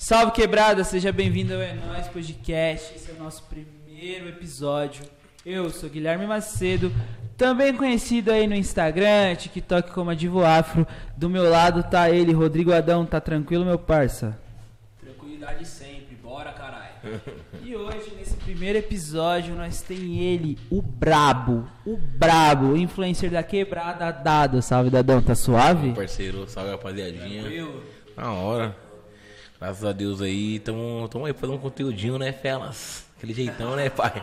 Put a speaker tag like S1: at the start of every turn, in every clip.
S1: Salve quebrada, seja bem-vindo ao É Nóis Podcast. Esse é o nosso primeiro episódio. Eu sou Guilherme Macedo, também conhecido aí no Instagram, TikTok como Adivo Afro. Do meu lado tá ele, Rodrigo Adão. Tá tranquilo, meu parça?
S2: Tranquilidade sempre, bora caralho.
S1: E hoje, nesse primeiro episódio, nós tem ele, o Brabo, o Brabo, influencer da quebrada, Dado. Salve, Dadão, tá suave?
S3: Parceiro, salve rapaziadinha.
S2: Tranquilo?
S3: Na hora. Graças a Deus aí, tamo, tamo aí fazendo um conteúdinho, né, Felas? Aquele jeitão, né, pai?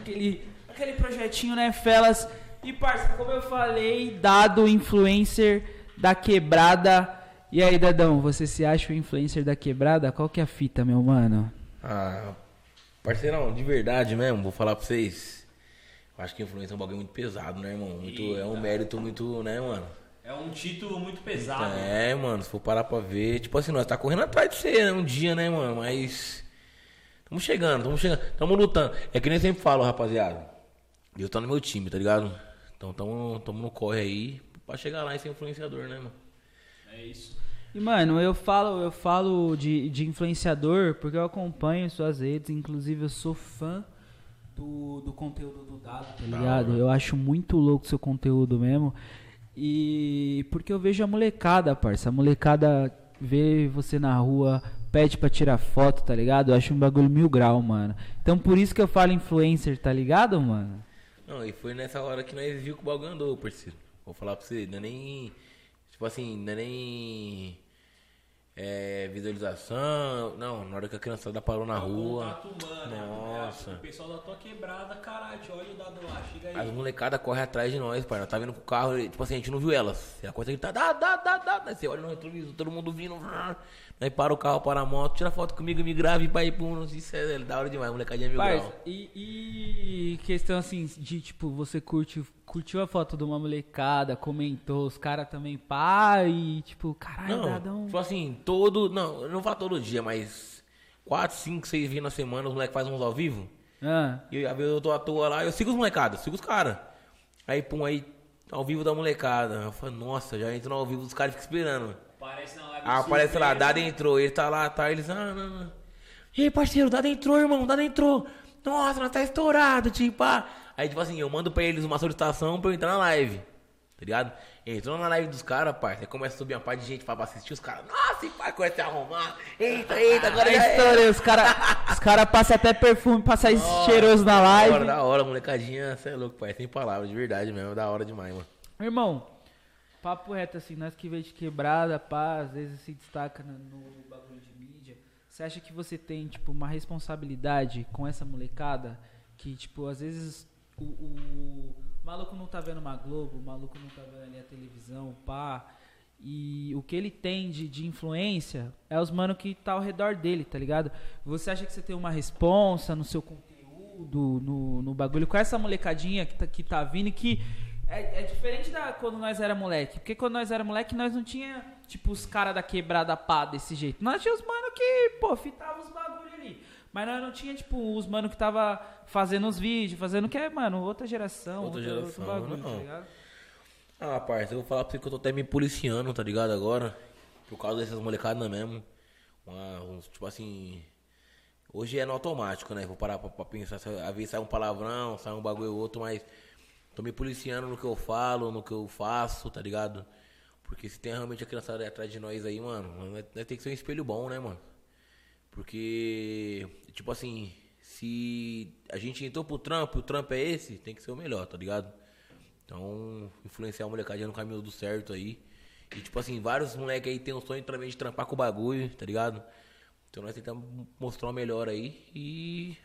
S1: Aquele, aquele projetinho, né, Felas? E, parça, como eu falei, Dado, influencer da quebrada. E aí, Dadão, você se acha o influencer da quebrada? Qual que é a fita, meu mano?
S3: Ah, parceirão, de verdade mesmo, vou falar pra vocês. Eu acho que influência é um bagulho muito pesado, né, irmão? Muito, é um mérito muito, né, mano?
S2: É um título muito pesado.
S3: É, mano, se for parar pra ver, tipo assim, nós tá correndo atrás de você, né, um dia, né, mano? Mas. Tamo chegando, tamo chegando, tamo lutando. É que nem sempre falo, rapaziada. Eu tô no meu time, tá ligado? Então tamo, tamo no corre aí pra chegar lá e ser influenciador, né, mano?
S2: É isso.
S1: E, mano, eu falo, eu falo de, de influenciador porque eu acompanho suas redes, inclusive eu sou fã do, do conteúdo do Dado, tá ligado? Eu acho muito louco seu conteúdo mesmo. E porque eu vejo a molecada, parça. A molecada vê você na rua, pede pra tirar foto, tá ligado? Eu acho um bagulho mil grau, mano. Então por isso que eu falo influencer, tá ligado, mano?
S3: Não, e foi nessa hora que nós viu que o bagulho andou, parceiro. Vou falar pra você, não é nem. Tipo assim, não é nem. É, visualização. Não, na hora que a criançada parou na
S2: É
S3: rua.
S2: humano,
S3: Nossa.
S2: né? O pessoal da tua quebrada, caralho, olha o dado lá, chega aí.
S3: As molecadas correm atrás de nós, pai. Nós tá vindo com o carro, e, tipo assim, a gente não viu elas. E a coisa que tá, dá, dá, dá, dá. Daí você olha no retrovisor, todo mundo vindo. Aí para o carro, para a moto, tira foto comigo, me grave pro. Não sei se é da hora demais, molecadinha mil
S1: Parça,
S3: grau.
S1: e, e questão assim, de tipo, você curte, curtiu a foto de uma molecada, comentou, os caras também, e tipo, caralho,
S3: Não,
S1: Dadão.
S3: tipo assim, todo. Não, eu não falo todo dia, mas. 4, 5, 6 vezes na semana os moleques fazem uns ao vivo.
S1: Ah,
S3: E às vezes eu tô à toa lá, eu sigo os molecados, sigo os caras. Aí, pum, aí, ao vivo da molecada. Eu falo, nossa, já entro no ao vivo, os caras ficam esperando.
S2: Aparece na live
S3: Ah, aparece lá. Dada entrou, ele tá lá, tá, eles, ah, não, não. E aí, parceiro, Dada entrou, irmão, Dada entrou. Nossa, nós tá estourado, tipo, ah. Aí, tipo assim, eu mando pra eles uma solicitação pra eu entrar na live, tá ligado? Entrou na live dos caras, parceiro, aí começa a subir uma parte de gente pra assistir os caras. Nossa, e pai, começa a arrumar. Eita, eita, agora
S1: aí
S3: já é.
S1: os caras os cara passam até perfume pra sair
S3: Nossa,
S1: cheiroso na
S3: Da
S1: live.
S3: hora, da hora, molecadinha, cê é louco, pai, sem palavras, de verdade mesmo, da hora demais, mano.
S1: Irmão, papo reto assim, nós que veio de quebrada, pá, às vezes se destaca no, no bagulho de mídia. Você acha que você tem, tipo, uma responsabilidade com essa molecada? Que, tipo, às vezes o, o maluco não tá vendo uma Globo, o maluco não tá vendo ali a televisão, pá. E o que ele tem de, de influência é os mano que tá ao redor dele, tá ligado? Você acha que você tem uma responsa no seu conteúdo, no, no bagulho, com essa molecadinha que tá, que tá vindo e que é, é diferente da quando nós era moleque. Porque quando nós era moleque, nós não tinha, tipo, os caras da quebrada pá desse jeito. Nós tinha os mano que, pô, fitava os bagulho ali. Mas nós não tinha, tipo, os mano que tava fazendo os vídeos, fazendo o que é, mano, outra geração,
S3: Outra
S1: outro,
S3: geração,
S1: outro bagulho,
S3: não.
S1: tá ligado?
S3: Ah, parça, eu vou falar pra você que eu tô até me policiando, tá ligado? Agora. Por causa dessas molecadas mesmo. Uma, uns, tipo assim. Hoje é no automático, né? Vou parar pra, pra pensar. Às vezes sai um palavrão, sai um bagulho ou outro, mas. Tô me policiando no que eu falo, no que eu faço, tá ligado? Porque se tem realmente a criançada atrás de nós aí, mano, nós, tem que ser um espelho bom, né, mano? Porque, tipo assim, se a gente entrou pro trampo, o trampo é esse, tem que ser o melhor, tá ligado? Então, influenciar a molecadinha no caminho do certo aí. E, tipo assim, vários moleques aí tem um sonho também de trampar com o bagulho, tá ligado? Então nós tentamos mostrar o melhor aí e.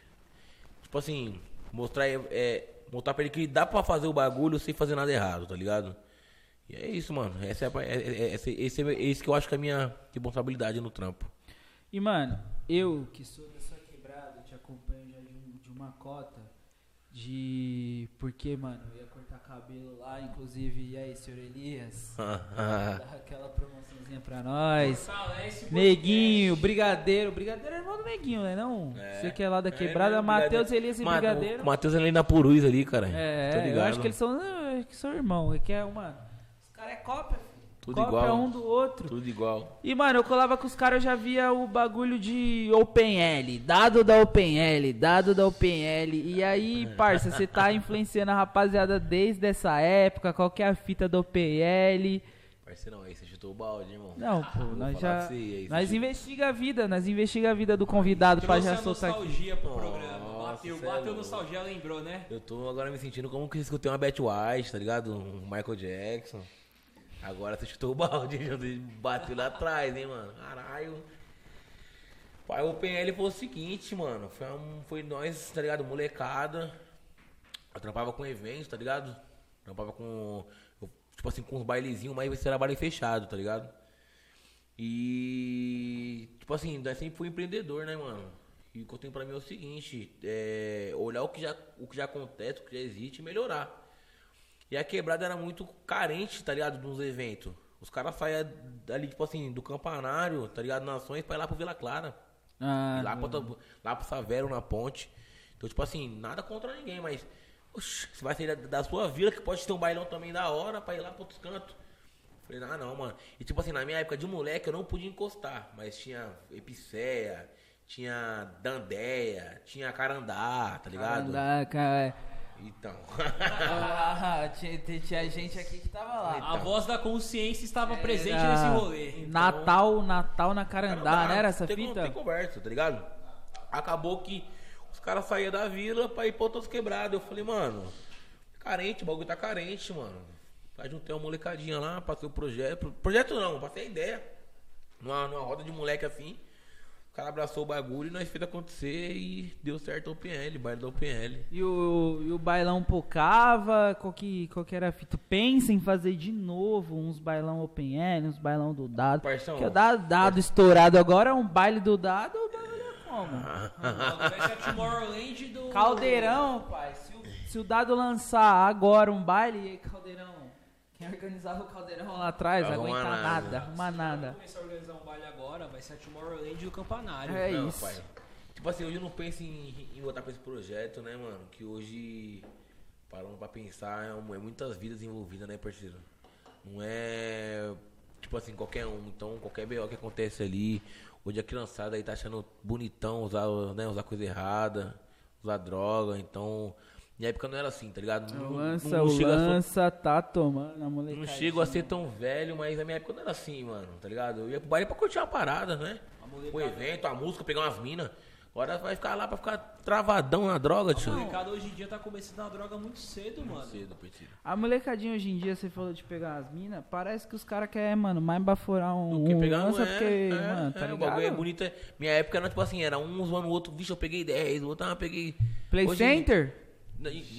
S3: Tipo assim, mostrar, é, mostrar pra ele que dá pra fazer o bagulho sem fazer nada errado, tá ligado? E é isso, mano. Essa é, é, é, é, esse, esse, é esse que eu acho que é a minha responsabilidade no trampo.
S1: E, mano, eu que sou sua quebrada, te acompanho já de, um- de uma cota de. Porque, mano, eu ia cortar cabelo lá, inclusive, e aí, senhor Elias? Dá aquela promoçãozinha pra nós.
S2: O
S1: Neguinho, Brigadeiro. Brigadeiro é irmão do Neguinho, né? Não?
S3: É.
S1: Você que é lá da
S3: É,
S1: quebrada,
S3: né,
S1: Matheus. Elias e
S3: Ma-
S1: Brigadeiro.
S3: O Matheus ali na Puruz ali, cara.
S1: É,
S3: Tô
S1: eu acho que eles são, eu acho que são irmãos. É que é uma. Os caras é cópia.
S3: Tudo
S1: cópia
S3: igual.
S1: um do outro.
S3: Tudo igual.
S1: E, mano, eu colava com os caras, eu já via o bagulho de OpenL, dado da OpenL, dado da OpenL. E aí, parça, você tá influenciando a rapaziada desde essa época, qual que é a fita da OpenL?
S3: Parceirão, aí você chutou o balde, irmão.
S1: Não, pô,
S3: Vou
S1: nós já...
S3: aí
S1: Nós
S3: chutou-
S1: investiga a vida, nós investiga a vida do convidado pra já soltar aqui.
S2: nostalgia pro
S3: Nossa,
S2: programa. Bateu,
S3: cê é
S2: bateu nostalgia, lembrou, né?
S3: Eu tô agora me sentindo como que eu escutei uma Betty White, tá ligado? Um Michael Jackson. Agora você chutou o balde, bateu lá atrás, hein, mano? Caralho. Pai, o PNL foi o seguinte, mano. Foi, um, foi nós, tá ligado? Molecada. Eu trampava com eventos, tá ligado? Trampava com. tipo assim, com uns bailezinhos, mas esse era baile fechado, tá ligado? E. Tipo assim, nós sempre fui empreendedor, né, mano? E o que eu tenho pra mim é o seguinte: é, olhar o que, já, o que já acontece, o que já existe e melhorar. E a quebrada era muito carente, tá ligado? Dos eventos. Os caras saíam dali, tipo assim, do campanário, tá ligado? Nações pra ir lá pro Vila Clara.
S1: Ah,
S3: E lá, pra, lá pro Savero, na ponte. Então, tipo assim, nada contra ninguém, mas. oxe, você vai sair da, da sua vila, que pode ter um bailão também da hora, pra ir lá pro outros cantos. Falei, ah, não, mano. E tipo assim, na minha época de moleque, eu não podia encostar. Mas tinha Epiceia, tinha Dandéia, tinha Carandá, tá ligado?
S1: Caraca, é.
S3: Então.
S1: Ah, tinha, tinha gente aqui que tava lá.
S2: A voz da consciência estava presente
S1: Era
S2: nesse rolê.
S1: Natal, Natal na Carandá, não era essa
S3: tem,
S1: fita?
S3: Tem conversa, tá ligado? Acabou que os caras saíam da vila pra ir pra outras quebradas. Eu falei, mano, carente, o bagulho tá carente, mano. Aí juntei uma molecadinha lá, passei o projeto. Projeto não, passei a ideia. Numa, numa roda de moleque assim. O cara abraçou o bagulho e nós fez acontecer e deu certo o OpenL, baile da OpenL.
S1: E o, e o bailão pocava, qual que, qual que era a fita? Pensa em fazer de novo uns bailão Open L, uns bailão do dado.
S3: Parção.
S1: Porque o dado, dado estourado agora, um baile do dado, o bagulho é como?
S2: Vai ser a Tomorrowland do.
S1: Caldeirão, pai. Se o, se o dado lançar agora um baile, Caldeirão? Quem organizava o Caldeirão lá atrás, não
S3: Arruma
S1: aguenta
S3: nada.
S1: nada, arruma nada.
S2: Começar a organizar um baile agora, vai ser a Tomorrowland do Campanário.
S1: É
S3: Não,
S1: isso.
S3: pai. Tipo assim, hoje eu não penso em, em botar pra esse projeto, né, mano? Que hoje, parando pra pensar, é, um- é muitas vidas envolvidas, né, parceiro? Não é, tipo assim, qualquer um. Então, qualquer BO que acontece ali, hoje a criançada aí tá achando bonitão usar, né, usar coisa errada, usar droga. Então, minha época não era assim, tá ligado?
S1: O
S3: Não,
S1: lança,
S3: não
S1: o
S3: chega a
S1: lança tá tomando a molecada.
S3: não chego a ser tão velho, mas na minha época não era assim, mano, tá ligado? Eu ia pro baile pra curtir uma parada, né? O evento, a música, pegar umas minas. Agora vai ficar lá pra ficar travadão na droga,
S2: O
S3: tio.
S2: molecada hoje em dia tá começando a droga muito cedo, mano.
S3: Cedo, Petit.
S1: A molecadinha hoje em dia, você falou de pegar as minas, parece que os caras querem, mano, mais baforar um,
S3: Do que
S1: um
S3: pegar
S1: lança,
S3: é,
S1: porque,
S3: é,
S1: mano, tá
S3: é, O
S1: ligado?
S3: bagulho é bonito. é- Minha época era tipo assim, era um zoando o outro, vixe, eu peguei 10, o outro ah, peguei.
S1: Play
S3: Hoje-
S1: Center?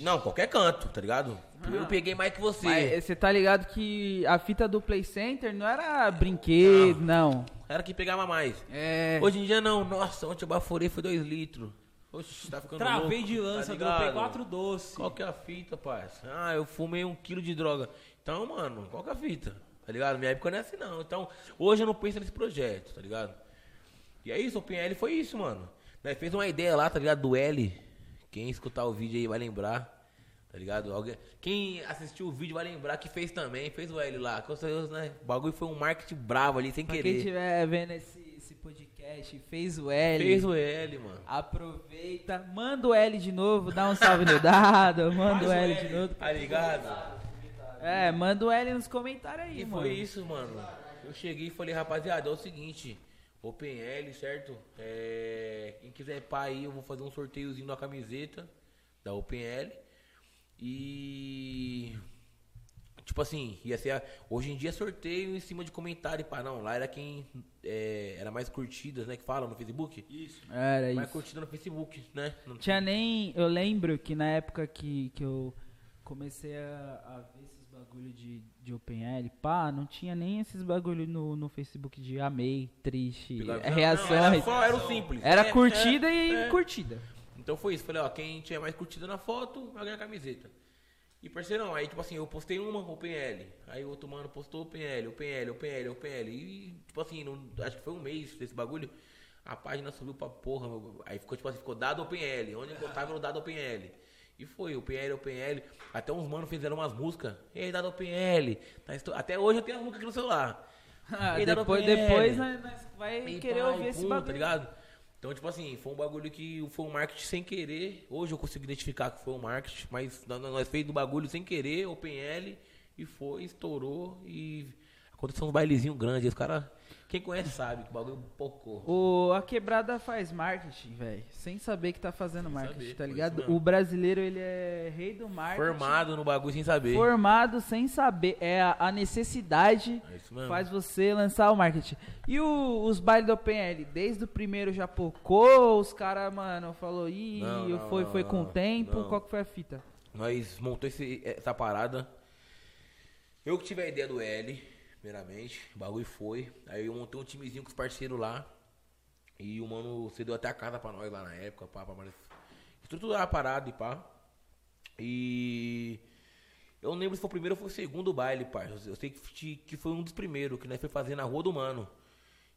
S3: Não, qualquer canto, tá ligado? Eu peguei mais que você.
S1: Mas você tá ligado que a fita do Play Center não era brinquedo, não.
S3: Era que pegava mais.
S1: É.
S3: Hoje em dia não, nossa, ontem eu baforei foi 2 litros. Oxe, tá ficando
S2: Travei
S3: louco,
S2: de
S3: tá
S2: lança,
S3: ligado?
S2: dropei quatro doces.
S3: Qual que é a fita, parça? Ah, eu fumei um quilo de droga. Então, mano, qual que é a fita? Tá ligado? Minha época não é assim, não. Então, hoje eu não penso nesse projeto, tá ligado? E é isso, o PNL foi isso, mano. Nós fez uma ideia lá, tá ligado? Do L. Quem escutar o vídeo aí vai lembrar. Tá ligado? Alguém... Quem assistiu o vídeo vai lembrar que fez também, fez o L lá. Com certeza, né? O bagulho foi um marketing bravo ali, sem
S1: Pra quem
S3: querer.
S1: estiver vendo esse, esse podcast, fez o L.
S3: Fez o L, mano.
S1: Aproveita, manda o L de novo, dá um salve no dado, manda o
S2: o
S1: L,
S2: L.
S1: de novo.
S3: Tá ligado?
S1: É, manda o L nos comentários aí,
S3: E
S1: mano.
S3: foi isso, mano. Eu cheguei e falei, rapaziada, é o seguinte, OpenL, certo? É, quem quiser pá aí, eu vou fazer um sorteiozinho da camiseta da OpenL. E. Tipo assim, ia ser. a- hoje em dia sorteio em cima de comentário, pá. Não, lá era quem. é, era mais curtidas, né? Que fala no Facebook.
S2: Isso.
S1: Era
S3: Mais
S1: isso.
S3: curtida no Facebook, né? Não
S1: Tinha nem. Eu lembro que na época que, que eu comecei a, a ver bagulho de, de OpenL, pá, não tinha nem esses bagulho no, no Facebook de amei, triste,
S3: Não,
S1: é,
S3: não,
S1: reações.
S3: era, só, era o simples.
S1: Era
S3: É,
S1: curtida
S3: é,
S1: e
S3: é.
S1: curtida.
S3: Então foi isso. Falei, ó, quem tiver mais curtida na foto vai ganhar a camiseta. E parceirão, aí tipo assim, eu postei uma OpenL. Aí o outro mano postou OpenL, OpenL, OpenL, OpenL. E tipo assim, não- acho que foi um mês desse bagulho. A página subiu pra porra. meu. Aí ficou tipo assim, ficou dado OpenL. Onde eu botava no dado OpenL. E foi, o PNL, o PNL. Até uns manos fizeram umas músicas. E aí, dado. Tá esto- Até hoje eu tenho as músicas aqui no celular.
S1: Ah,
S3: E
S1: depois,
S3: PL.
S1: depois nós, nós vai
S3: E
S1: querer
S3: pá,
S1: ouvir
S3: e
S1: esse
S3: pum,
S1: bagulho.
S3: Tá ligado? Então, tipo assim, foi um bagulho que foi um marketing sem querer. Hoje eu consigo identificar que foi um marketing, mas nós, nós fez do bagulho sem querer, o PNL, e foi, estourou e aconteceu uns bailezinhos grandes. Os caras, quem conhece sabe que o bagulho pocou.
S1: O, a quebrada faz marketing, velho. Sem saber que tá fazendo
S3: Sem
S1: marketing,
S3: saber,
S1: tá ligado? O brasileiro, ele é rei do marketing.
S3: Formado no bagulho sem saber.
S1: Formado sem saber. É a, a necessidade
S3: É
S1: faz você lançar o marketing. E o- os bailes do PNL, desde o primeiro já pocou, os caras, mano, falou, ih,
S3: Não, não,
S1: foi,
S3: não,
S1: foi com o tempo, qual que foi a fita?
S3: Nós montou esse- essa parada. Eu que tive a ideia do L, primeiramente. O bagulho foi. Aí eu montei um timezinho com os parceiros lá. E o mano cedeu até a casa pra nós lá na época, pá, pra nós estruturar a parada e pá. E. Eu não lembro se foi o primeiro ou foi o segundo baile, pai. Eu sei que, que foi um dos primeiros que nós foi fazer na Rua do Mano.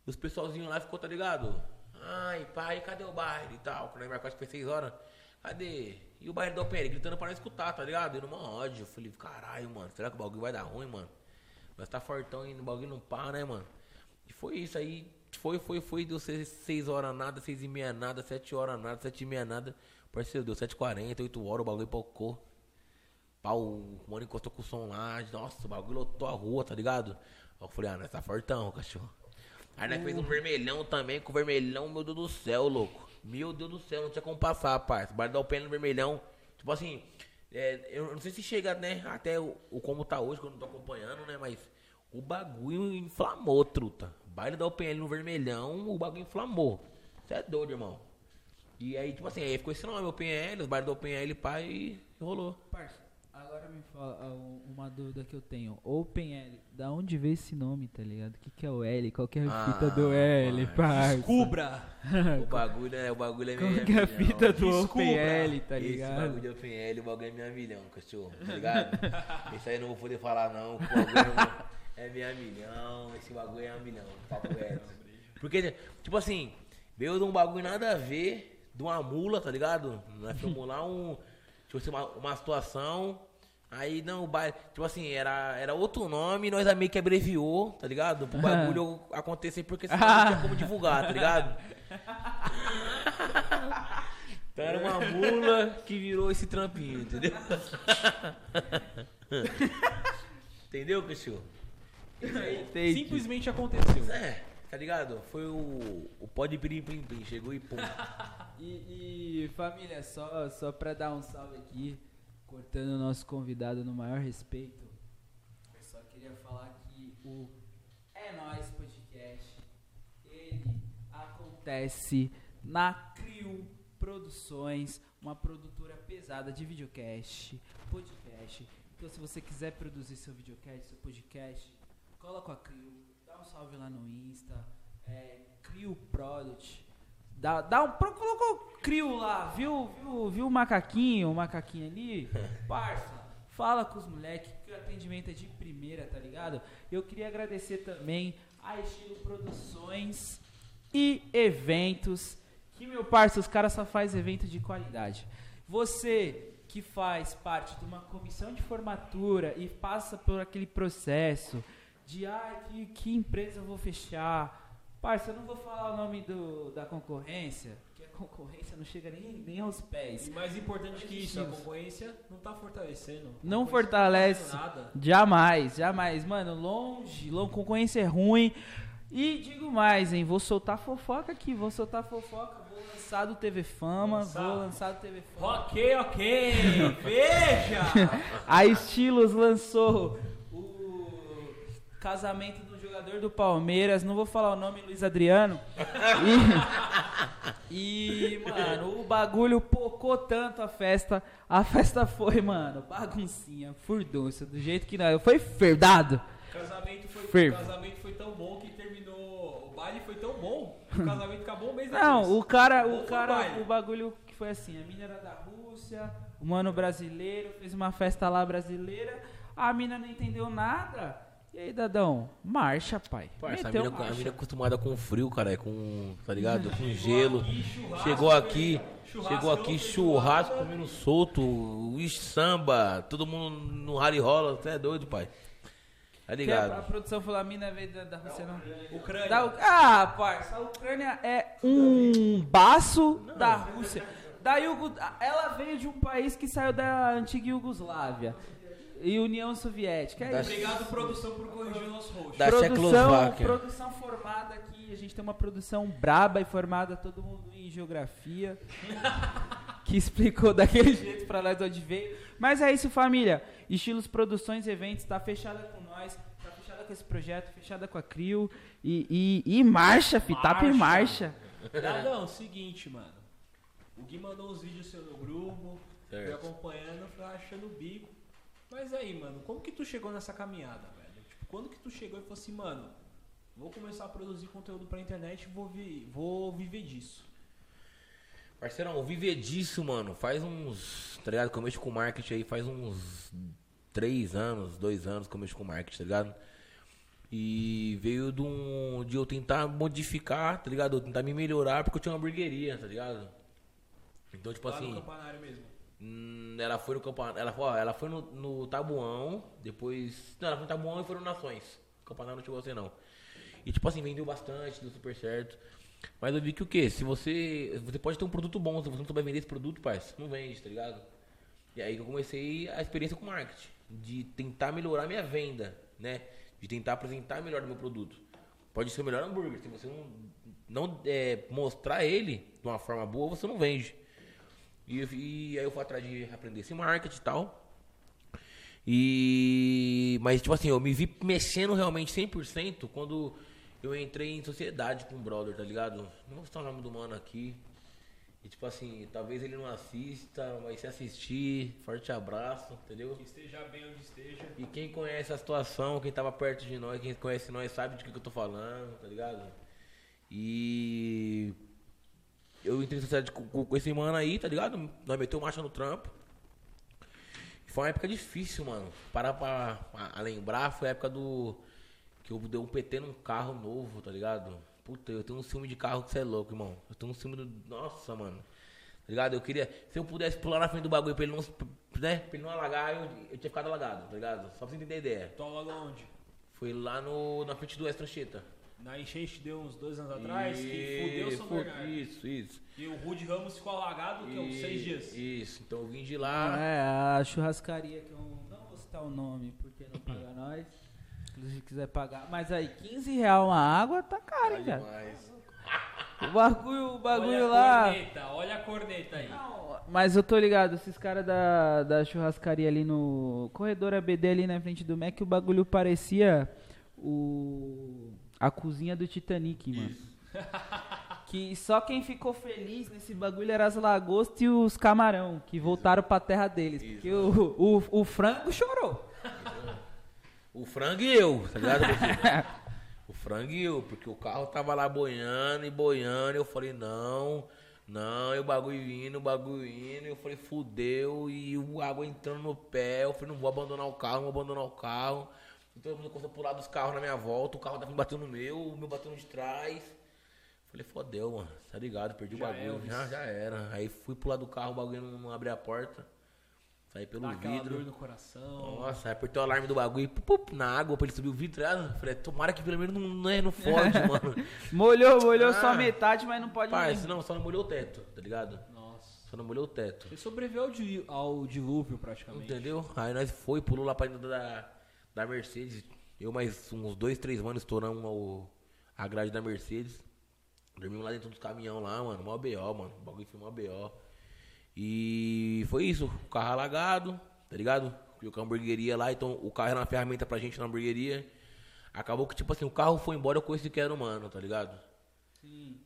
S3: E os pessoalzinhos lá ficou, tá ligado? Ai, pai, cadê o baile e tal? Quando nós marcou acho que foi 6 horas. Cadê? E o baile do OPL gritando pra nós escutar, tá ligado? Eu numa ódio. Eu falei, caralho, mano, será que o bagulho vai dar ruim, mano? Nós tá fortão e o bagulho não pá, né, mano? E foi isso aí. Foi, foi, foi. Deu 6 horas nada, 6 e meia nada, 7 horas nada, 7 e meia nada. Parceiro, deu 7h40, 8 horas, o bagulho pocou. Pau, o mano encostou com o som lá. Nossa, o bagulho lotou a rua, tá ligado? Aí eu falei, ah, nós tá fortão, cachorro. Aí nós fez um vermelhão também, com o vermelhão, meu Deus do céu, louco. Meu Deus do céu, não tinha como passar, parça. O pé no vermelhão. Tipo assim, é, eu não sei se chega, né, até o, o como tá hoje, que eu não tô acompanhando, né, mas o bagulho inflamou, truta. Baile da UPL no vermelhão, o bagulho inflamou. Você é doido, irmão. E aí, tipo assim, aí ficou esse nome, OpenL, os bailes da OpenL, pai, e rolou.
S1: Parça, agora me fala ah, um- uma dúvida que eu tenho. OpenL, da onde veio esse nome, tá ligado? O que, que é o L? Qual que é a
S3: Ah,
S1: fita do L,
S3: parça.
S2: Descubra!
S3: O bagulho, né, o bagulho é
S1: Qual
S3: meio
S1: que é a
S3: milhão.
S1: fita do
S2: Descubra.
S1: OpenL, tá
S3: Esse
S1: ligado?
S3: bagulho de OpenL, o bagulho é minha milhão, cachorro, tá ligado? Isso aí eu não vou poder falar não, o bagulho é minha milhão, esse bagulho é minha milhão, papo reto. Porque, tipo assim, veio de um bagulho nada a ver, de uma mula, tá ligado? Nós fomos lá um, tipo assim, uma, uma situação, aí não, o baile, tipo assim, era, era outro nome, nós meio que abreviou, tá ligado? Pro bagulho acontecer, porque senão não tinha como divulgar, tá ligado? Então era uma mula que virou esse trampinho, entendeu? entendeu, cachorro?
S2: Simplesmente aconteceu.
S3: É, tá ligado? Foi o, o pó de pirim plim chegou e pum.
S1: E, e, família, só, só pra dar um salve aqui, cortando o nosso convidado no maior respeito, eu só queria falar que o É Nóis Podcast, ele acontece na Crio Produções, uma produtora pesada de videocast, podcast. Então se você quiser produzir seu videocast, seu podcast, cola com a Crio, um salve lá no Insta, é, Crio Product. Dá, dá um. Colocou Crio lá, viu, viu, viu o macaquinho, o macaquinho ali? Parça, fala com os moleques que o atendimento é de primeira, tá ligado? Eu queria agradecer também a Estilo Produções e Eventos. Que, meu parça, os caras só faz evento de qualidade. Você que faz parte de uma comissão de formatura e passa por aquele processo de ah, que, que empresa eu vou fechar. Parça, eu não vou falar o nome do, da concorrência, que a concorrência não chega nem, nem aos pés.
S2: E mais importante que isso, a concorrência não tá fortalecendo. A
S1: Não
S2: concorrência
S1: fortalece.
S2: Não tá.
S1: Jamais, jamais. Mano, longe, longe, concorrência é ruim. E digo mais, hein, vou soltar fofoca aqui, vou soltar fofoca, vou lançar do TV Fama,
S2: Lançar.
S1: vou lançar do TV Fama.
S2: Ok, ok. Veja!
S1: A Estilos lançou casamento do jogador do Palmeiras, não vou falar o nome, Luiz Adriano. E, e, mano, o bagulho pocou tanto a festa. A festa foi, mano, baguncinha, furdunça, do jeito que não. Foi ferdado.
S2: O casamento foi,
S1: Fervo.
S2: o casamento foi tão bom que terminou. O baile foi tão bom que o casamento acabou um mês depois.
S1: Não, o cara, o
S2: foi
S1: cara,
S2: baile.
S1: o bagulho que foi assim, a mina era da Rússia, o mano brasileiro, fez uma festa lá brasileira, a mina não entendeu nada. E aí, Dadão? Marcha, pai.
S3: Parça, a mina, a é acostumada com frio, cara, é com, tá ligado? Com gelo. Chegou aqui, chegou aqui, churrasco comendo solto, samba, todo mundo no rally rola, você é doido, pai. Tá
S1: Que a, a
S3: ligado?
S1: produção falou, a mina veio da, da Rússia, não.
S2: Ucrânia.
S1: Da ah, parça, a Ucrânia é um baço da Rússia. Da Yugo... Ela veio de um país que saiu da antiga Iugoslávia e União Soviética. É
S3: Da-
S1: isso.
S2: Obrigado, produção, por corrigir o nosso host.
S3: Da
S1: produção, produção formada aqui, a gente tem uma produção braba e formada todo mundo em geografia. que explicou daquele jeito pra nós de onde veio. Mas é isso, família. Estilos Produções e Eventos tá fechada com nós, tá fechada com esse projeto, fechada com a Crio e, e, e marcha, fi, tapa em marcha.
S2: Dadão, seguinte, mano. O Gui mandou uns vídeos seu no grupo, fui
S3: Certo.
S2: acompanhando, fui achando o bico. Mas aí, mano, como que tu chegou nessa caminhada, velho? Tipo, quando que tu chegou e falou assim, mano, vou começar a produzir conteúdo pra internet e vou, vi vou viver disso?
S3: Parceirão, viver disso, mano, faz uns, tá ligado? Que eu mexo com marketing aí faz uns três anos, dois anos que eu mexo com marketing, tá ligado? E veio de, um, de eu tentar modificar, tá ligado? Eu tentar me melhorar porque eu tinha uma hamburgueria, tá ligado? Então, tipo
S2: Lá no
S3: assim,
S2: campanário mesmo.
S3: Hum, ela foi no campanário, ela, ó, ela foi no, no Tabuão, depois, não, ela foi no Tabuão e foi no Nações. O campanário não chegou a não. E tipo assim, vendeu bastante, deu super certo. Mas eu vi que o quê? Se você. Você pode ter um produto bom, se você não souber vender esse produto, parça, não vende, tá ligado? E aí eu comecei a experiência com marketing. De tentar melhorar minha venda, né? De tentar apresentar melhor o meu produto. Pode ser o melhor hambúrguer. Se você não, não é, mostrar ele de uma forma boa, você não vende. E, e aí eu fui atrás de aprender esse marketing e tal. E. Mas, tipo assim, eu me vi mexendo realmente 100% quando eu entrei em sociedade com o brother, tá ligado? Não vou citar o nome do mano aqui. E, tipo assim, talvez ele não assista, mas se assistir, forte abraço, entendeu?
S2: Que esteja bem onde esteja.
S3: E quem conhece a situação, quem tava perto de nós, quem conhece nós, sabe de que, que eu tô falando, tá ligado? E. Eu entrei em sociedade com, com- esse mano aí, tá ligado? Nós meteu marcha no trampo. Foi uma época difícil, mano. Parar pra, a, a lembrar, foi a época do. Que eu dei um PT num carro novo, tá ligado? Puta, eu tenho um ciúme de carro que você é louco, irmão. Eu tenho um ciúme do. Nossa, mano. Tá ligado? Eu queria. Se eu pudesse pular na frente do bagulho pra ele não. Né? Pra ele não alagar, eu, eu tinha ficado alagado, tá ligado? Só pra você entender a ideia.
S2: Tô logo onde?
S3: Foi lá no, na frente do Extra Cheta.
S2: Na enchente deu uns dois anos atrás, que fudeu São Bernardo.
S3: Isso, isso.
S2: E o Rude Ramos ficou alagado, que é uns seis dias.
S3: Isso, então eu vim de lá.
S1: É, a churrascaria que eu não vou citar o nome porque não paga nós. Se quiser pagar. Mas aí, 15 real uma água tá caro, hein, cara. O bagulho, o bagulho
S2: olha
S1: lá.
S2: a corneta, olha a corneta aí.
S1: Não, mas eu tô ligado, esses caras da, da churrascaria ali no corredor ABD ali na frente do Mac, o bagulho parecia o a cozinha do Titanic, mano. Que só quem ficou feliz nesse bagulho era as lagostas e os camarão, que voltaram pra terra deles. Porque o, o, o frango chorou.
S3: O frango e eu, tá ligado? o frango e eu, porque o carro tava lá boiando e boiando. E eu falei, não, não, e o bagulho indo, o bagulho indo. E eu falei, fudeu. E o água entrando no pé. Eu falei, não vou abandonar o carro, não vou abandonar o carro. Então eu começou a pular dos carros na minha volta. O carro tava batendo no meu, o meu batendo de trás. Falei, fodeu, mano. Tá ligado? Perdi
S2: Já
S3: o bagulho.
S2: Elvis.
S3: Já, já era. Aí fui pular do carro, o bagulho não, não abria a porta. Saí pelo
S2: Dá
S3: vidro.
S2: dor no coração.
S3: Nossa, aí apertei o alarme do bagulho pup, na água pra ele subir o vidro. Ah, Falei, tomara que pelo menos não, não, é- não fode, mano.
S1: Molhou, molhou só
S3: Ah.
S1: metade, mas não pode
S3: Parça, não, só não molhou o teto, tá ligado?
S2: Nossa.
S3: Só não molhou o teto.
S2: Você sobreviveu ao dilúvio praticamente.
S3: Entendeu? Aí nós foi, pulou lá pra dentro da, da Mercedes. Eu mais uns dois, três manos estouramos o, a grade da Mercedes. Dormimos lá dentro dos caminhão lá, mano. Mó BO, mano. O bagulho foi mó BO. E foi isso. O carro alagado, tá ligado? Com a hamburgueria lá, então o carro era uma ferramenta pra gente na hamburgueria. Acabou que, tipo assim, o carro foi embora, eu conheci que era o mano, tá ligado?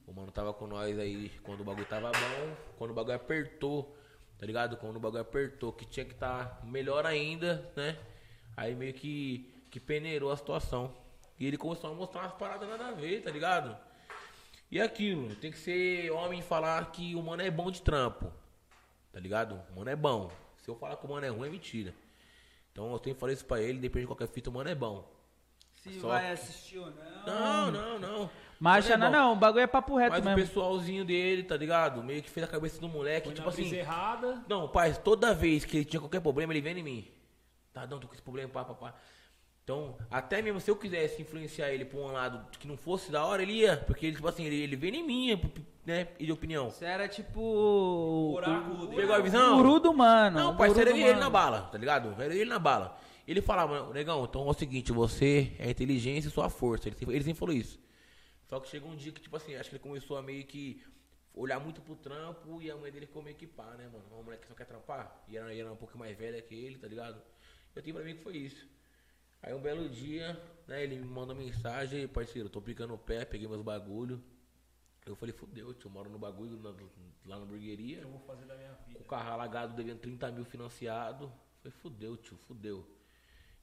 S3: O mano tava com nós aí quando o bagulho tava bom, quando o bagulho apertou, tá ligado? Quando o bagulho apertou, que tinha que estar melhor ainda, né? Aí meio que, que peneirou a situação. E ele começou a mostrar umas paradas nada a ver, tá ligado? E aquilo, tem que ser homem e falar que o mano é bom de trampo, tá ligado? O mano é bom. Se eu falar que o mano é ruim, é mentira. Então eu tenho que falar isso pra ele, depende de qualquer fita, o mano é bom.
S1: Se
S3: Só
S1: vai
S3: que-
S1: assistir ou não.
S3: Não, não, não. Mas é
S1: não,
S3: bom.
S1: não. O bagulho é papo reto
S3: Mas o
S1: mesmo.
S3: pessoalzinho dele, tá ligado? Meio que fez a cabeça do moleque,
S2: Foi
S3: tipo
S2: na brisa
S3: assim.
S2: errada.
S3: Não, pai, toda vez que ele tinha qualquer problema, ele vem em mim. Tá, não, tô com esse problema, pá, pá, pá. Então, até mesmo se eu quisesse influenciar ele pra um lado que não fosse da hora, ele ia. Porque ele, tipo assim, ele, ele vem em mim, né? E de opinião.
S1: Você era tipo. O
S2: oráculo dele.
S3: Pegou a visão?
S1: Guru do mano.
S3: Não,
S1: o
S3: parceiro, era ele
S1: mano.
S3: na bala, tá ligado? Era ele na bala. Ele falava, negão, então é o seguinte, você é inteligência e sua força. Ele, sempre- ele sempre falou isso. Só que chegou um dia que, tipo assim, acho que ele começou a meio que olhar muito pro trampo e a mãe dele ficou meio que pá, né, mano? Uma mulher que só quer trampar. E era, e era um pouco mais velha que ele, tá ligado? Eu tenho pra mim que foi isso. Aí um belo dia, né, ele me manda mensagem, parceiro, tô picando o pé, peguei meus bagulho. Eu falei, fudeu, tio, eu moro no bagulho, na- lá na burgueria.
S2: Eu vou fazer da minha
S3: Com
S2: vida.
S3: o carro alagado, devendo 30 mil financiado. Falei, fudeu, tio, fudeu.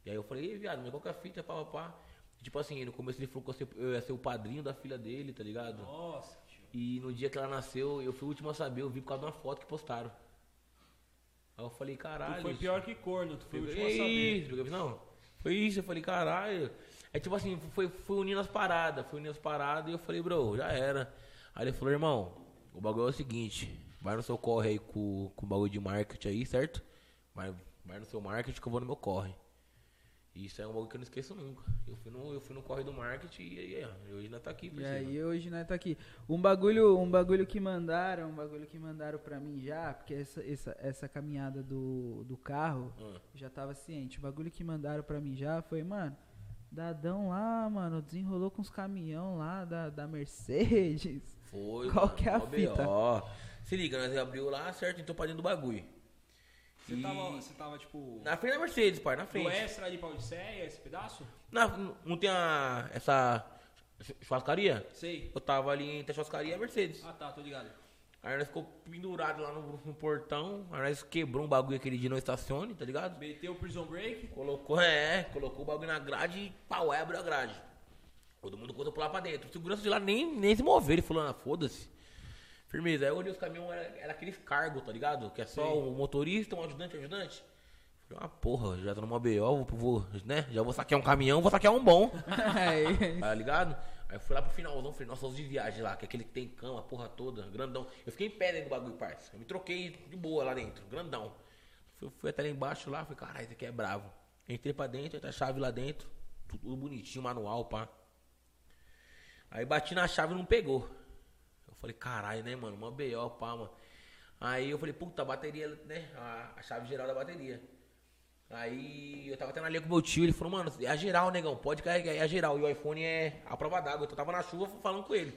S3: E aí eu falei, ei, viado, mas qual que é a fita, pá, pá, pá. Tipo assim, no começo ele falou que eu ia ser o padrinho da filha dele, tá ligado?
S2: Nossa, tio.
S3: E no dia que ela nasceu, eu fui o último a saber, eu vi por causa de uma foto que postaram. Aí eu falei, caralho.
S2: Tu foi pior que corno, tu foi o último a saber.
S3: isso, não. Foi isso, eu falei, caralho. É tipo assim, foi, foi unindo as paradas, foi unindo as paradas e eu falei, bro, já era. Aí ele falou, irmão, o bagulho é o seguinte, vai no seu corre aí com, com o bagulho de marketing aí, certo? Vai, vai no seu marketing que eu vou no meu corre. E isso é um bagulho que eu não esqueço nunca. Eu fui no, eu fui no corre do marketing e aí, ó, hoje ainda tá aqui,
S1: E aí hoje nós tá aqui. Um bagulho, um bagulho que mandaram, um bagulho que mandaram pra mim já, porque essa, essa, essa caminhada do, do carro, eu já tava ciente. O bagulho que mandaram pra mim já foi, mano, Dadão lá, mano, desenrolou com os caminhão lá da, da Mercedes.
S3: Foi,
S1: Qual
S3: mano,
S1: que é a fita?
S3: Se liga, nós abriu lá, certo? Então pra dentro do bagulho.
S2: Você,
S3: E-
S2: tava, você tava, tipo,
S3: Na frente da Mercedes, pai, na
S2: do
S3: frente.
S2: extra ali pra Odisseia, esse pedaço?
S3: Na- não tem a, essa ch- churrascaria?
S2: Sei.
S3: Eu tava ali entre a churrascaria e a Mercedes.
S2: Ah, tá, tô ligado.
S3: Aí nós ficou pendurado lá no, no portão. Aí nós quebrou um bagulho aquele dia no estacione, tá ligado?
S2: Meteu o Prison Break.
S3: Colocou, é, colocou o bagulho na grade e pau, abriu a grade. Todo mundo contou pular pra dentro. O segurança de lá nem, nem se mover. Ele falou, ah, foda-se. Firmeza. Aí eu olhei os caminhões, era, era aqueles cargos, tá ligado? Que é só
S2: Sim.
S3: o motorista, um ajudante, um ajudante. Falei, ah, porra, já tô numa BO, vou, vou, né? Já vou saquear um caminhão, vou saquear um bom.
S1: Aí,
S3: Tá ligado? Aí eu fui lá pro finalzão, falei, nossa, os de viagem lá, que é aquele que tem cama, a porra toda, grandão. Eu fiquei em pé dentro do bagulho, parça. Eu me troquei de boa lá dentro, grandão. Fui, fui até lá embaixo lá, falei, caralho, esse aqui é bravo. Entrei pra dentro, tá a chave lá dentro, tudo bonitinho, manual, pá. Aí bati na chave e não pegou. Falei, caralho, né, mano? Uma BO, pá, mano. Aí eu falei, puta, a bateria, né? A, a chave geral da bateria. Aí eu tava até na linha com meu tio, ele falou, mano, é a geral, negão, pode carregar, é a geral. E o iPhone é a prova d'água. Então eu tava na chuva falando com ele.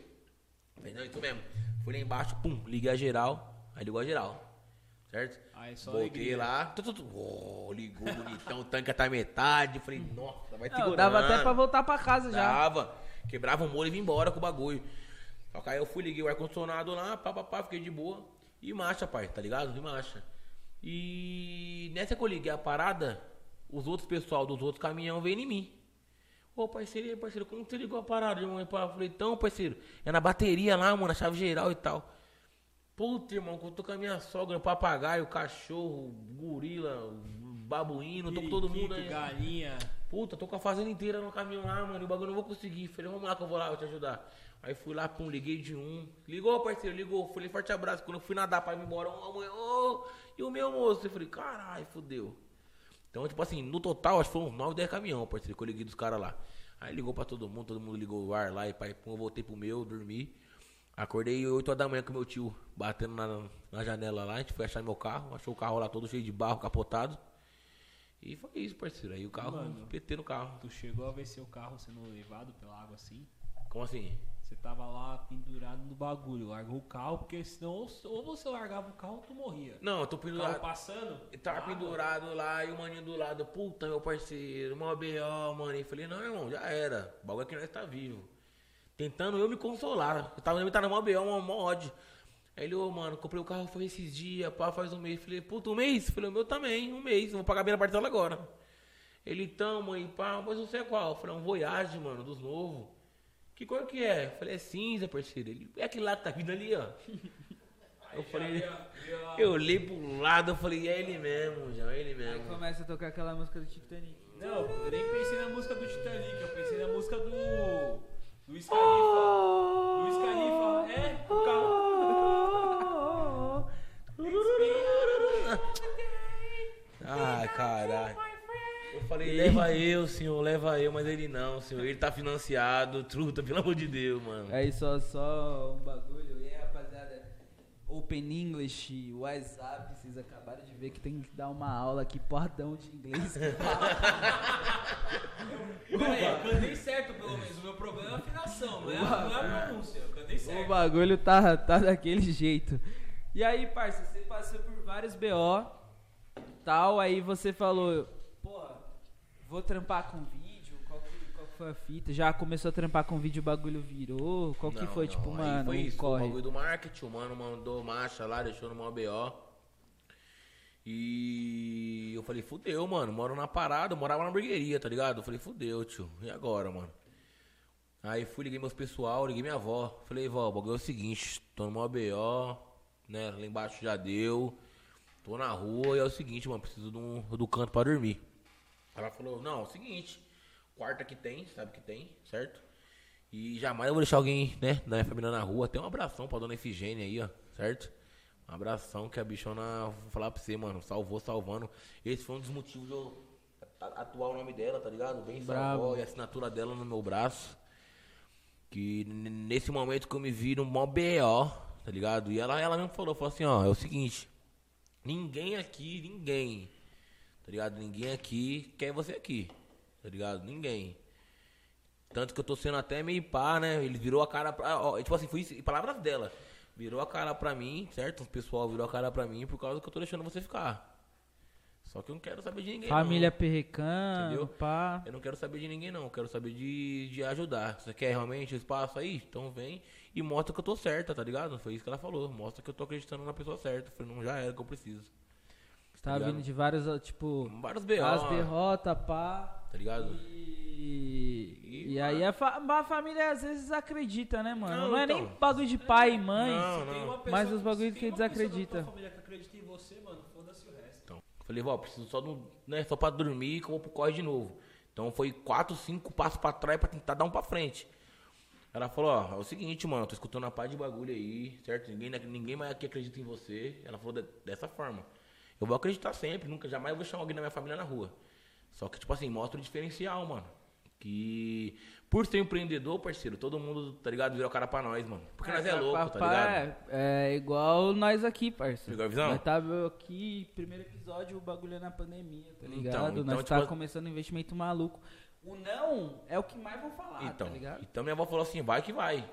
S3: Eu Falei, não, isso mesmo. Fui lá embaixo, pum, liguei a geral. Aí ligou a geral. Certo?
S2: Aí só
S3: Voltei
S2: alegria.
S3: lá. Tu, tu, tu, oh, ligou bonitão, o tanque até a metade. Falei, nossa, vai
S1: não,
S3: segurando.
S1: dava até pra voltar pra casa já.
S3: Dava. Quebrava o molho e vim embora com o bagulho. Só que aí eu fui, liguei o ar-condicionado lá, pá, pá, pá, fiquei de boa. E marcha, pai, tá ligado? E marcha. E nessa que eu liguei a parada, os outros pessoal dos outros caminhão veio em mim. Ô, parceiro, parceiro, como você ligou a parada, irmão? Eu falei, então, parceiro, é na bateria lá, mano, na chave geral e tal. Puta, irmão, que eu tô com a minha sogra, o papagaio, o cachorro, o gorila, babuíno, tô com todo mundo aí.
S2: galinha.
S3: Puta, tô com a fazenda inteira no caminhão lá, mano. E o bagulho não vou conseguir. Falei, vamos lá que eu vou lá, vou te ajudar. Aí fui lá, pum, liguei de um. Ligou, parceiro, ligou. Falei, forte abraço. Quando eu fui nadar pra ir embora, uma mãe, ô, e o meu moço? Eu falei, caralho, fudeu. Então, tipo assim, no total, acho que foram uns 9, 10 caminhão, parceiro, que eu liguei dos caras lá. Aí ligou pra todo mundo, todo mundo ligou o ar lá, e pai, pum, eu voltei pro meu, dormi. Acordei 8 horas da manhã com meu tio batendo na, na janela lá, a gente foi achar meu carro, achou o carro lá todo cheio de barro, capotado. E foi isso, parceiro. Aí o carro,
S2: Mano.
S3: PT no carro.
S2: Tu chegou a ver seu carro sendo levado pela água assim?
S3: Como assim?
S2: Você tava lá pendurado no bagulho, largou o carro, porque senão ou, ou você largava o carro ou tu morria.
S3: Não, eu tô
S2: carro
S3: pendurado.
S2: passando.
S3: Eu tava pendurado lá e o maninho do lado, puta, meu parceiro, mó B.O., mano. E falei, não, irmão, já era. O bagulho é que nós tá vivo. Tentando eu me consolar. Eu tava, eu tava numa B.O., mó, mó ódio. Aí ele, ô, mano, comprei o carro foi esses dias, pá, faz um mês. Falei, puta, um mês? Falei, o meu também, um mês. Vou pagar bem a parcela agora. Ele, então, mãe, pá, mas você é qual? Eu falei, é um Voyage, mano, dos novos. Que cor que é? Eu falei, é cinza, parceiro. Ele, é aquele lá que tá vindo ali, ó. Eu falei, eu olhei pro lado, eu falei, é ele mesmo, já, é ele
S1: Aí
S3: mesmo.
S1: começa a tocar aquela música do Titanic.
S2: Não, eu nem pensei na música do Titanic, eu pensei na música do. Do Khalifa. Do Khalifa. É, o carro.
S3: Ai, caralho. Eu falei, leva eu, senhor, leva eu, mas ele não, senhor. Ele tá financiado, truta, pelo amor de Deus, mano.
S1: Aí só, só um bagulho. E aí, rapaziada, Open English, WhatsApp, vocês acabaram de ver que tem que dar uma aula aqui, portão de inglês.
S2: Peraí, eu cantei certo pelo menos. O meu problema é a afinação, não é a, não é a pronúncia. Eu cantei
S1: o
S2: certo.
S1: bagulho tá, tá daquele jeito. E aí, parça, você passou por vários BO, tal, aí você falou, vou trampar com vídeo, qual que, qual que foi a fita? Já começou a trampar com vídeo, o bagulho virou? Qual que
S3: Não,
S1: foi,
S3: não,
S1: tipo, mano,
S3: foi isso, foi o
S1: corre?
S3: bagulho do marketing, o mano mandou marcha lá, deixou no BO. E eu falei, fudeu, mano, moro na parada, eu morava na hamburgueria, tá ligado? Eu falei, fudeu, tio, e agora, mano? Aí fui, liguei meus pessoal, liguei minha avó. Falei, vó, o bagulho é o seguinte, tô no BO, né? Lá embaixo já deu. Tô na rua e é o seguinte, mano, preciso um- do canto pra dormir. Ela falou, não, é o seguinte, quarta que tem, sabe que tem, certo? E jamais eu vou deixar alguém, né, da minha família na rua. Tem um abração pra dona Efigênia aí, ó, certo? Um abração que a bichona, vou falar pra você, mano, salvou, salvando. Esse foi um dos motivos de eu atuar o nome dela, tá ligado? Bem
S1: Bravo.
S3: salvou e a assinatura dela no meu braço. Que nesse momento que eu me vi no mó BO, tá ligado? E ela, ela mesmo falou, falou assim, ó, é o seguinte, ninguém aqui, ninguém, tá ligado? Ninguém aqui quer você aqui, tá ligado? Ninguém. Tanto que eu tô sendo até meio pá, né? Ele virou a cara pra. ó, tipo assim, foi isso, palavras dela. Virou a cara pra mim, certo? O pessoal virou a cara pra mim por causa que eu tô deixando você ficar. Só que eu não quero saber de ninguém.
S1: Família
S3: não. Entendeu?
S1: pá.
S3: Eu não quero saber de ninguém, não. Eu quero saber de, de ajudar. Você quer realmente o espaço aí? Então vem e mostra que eu tô certa, tá ligado? Foi isso que ela falou. Mostra que eu tô acreditando na pessoa certa. Eu falei, não, já era que eu preciso.
S1: Tá
S3: ligado?
S1: vindo de vários, tipo,
S3: Vários B.O.
S1: as derrotas, pá.
S3: Tá ligado?
S1: E,
S3: E,
S1: e aí a, fa- a família às vezes acredita, né, mano? Não,
S3: Não,
S1: é
S3: então.
S1: nem bagulho de pai e mãe.
S3: Não,
S2: Tem
S3: não.
S2: uma
S1: Mas
S2: pessoa-
S1: os bagulhos que
S2: tem uma pessoa
S1: desacredita.
S2: da tua família que acredita em você, mano, foda-se o resto.
S3: Então, falei, vó, preciso só, do, né, só pra dormir que eu vou pro corre de novo. Então foi quatro, cinco passos pra trás pra tentar dar um pra frente. Ela falou, ó, é o seguinte, mano, tô escutando uma paz de bagulho aí, certo? Ninguém, ninguém mais aqui acredita em você. Ela falou de- dessa forma. Eu vou acreditar sempre, nunca, jamais vou deixar alguém da minha família na rua. Só que, tipo assim, mostra o diferencial, mano. Que por ser empreendedor, parceiro, todo mundo, tá ligado, vira o cara pra nós, mano. Porque nós é louco, tá
S1: Papá
S3: ligado?
S1: É, é igual nós aqui, parceiro.
S3: Pegou a visão?
S1: Nós tá aqui, primeiro episódio, o bagulho é na pandemia, tá
S3: Então,
S1: ligado?
S3: então,
S1: nós
S3: tipo,
S1: tá começando um investimento maluco. O não é o que mais vão falar,
S3: Então,
S1: tá ligado?
S3: então minha avó falou assim, vai que vai.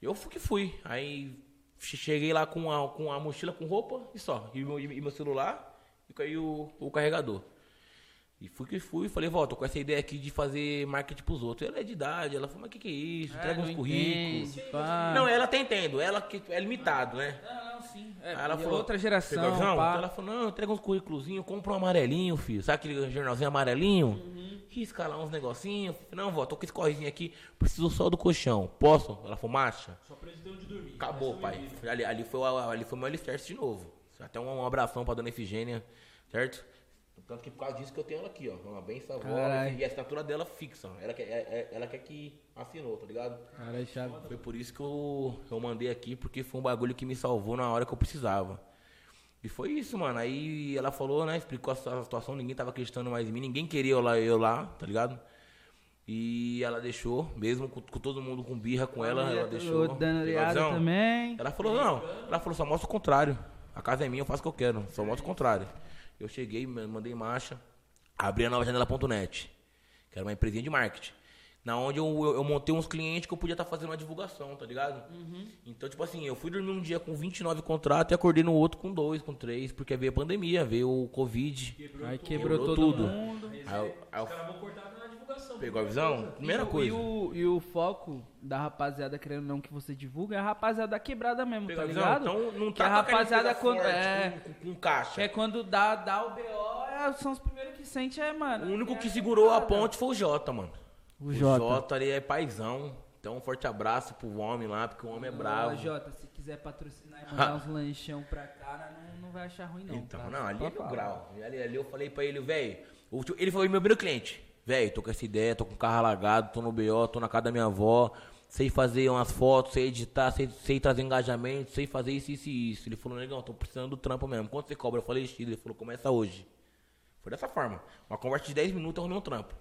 S3: Eu fui que fui. Aí cheguei lá com a, com a mochila com roupa e só. E meu, e meu celular e caiu o, o carregador. E fui que fui, falei, tô com essa ideia aqui de fazer marketing pros outros. Ela é de idade, ela falou, mas o que, que é isso? Entrega
S1: É,
S3: uns currículos.
S1: entende.
S3: Não, ela até entendo, ela que é limitado, né?
S1: Não, não, sim. É,
S3: ela
S1: e
S3: falou,
S1: outra geração.
S3: Então ela falou, não, entrega uns currículozinhos, compra um amarelinho, filho. Sabe aquele jornalzinho amarelinho?
S1: Uhum.
S3: Risca lá uns negocinhos. Não, vó, tô com esse correzinho aqui, preciso só do colchão. Posso? Ela falou, marcha.
S2: Só de onde dormir.
S3: Acabou, pai. Ali, ali, foi, o- ali foi o meu alicerce de novo. Até um, um abração pra dona Efigênia, certo? Tanto que por causa disso que eu tenho ela aqui, ó. Uma benção avó.
S1: Caralho.
S3: E a assinatura dela fixa. Ela quer, é- é- ela quer que assinou, tá ligado?
S1: Cara, é chave.
S3: Foi por isso que eu, eu mandei aqui, porque foi um bagulho que me salvou na hora que eu precisava. E foi isso, mano. Aí ela falou, né? Explicou a situação, ninguém tava acreditando mais em mim, ninguém queria eu lá, eu lá, tá ligado? E ela deixou, mesmo com, com todo mundo com birra com ela, ela deixou.
S1: Dando
S3: visão?
S1: também.
S3: Ela falou, não. Ela falou, só mostra o contrário. A casa é minha, eu faço o que eu quero. Só mostra o contrário. Eu cheguei, ma- mandei marcha, abri a nova janela.net, que era uma empresinha de marketing. Na onde eu, eu, eu montei uns clientes que eu podia estar fazendo uma divulgação, tá ligado? Então, tipo assim, eu fui dormir um dia com 29 contratos e acordei no outro com dois, com três, porque veio a pandemia, veio o Covid.
S1: Aí
S2: tudo.
S1: quebrou,
S3: Quebrou
S1: todo
S3: tudo.
S1: mundo.
S3: Aí, aí eu-
S2: Os caras vão cortar na divulgação.
S3: pegou a visão? Primeira
S1: e,
S3: coisa.
S1: E o, e o foco da rapaziada, querendo ou não que você divulga, é a rapaziada da quebrada mesmo,
S3: Pegou
S1: tá ligado?
S3: Então não
S1: Que
S3: tá
S1: a rapaziada
S3: coisa
S1: quando-
S3: forte,
S1: é.
S3: com, com, com caixa.
S1: Que é quando dá, dá o BO, é, são os primeiros que sente, é, mano.
S3: O único
S1: é
S3: que segurou a ponte foi o Jota, mano.
S1: O Jota.
S3: Jota ali é paizão. Então, um forte abraço pro homem lá, porque o homem é bravo.
S1: Ô, Jota, se quiser patrocinar e mandar uns lanchão pra cá, não, não vai achar ruim não.
S3: Então,
S1: tá?
S3: não, ali é meu grau. Ali, ali eu falei pra ele, velho. Ele foi meu primeiro cliente. Velho, tô com essa ideia, tô com o carro alagado, tô no BO, tô na casa da minha avó. Sei fazer umas fotos, sei editar, sei, sei trazer engajamento, sei fazer isso, isso e isso. Ele falou, negão, tô precisando do trampo mesmo. Quanto você cobra? Eu falei, X. Ele falou, começa hoje. Foi dessa forma. Uma conversa de 10 minutos, eu arrumei um trampo.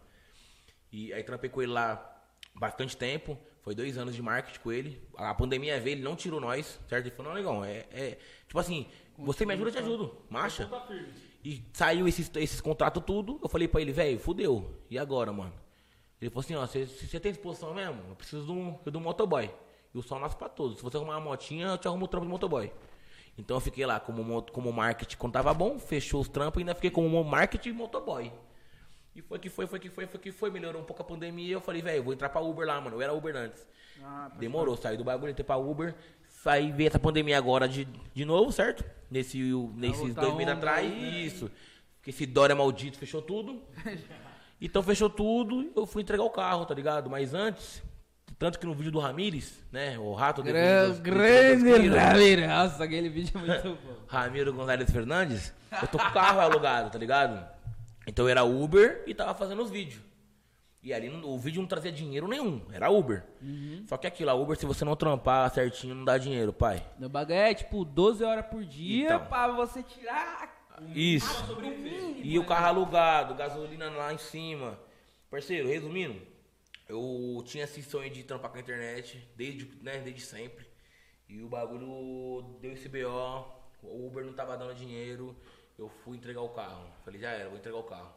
S3: E aí trampei com ele lá bastante tempo. Foi dois anos de marketing com ele. A pandemia veio, ele não tirou nós, certo? Ele falou, não, negão, é, é. Tipo assim, você me ajuda, eu te ajudo. Marcha. E saiu esses, esses contratos tudo. Eu falei pra ele, velho, fudeu. E agora, mano? Ele falou assim, ó, você tem disposição mesmo? Eu preciso de um, de um motoboy. E o sol nasce pra todos. Se você arrumar uma motinha, eu te arrumo o trampo de motoboy. Então eu fiquei lá como, mo- como marketing quando tava bom, fechou os trampos e ainda fiquei como marketing e motoboy. E foi que foi, foi que foi, foi que foi. Melhorou um pouco a pandemia. Eu falei, velho, vou entrar pra Uber lá, mano. Eu era Uber antes.
S1: Ah,
S3: Demorou, saí do bagulho, entrei pra Uber. Saí, veio essa pandemia agora de, de novo, certo? Nesse, nesses dois meses atrás.
S1: aí.
S3: Isso. Porque esse Dória maldito fechou tudo. Então fechou tudo eu fui entregar o carro, tá ligado? Mas antes, tanto que no vídeo do Ramires, né? O rato dos-
S1: Grande Ramiro. Nossa, aquele vídeo é muito bom.
S3: Ramiro Gonzalez Fernandes, eu tô com o carro alugado, tá ligado? Então era Uber e tava fazendo os vídeos. E ali o vídeo não trazia dinheiro nenhum, era Uber. Só que aquilo, a Uber, se você não trampar certinho, não dá dinheiro, pai.
S1: No bagulho é tipo 12 horas por dia
S3: Então.
S1: pra você tirar.
S3: Isso.
S1: mínimo,
S3: E o carro alugado, gasolina lá em cima. Parceiro, resumindo, eu tinha esse sonho de trampar com a internet desde, né, desde sempre. E o bagulho deu esse BO, o Uber não tava dando dinheiro, eu fui entregar o carro. Falei, já era, vou entregar o carro.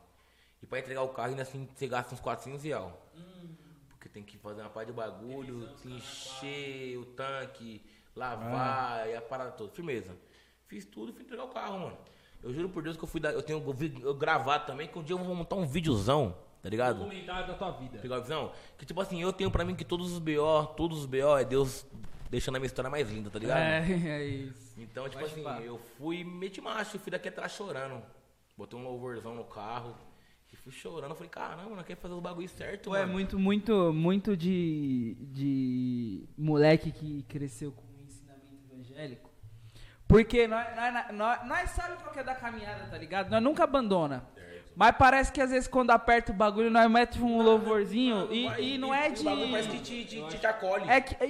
S3: E pra entregar o carro, ainda assim, você gasta uns 400 reais. Porque tem que fazer uma parte de bagulho, encher o tanque, lavar e a parada toda. Firmeza. Fiz tudo e fui entregar o carro, mano. Eu juro por Deus que eu fui dar, eu tenho um vídeo- eu gravado também, que um dia eu vou montar um videozão, tá ligado?
S2: Comentário da tua vida.
S3: Pegar a visão? Que tipo assim, eu tenho pra mim que todos os BO, todos os BO é Deus deixando a minha história mais linda, tá ligado?
S1: É, é isso.
S3: Então, tipo
S1: Pode
S3: assim, eu fui meti macho, fui daqui atrás chorando. Botei um louvorzão no carro e fui chorando. Falei, caramba, não quer fazer o bagulho certo,
S1: Pô, é
S3: mano.
S1: muito, muito, muito de, de moleque que cresceu com o ensinamento evangélico. Porque nós, nós, nós, nós sabemos qual que é da caminhada, tá ligado? Nós nunca abandona. Mas parece que às vezes quando aperta o bagulho, nós metemos um louvorzinho e, e não é de.
S3: parece que te, te, te, acolhe.
S1: É que. É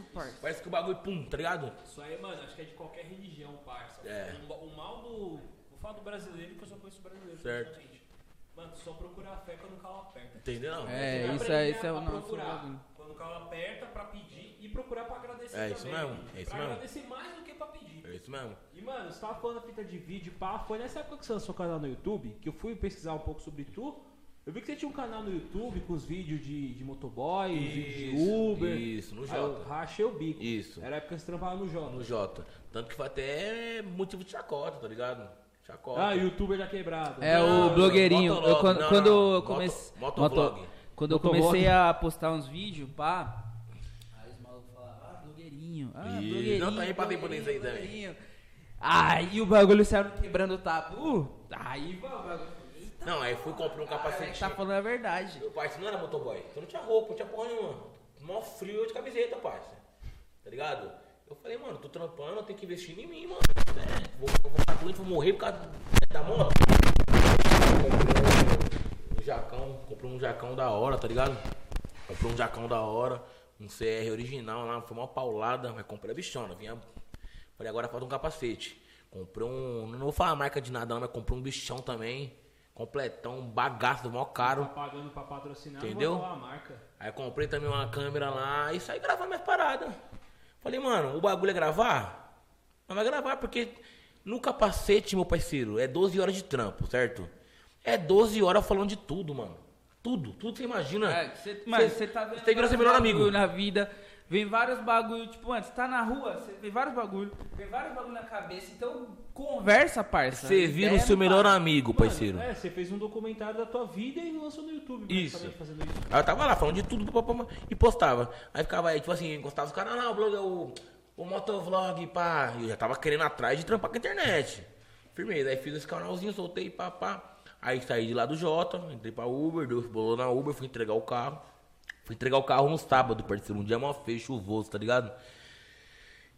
S1: isso, parça.
S3: Parece que o bagulho, pum, tá ligado?
S2: Isso aí, mano, acho que é de qualquer religião, parça.
S3: É.
S2: O, o mal do. Vou falar do brasileiro, que eu só conheço o brasileiro.
S3: Certo.
S2: principalmente. Mano, só procurar a fé quando o calo aperta.
S3: Entendeu? Não?
S1: É,
S2: que
S1: isso é, isso é o nosso
S2: procurar. Quando o calo aperta, pra pedir e procurar pra agradecer
S3: É isso
S2: também.
S3: mesmo, é isso
S2: pra
S3: mesmo.
S2: agradecer mais do que pra pedir.
S3: É isso mesmo.
S2: E, mano, você tava falando a fita de vídeo, pá, foi nessa época que você lançou o canal no YouTube, que eu fui pesquisar um pouco sobre tu. Eu vi que você tinha um canal no YouTube com os vídeos de, de motoboy, os vídeos de
S3: Isso,
S2: Uber.
S3: isso, no
S2: Aí
S3: Jota.
S2: rachei o bico.
S3: Isso.
S2: Era a época que você trampava no Jota.
S3: No Jota. Tanto que foi até motivo de chacota, tá ligado? Chacota.
S2: Ah, youtuber da quebrada.
S1: É
S3: Não,
S1: o blogueirinho.
S3: motovlog,
S1: Eu, quando
S3: não,
S1: quando
S3: não,
S1: eu comecei.
S3: moto- motovlog.
S1: Quando eu comecei a postar uns vídeos, pá. Aí os malucos falavam, ah, blogueirinho. Ah,
S3: Isso.
S1: blogueirinho.
S3: Não, também passei por isso aí também.
S1: Aí o bagulho saiu quebrando o tabu. Aí o bagulho.
S3: Não, aí fui comprar um
S1: Cara,
S3: capacete.
S1: tá falando a verdade.
S3: Meu parceiro não era motoboy. Então não tinha roupa, não tinha porra nenhuma. Mó frio de camiseta, parça. Tá ligado? Eu falei, mano, tô trampando, eu tenho que investir em mim, mano. É, vou, vou ficar doente, vou morrer por causa da moto. Comprei um jacão, comprei um jacão da hora, tá ligado? Comprei um jacão da hora, um CR original lá, foi uma paulada, mas comprei a bichona, vinha. Falei, agora falta um capacete. Comprei um. Não vou falar a marca de nada, não, mas comprei um bichão também. Completão, um bagaço, mó caro.
S2: Tá pagando pra patrocinar,
S3: Entendeu? Aí comprei também uma câmera lá e saí gravando minhas paradas. Falei, mano, o bagulho é gravar? Não vai gravar, porque no capacete, meu parceiro, é 12 horas de trampo, certo? É 12 horas falando de tudo, mano. Tudo, tudo que você imagina.
S1: É, cê, mano, você tá vendo.
S3: Você vira seu
S1: vários
S3: melhor amigo.
S1: Na vida. Vem vários bagulho, tipo, antes, tá na rua, você vê vários bagulho, vem vários bagulho na cabeça, então conversa, parça.
S3: Você vira o seu melhor amigo, parceiro.
S2: Mano, é, você fez um documentário da tua vida e lançou no YouTube.
S3: Isso.
S2: basicamente, Fazendo isso.
S3: Aí eu tava lá falando de tudo e postava. Aí ficava aí, tipo assim, encostava os caras, não, o blog é o, o motovlog, pá. E eu já tava querendo atrás de trampar com a internet. Firmeza. Aí fiz esse canalzinho, soltei, pá, pá. Aí saí de lá do Jota, entrei pra Uber, deu bolou na Uber, fui entregar o carro. Fui entregar o carro no sábado, parceiro. Um dia mó feio, chuvoso, tá ligado?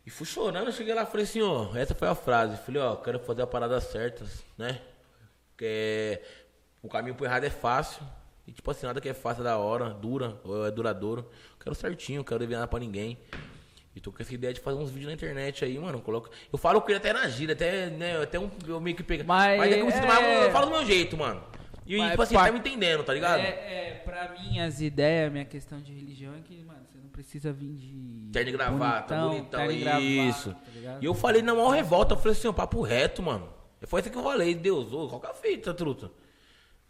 S3: E fui chorando, eu cheguei lá e falei assim, ó, essa foi a frase. Falei, ó, quero fazer a parada certa, né? Que é, o caminho pro errado é fácil. E tipo assim, nada que é fácil é da hora, dura, ou é duradouro. Quero certinho, quero dever nada pra ninguém. E tô com essa ideia de fazer uns vídeos na internet aí, mano. Coloca... Eu falo com ele até na gíria, até, né, até um, eu meio que pego.
S1: Mas
S3: Mas é eu, mais-
S1: é-
S3: eu falo do meu jeito, mano. E
S1: Mas,
S3: tipo assim,
S1: pá,
S3: tá me entendendo, tá ligado?
S1: É, é, pra mim, as ideias, minha questão de religião é que, mano, você não precisa vir de.
S3: Terno e gravata, bonitão,
S1: terno e gravata,
S3: isso.
S1: tá?
S3: E eu falei na maior revolta, eu falei assim, ó, papo reto, mano. Foi isso que eu falei, Deus, ô, qual que é a fita, truta?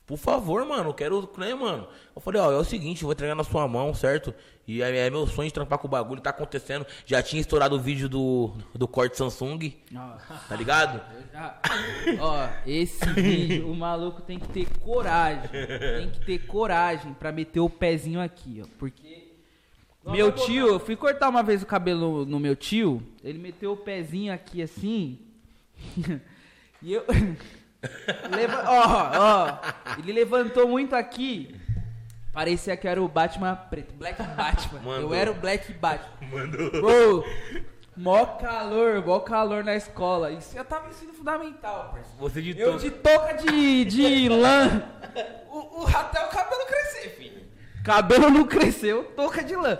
S3: Por favor, mano, eu quero, né, mano? Eu falei, ó, é o seguinte, eu vou entregar na sua mão, certo? E aí é meu sonho de trampar com o bagulho, tá acontecendo. Já tinha estourado o vídeo do, do corte Samsung,
S1: Ó,
S3: tá ligado?
S1: Ó, esse vídeo, o maluco tem que ter coragem. Tem que ter coragem pra meter o pezinho aqui, ó. Porque. Meu tio, eu fui cortar uma vez o cabelo no meu tio, ele meteu o pezinho aqui assim. e eu. Leva- Ó, ó. Ele levantou muito aqui. Parecia que era o Batman preto. Black Batman. Eu
S3: Mandou.
S1: era o Black Batman. Bro, mó calor, mó calor na escola. Isso eu tava ensino fundamental, parceiro.
S3: Você de
S1: Eu
S3: todo.
S1: de touca de, de lã. O, o, até o cabelo crescer, filho. Cabelo não cresceu, touca de lã.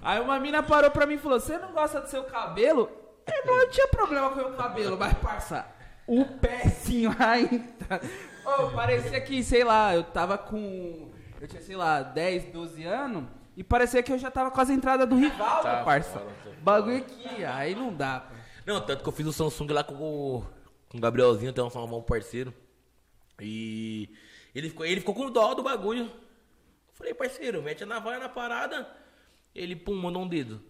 S1: Aí uma mina parou pra mim e falou: Você não gosta do seu cabelo? Eu tinha problema com o meu cabelo, mas parça, o pezinho ainda. Ô, parecia que, sei lá, eu tava com. Eu tinha, sei lá, 10, 12 anos. E parecia que eu já tava com as entradas do rival,
S3: Tá
S1: meu parça.
S3: fora,
S1: Bagulho aqui, aí não dá, pô.
S3: Não, tanto que eu fiz o Samsung lá com o, com o Gabrielzinho, tem um um parceiro. E ele ficou, ele ficou com dó do bagulho. Falei, parceiro, mete a navalha na parada. Ele, pum, mandou um dedo.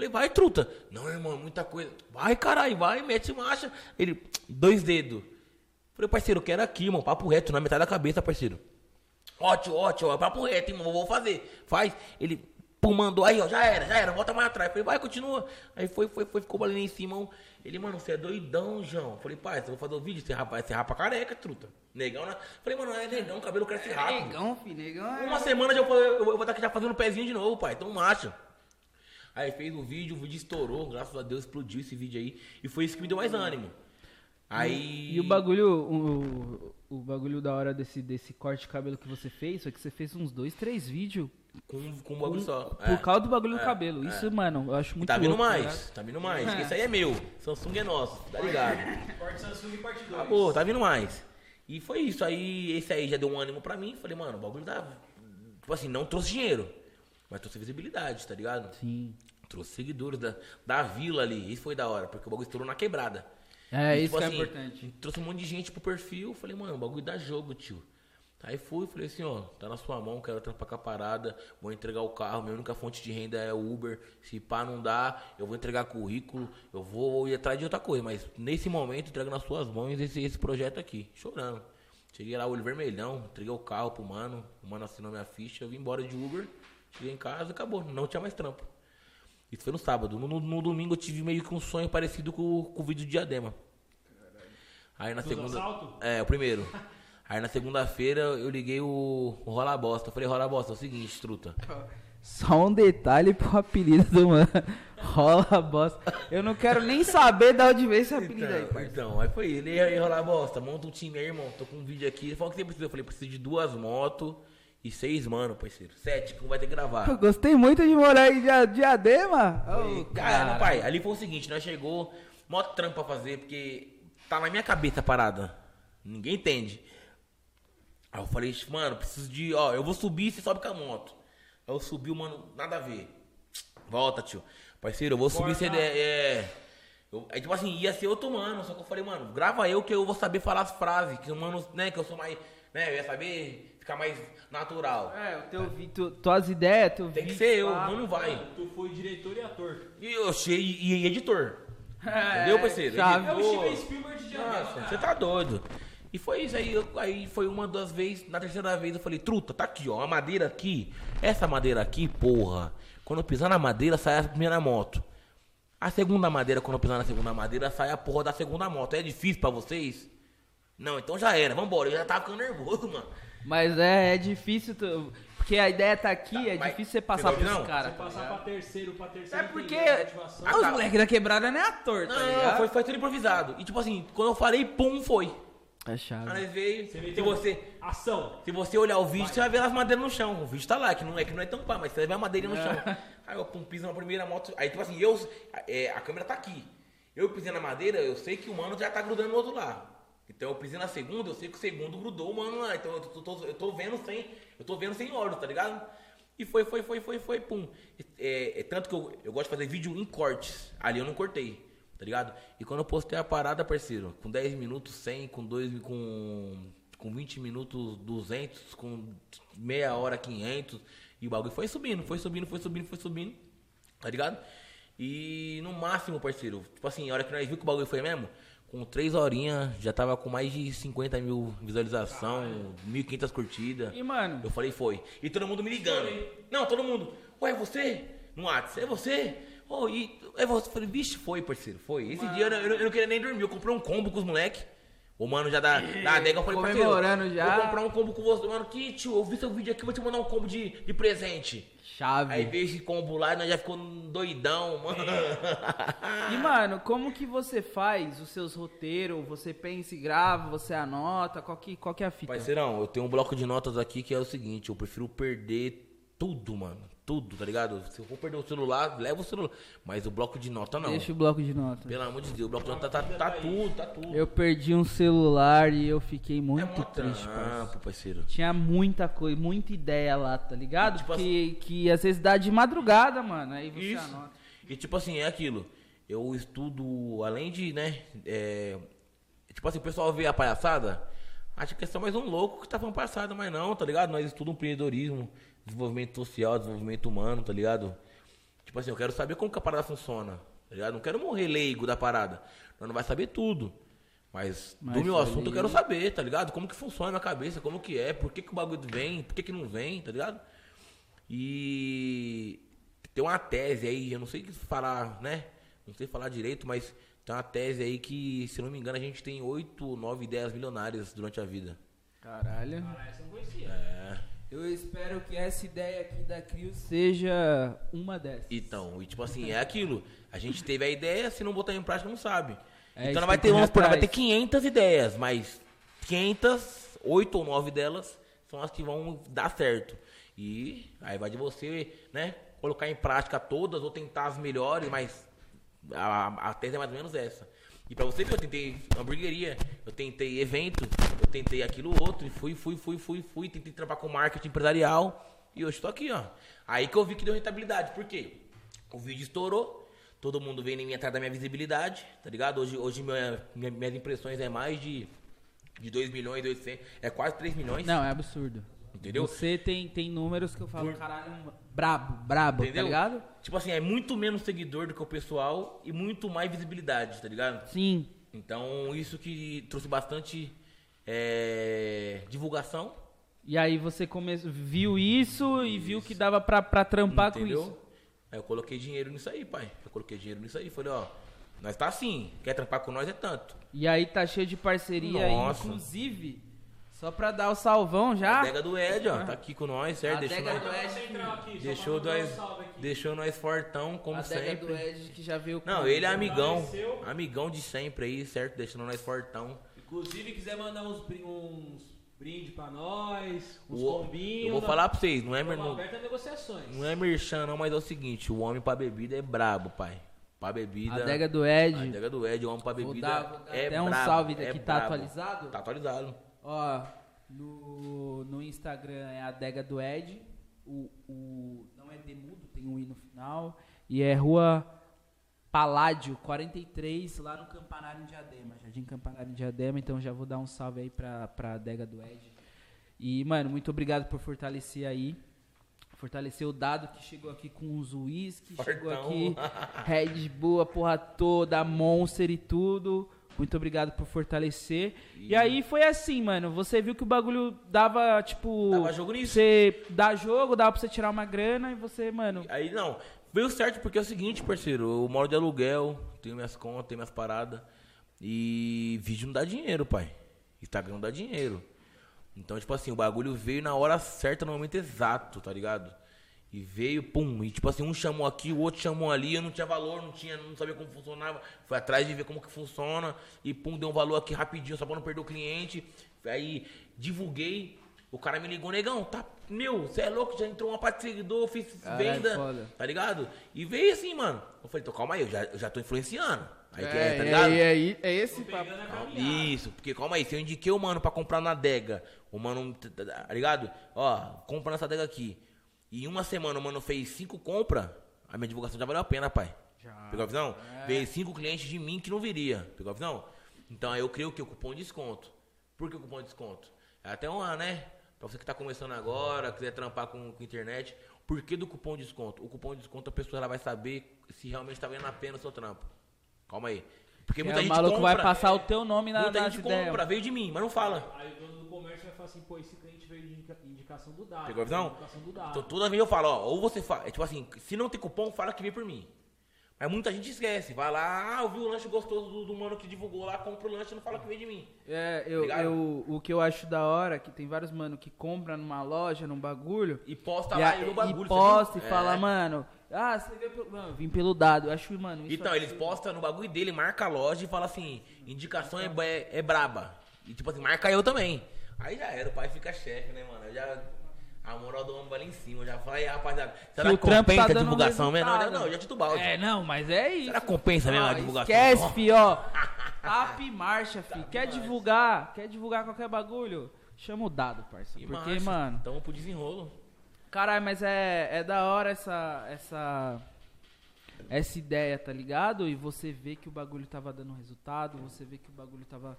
S3: Falei, vai, truta. Não, irmão, muita coisa. Vai, caralho, vai, mete marcha. Ele, dois dedos. Falei, parceiro, eu quero aqui, irmão, papo reto, na metade da cabeça, parceiro. Ótimo, ótimo, ó, papo reto, irmão, vou fazer. Faz. Ele, pum, mandou aí, ó, já era, já era, volta mais atrás. Falei, vai, continua. Aí foi, foi, foi, ficou ali em cima. ó. Ele, mano, você é doidão, João. Falei, pai, você vai fazer o vídeo, você rapa, você rapa careca, truta. Negão, né? Falei, mano, é negão, o cabelo cresce rápido.
S1: Negão, filho, negão. é-
S3: Uma semana já eu, eu, eu vou estar aqui já fazendo pezinho de novo, pai. Então marcha. Aí fez o vídeo, o vídeo estourou, graças a Deus explodiu esse vídeo aí. E foi isso que me deu mais ânimo. Aí.
S1: E o bagulho, o, o bagulho da hora desse, desse corte de cabelo que você fez foi que você fez uns dois, três vídeos
S3: Com, com um bagulho só.
S1: por
S3: É.
S1: causa do bagulho do
S3: é,
S1: cabelo.
S3: é.
S1: Isso, mano, eu acho muito
S3: tá vindo
S1: louco,
S3: mais,
S1: ligado?
S3: tá vindo mais. Esse aí é meu. Samsung é nosso, tá ligado?
S2: Corte Samsung parte 2.
S3: Acabou, tá vindo mais. E foi isso. Aí esse aí já deu um ânimo pra mim. Falei, mano, o bagulho tá. Tipo assim, não trouxe dinheiro. Mas trouxe visibilidade, tá ligado?
S1: Sim.
S3: Trouxe seguidores da, da vila ali. Isso foi da hora, porque o bagulho estourou na quebrada.
S1: É,
S3: E,
S1: isso
S3: tipo
S1: é
S3: assim,
S1: importante.
S3: Trouxe um monte de gente pro perfil. Falei, mano, o bagulho dá jogo, tio. Aí fui, falei assim, ó, tá na sua mão, quero trampar com a parada, vou entregar o carro, minha única fonte de renda é o Uber. Se pá não dá, eu vou entregar currículo, eu vou ir atrás de outra coisa, mas nesse momento entrego nas suas mãos esse, esse projeto aqui, chorando. Cheguei lá, olho vermelhão, entreguei o carro pro mano, o mano assinou minha ficha, eu vim embora de Uber, cheguei em casa, acabou, não tinha mais trampo. Isso foi no sábado. No, no- no domingo eu tive meio que um sonho parecido com, com o vídeo de Diadema. Aí na
S2: Do
S3: segunda.
S2: assalto?
S3: É, o primeiro. Aí na segunda-feira eu liguei o, o Rola Bosta. Eu falei, Rola Bosta, é o seguinte, truta.
S1: Só um detalhe pro apelido do mano. Rola bosta. Eu não quero nem saber de onde veio esse apelido aí,
S3: Então,
S1: parceiro.
S3: então, aí foi ele, e aí, Rola Bosta, monta um time aí, irmão. Tô com um vídeo aqui. Ele falou que você precisa. Eu falei, preciso de duas motos e seis mano, parceiro. Sete, que não vai ter que gravar.
S1: Eu gostei muito de morar em Dia- Diadema. Ô,
S3: Cara, pai, ali foi o seguinte, nós chegou, mó trampo pra fazer, porque tá na minha cabeça a parada. Ninguém entende. Aí eu falei, mano, preciso de, ó, eu vou subir e você sobe com a moto. Aí eu subi, o mano, nada a ver. Volta, tio. Parceiro, eu vou subir, você é... Eu, aí, tipo assim, ia ser outro mano, só que eu falei, mano, grava eu que eu vou saber falar as frases, que o mano, né, que eu sou mais, né, eu ia saber ficar mais natural.
S1: É, o teu vi, tu, tuas ideias, teu
S3: Tem que ser eu, não, não vai.
S2: Tu foi diretor e ator.
S3: E eu achei, e, e editor.
S1: É,
S3: Entendeu, parceiro?
S1: chave.
S2: É o. Steven Spielberg de
S3: Nossa, você tá doido. E foi isso aí, eu- aí foi uma das vezes, na terceira vez eu falei, truta, tá aqui, ó, a madeira aqui, essa madeira aqui, porra, quando eu pisar na madeira, sai a primeira moto. A segunda madeira, quando eu pisar na segunda madeira, sai a porra da segunda moto. É difícil pra vocês? Não, então já era, vambora, eu já tava ficando nervoso, mano.
S1: Mas é, é difícil. Tu... Porque a ideia tá aqui, é
S3: Mas-
S1: difícil você passar pros caras.
S2: Você
S1: tá
S2: passar
S1: ligado?
S2: pra terceiro, pra terceiro.
S1: É porque
S2: entender a motivação.
S1: os moleques da quebrada não é ator, tá
S3: Não,
S1: ligado?
S3: foi, foi tudo improvisado. E tipo assim, quando eu falei, pum, foi.
S1: É
S3: Aí
S1: chave.
S3: nós veio.
S2: Você
S3: Se você,
S2: Ação.
S3: se você olhar o vídeo, você vai ver as madeiras no chão. O vídeo tá lá, que não é, que não é tão pá, mas você vai ver a madeira no chão. Aí eu pum, piso na primeira moto. Aí tipo assim, eu. é, a câmera tá aqui. Eu pisei na madeira, eu sei que o mano já tá grudando no outro lado. Então eu pisei na segunda, eu sei que o segundo grudou mano. Então eu tô, tô- eu tô vendo sem. Eu tô vendo sem olhos, tá ligado? E foi, foi, foi, foi, foi, pum. É, é tanto que eu, eu gosto de fazer vídeo em cortes. Ali eu não cortei, tá ligado? E quando eu postei a parada, parceiro, com 10 minutos, 100, com 2, com, com 20 minutos, 200, com meia hora, 500. E o bagulho foi subindo, foi subindo, foi subindo, foi subindo, tá ligado? E no máximo, parceiro, tipo assim, a hora que nós viu que o bagulho foi mesmo, com 3 horinhas, já tava com mais de 50 mil visualização, 1.500 curtidas.
S1: E, mano,
S3: Eu falei, foi. E todo mundo me ligando. Não, todo mundo. Ué, é você? No WhatsApp, é você? Oh, e é você? Eu falei, vixe, foi, parceiro, foi. Esse dia eu não, eu eu não queria nem dormir. Eu comprei um combo com os moleques. O mano já da, da adega, eu falei, parceiro.
S1: Já.
S3: Vou comprar um combo com você. Mano, que tio, eu vi seu vídeo aqui, vou te mandar um combo de, de presente.
S1: Chave.
S3: Aí veio esse combo lá e nós já ficou doidão, mano.
S1: E, mano, como que você faz os seus roteiros? Você pensa e grava, você anota? Qual que, qual que é a fita?
S3: Parceirão, eu tenho um bloco de notas aqui que é o seguinte, eu prefiro perder tudo, mano. Tudo, tá ligado? Se eu for perder o celular, leva o celular. Mas o bloco de nota não.
S1: Deixa o bloco de nota.
S3: Pelo amor de Deus, o bloco de nota tá, tá, tá tudo, tá tudo.
S1: Eu perdi um celular e eu fiquei
S3: é
S1: muito
S3: mó
S1: triste,
S3: trampo, parceiro.
S1: Tinha muita coisa, muita ideia lá, tá ligado?
S3: Tipo
S1: que, que às vezes dá de madrugada, mano. Aí você
S3: Isso.
S1: anota.
S3: E tipo assim, é aquilo. Eu estudo, além de, né? é, tipo assim, o pessoal vê a palhaçada, acha que é só mais um louco que tá falando palhaçada, mas não, tá ligado? Nós estudamos empreendedorismo, desenvolvimento social, desenvolvimento humano, tá ligado? Tipo assim, eu quero saber como que a parada funciona, tá ligado? Não quero morrer leigo da parada. Nós não vai saber tudo. Mas,
S1: Mas
S3: do meu assunto eu quero saber, tá ligado? Como que funciona a minha cabeça, como que é, por que, que o bagulho vem, por que, que não vem, tá ligado? E tem uma tese aí, eu não sei falar, né? Não sei falar direito, mas tem uma tese aí que, se não me engano, a gente tem oito ou nove ideias milionárias durante a vida.
S1: Caralho.
S2: Essa eu não conhecia.
S3: É.
S1: Eu espero que essa ideia aqui da Crio seja uma dessas.
S3: Então, e tipo assim, é aquilo. A gente teve a ideia, se não botar em prática, não sabe.
S1: É,
S3: então, vai ter, vamos supor, vai ter
S1: atrás.
S3: 500 ideias, mas 500, 8 ou 9 delas são as que vão dar certo. E aí vai de você, né, colocar em prática todas ou tentar as melhores, mas a, a tese é mais ou menos essa. E pra você ver, eu tentei hamburgueria, eu tentei evento, eu tentei aquilo outro, e fui, fui, fui, fui, fui, tentei trabalhar com marketing empresarial, e hoje tô aqui, ó. Aí que eu vi que deu rentabilidade, por quê? O vídeo estourou, todo mundo veio em mim atrás da minha visibilidade, tá ligado? Hoje, hoje minha, minha- minhas impressões é mais de, de 2 milhões, 800, é quase 3 milhões,
S1: Não, é absurdo.
S3: Entendeu?
S1: Você tem, tem números que eu falo,
S3: Por-
S1: caralho, brabo, brabo,
S3: Entendeu?
S1: tá ligado?
S3: Tipo assim, é muito menos seguidor do que o pessoal e muito mais visibilidade, tá ligado?
S1: Sim.
S3: Então, isso que trouxe bastante é, divulgação.
S1: E aí você come... viu isso e viu que dava pra, pra trampar com
S3: entendeu?
S1: isso.
S3: Aí eu coloquei dinheiro nisso aí, pai. Eu coloquei dinheiro nisso aí. Falei, ó, nós tá assim. Quer trampar com nós é tanto.
S1: E aí tá cheio de parceria aí,
S3: Nossa.
S1: inclusive, só pra dar o salvão
S3: A
S1: já.
S3: adega do Ed, ó, tá aqui com nós, certo?
S1: A
S3: Deixou
S1: adega
S3: nós,
S1: do Ed.
S3: Deixou nós,
S2: um salve aqui.
S3: deixou nós fortão, como
S1: a adega
S3: sempre.
S1: do Ed que já veio com...
S3: Não, ele é amigão.
S2: Apareceu.
S3: Amigão de sempre aí, certo? Deixando nós fortão.
S2: Inclusive, quiser mandar uns, brin- uns brindes pra nós, uns
S3: O-
S2: combinhos.
S3: eu vou falar pra vocês, não é,
S2: a negociações.
S3: Não é merchan não, mas é o seguinte, o homem pra bebida é brabo, pai. Pra bebida.
S1: A adega do Ed.
S3: A adega do Ed, o homem pra
S1: Vou
S3: bebida
S1: dar, vou dar
S3: é
S1: até um
S3: brabo,
S1: salve
S3: é
S1: daqui, tá
S3: brabo.
S1: atualizado?
S3: Tá atualizado.
S1: Ó, no, no Instagram é a adega do Ed. O, o, não é Demudo, tem um i no final. E é rua Paládio 43, lá no Campanário em Diadema. Jardim Campanário em Diadema. Então já vou dar um salve aí pra, pra adega do Ed. E, mano, muito obrigado por fortalecer aí. Fortalecer o dado que chegou aqui com os uísque, chegou aqui Red Bull, a porra toda, Monster e tudo. Muito obrigado por fortalecer. E, aí foi assim, mano. Você viu que o bagulho dava, tipo.
S3: Dava jogo nisso.
S1: Você dá jogo, dava pra você tirar uma grana e você, mano.
S3: Aí não, veio certo porque é o seguinte, parceiro, eu moro de aluguel, tenho minhas contas, tenho minhas paradas. E vídeo não dá dinheiro, pai. Instagram não dá dinheiro. Então, tipo assim, o bagulho veio na hora certa, no momento exato, tá ligado? E veio, pum, e tipo assim, um chamou aqui, o outro chamou ali, eu não tinha valor, não tinha, não sabia como funcionava. Fui atrás de ver como que funciona e pum, deu um valor aqui rapidinho, só pra não perder o cliente. Aí divulguei, o cara me ligou, negão, tá, meu, você é louco, já entrou uma parte de seguidor, fiz
S1: Caralho,
S3: venda,
S1: foda.
S3: tá ligado? E veio assim, mano. Eu falei, então calma aí, eu já, eu já tô influenciando. Aí que
S1: É,
S3: é, tá ligado?
S1: é, é, é esse papo.
S3: Isso, porque calma aí, se eu indiquei o mano pra comprar na adega, o mano, tá tá ligado? Ó, compra nessa adega aqui. E em uma semana o mano fez cinco compras, a minha divulgação já valeu a pena, pai.
S1: Já.
S3: Pegou a visão? Veio cinco clientes de mim que não viria. Pegou a visão? Então aí eu criei o que? O cupom de desconto. Por que o cupom de desconto? É até uma, né? Pra você que tá começando agora, quiser trampar com, com internet. Por que do cupom de desconto? O cupom de desconto a pessoa ela vai saber se realmente tá valendo a pena o seu trampo. Calma aí. Porque muita
S1: É, o
S3: gente
S1: maluco
S3: compra,
S1: vai passar o teu nome na,
S3: muita
S1: nas
S3: gente
S1: ideias.
S3: compra, veio de mim, mas não fala.
S2: Aí o dono do comércio vai falar assim, pô, esse cliente veio de indica- indicação do dado.
S3: Pegou a visão?
S2: Indicação do dado.
S3: Então toda vez eu falo, ó, ou você fala, é tipo assim, se não tem cupom, fala que veio por mim. Mas muita gente esquece, vai lá, ah, eu vi o lanche gostoso do, do mano que divulgou lá, compra o lanche e não fala que veio de mim.
S1: É, eu,
S3: Ligado?
S1: eu, o que eu acho da hora é que tem vários mano que compram numa loja, num bagulho,
S3: E posta
S1: e,
S3: lá e no bagulho.
S1: e posta e fala,
S3: É.
S1: mano, ah, você veio pelo. Mano, vim pelo dado. Eu acho, mano, isso
S3: Então,
S1: é-
S3: eles postam no bagulho dele, marca a loja e fala assim, indicação é, é, é braba. E tipo assim, marca eu também. Aí já era, o pai fica chefe, né, mano? Eu já. A moral do homem vai lá em cima. Já falei, rapaziada, será
S1: Que tá
S3: compensa a
S1: dando
S3: divulgação mesmo? Não, não, já te balde.
S1: É, não, mas é isso.
S3: Será que compensa mesmo a
S1: Ó,
S3: divulgação?
S1: Esquece, fi, ó. Tapa e marcha, fi. Quer divulgar? Quer divulgar qualquer bagulho? Chama o dado.
S3: E
S1: Porque,
S3: marcha.
S1: mano.
S3: Tamo pro desenrolo.
S1: Caralho, mas é, é da hora essa, essa, essa ideia, tá ligado? E você vê que o bagulho tava dando resultado, você vê que o bagulho tava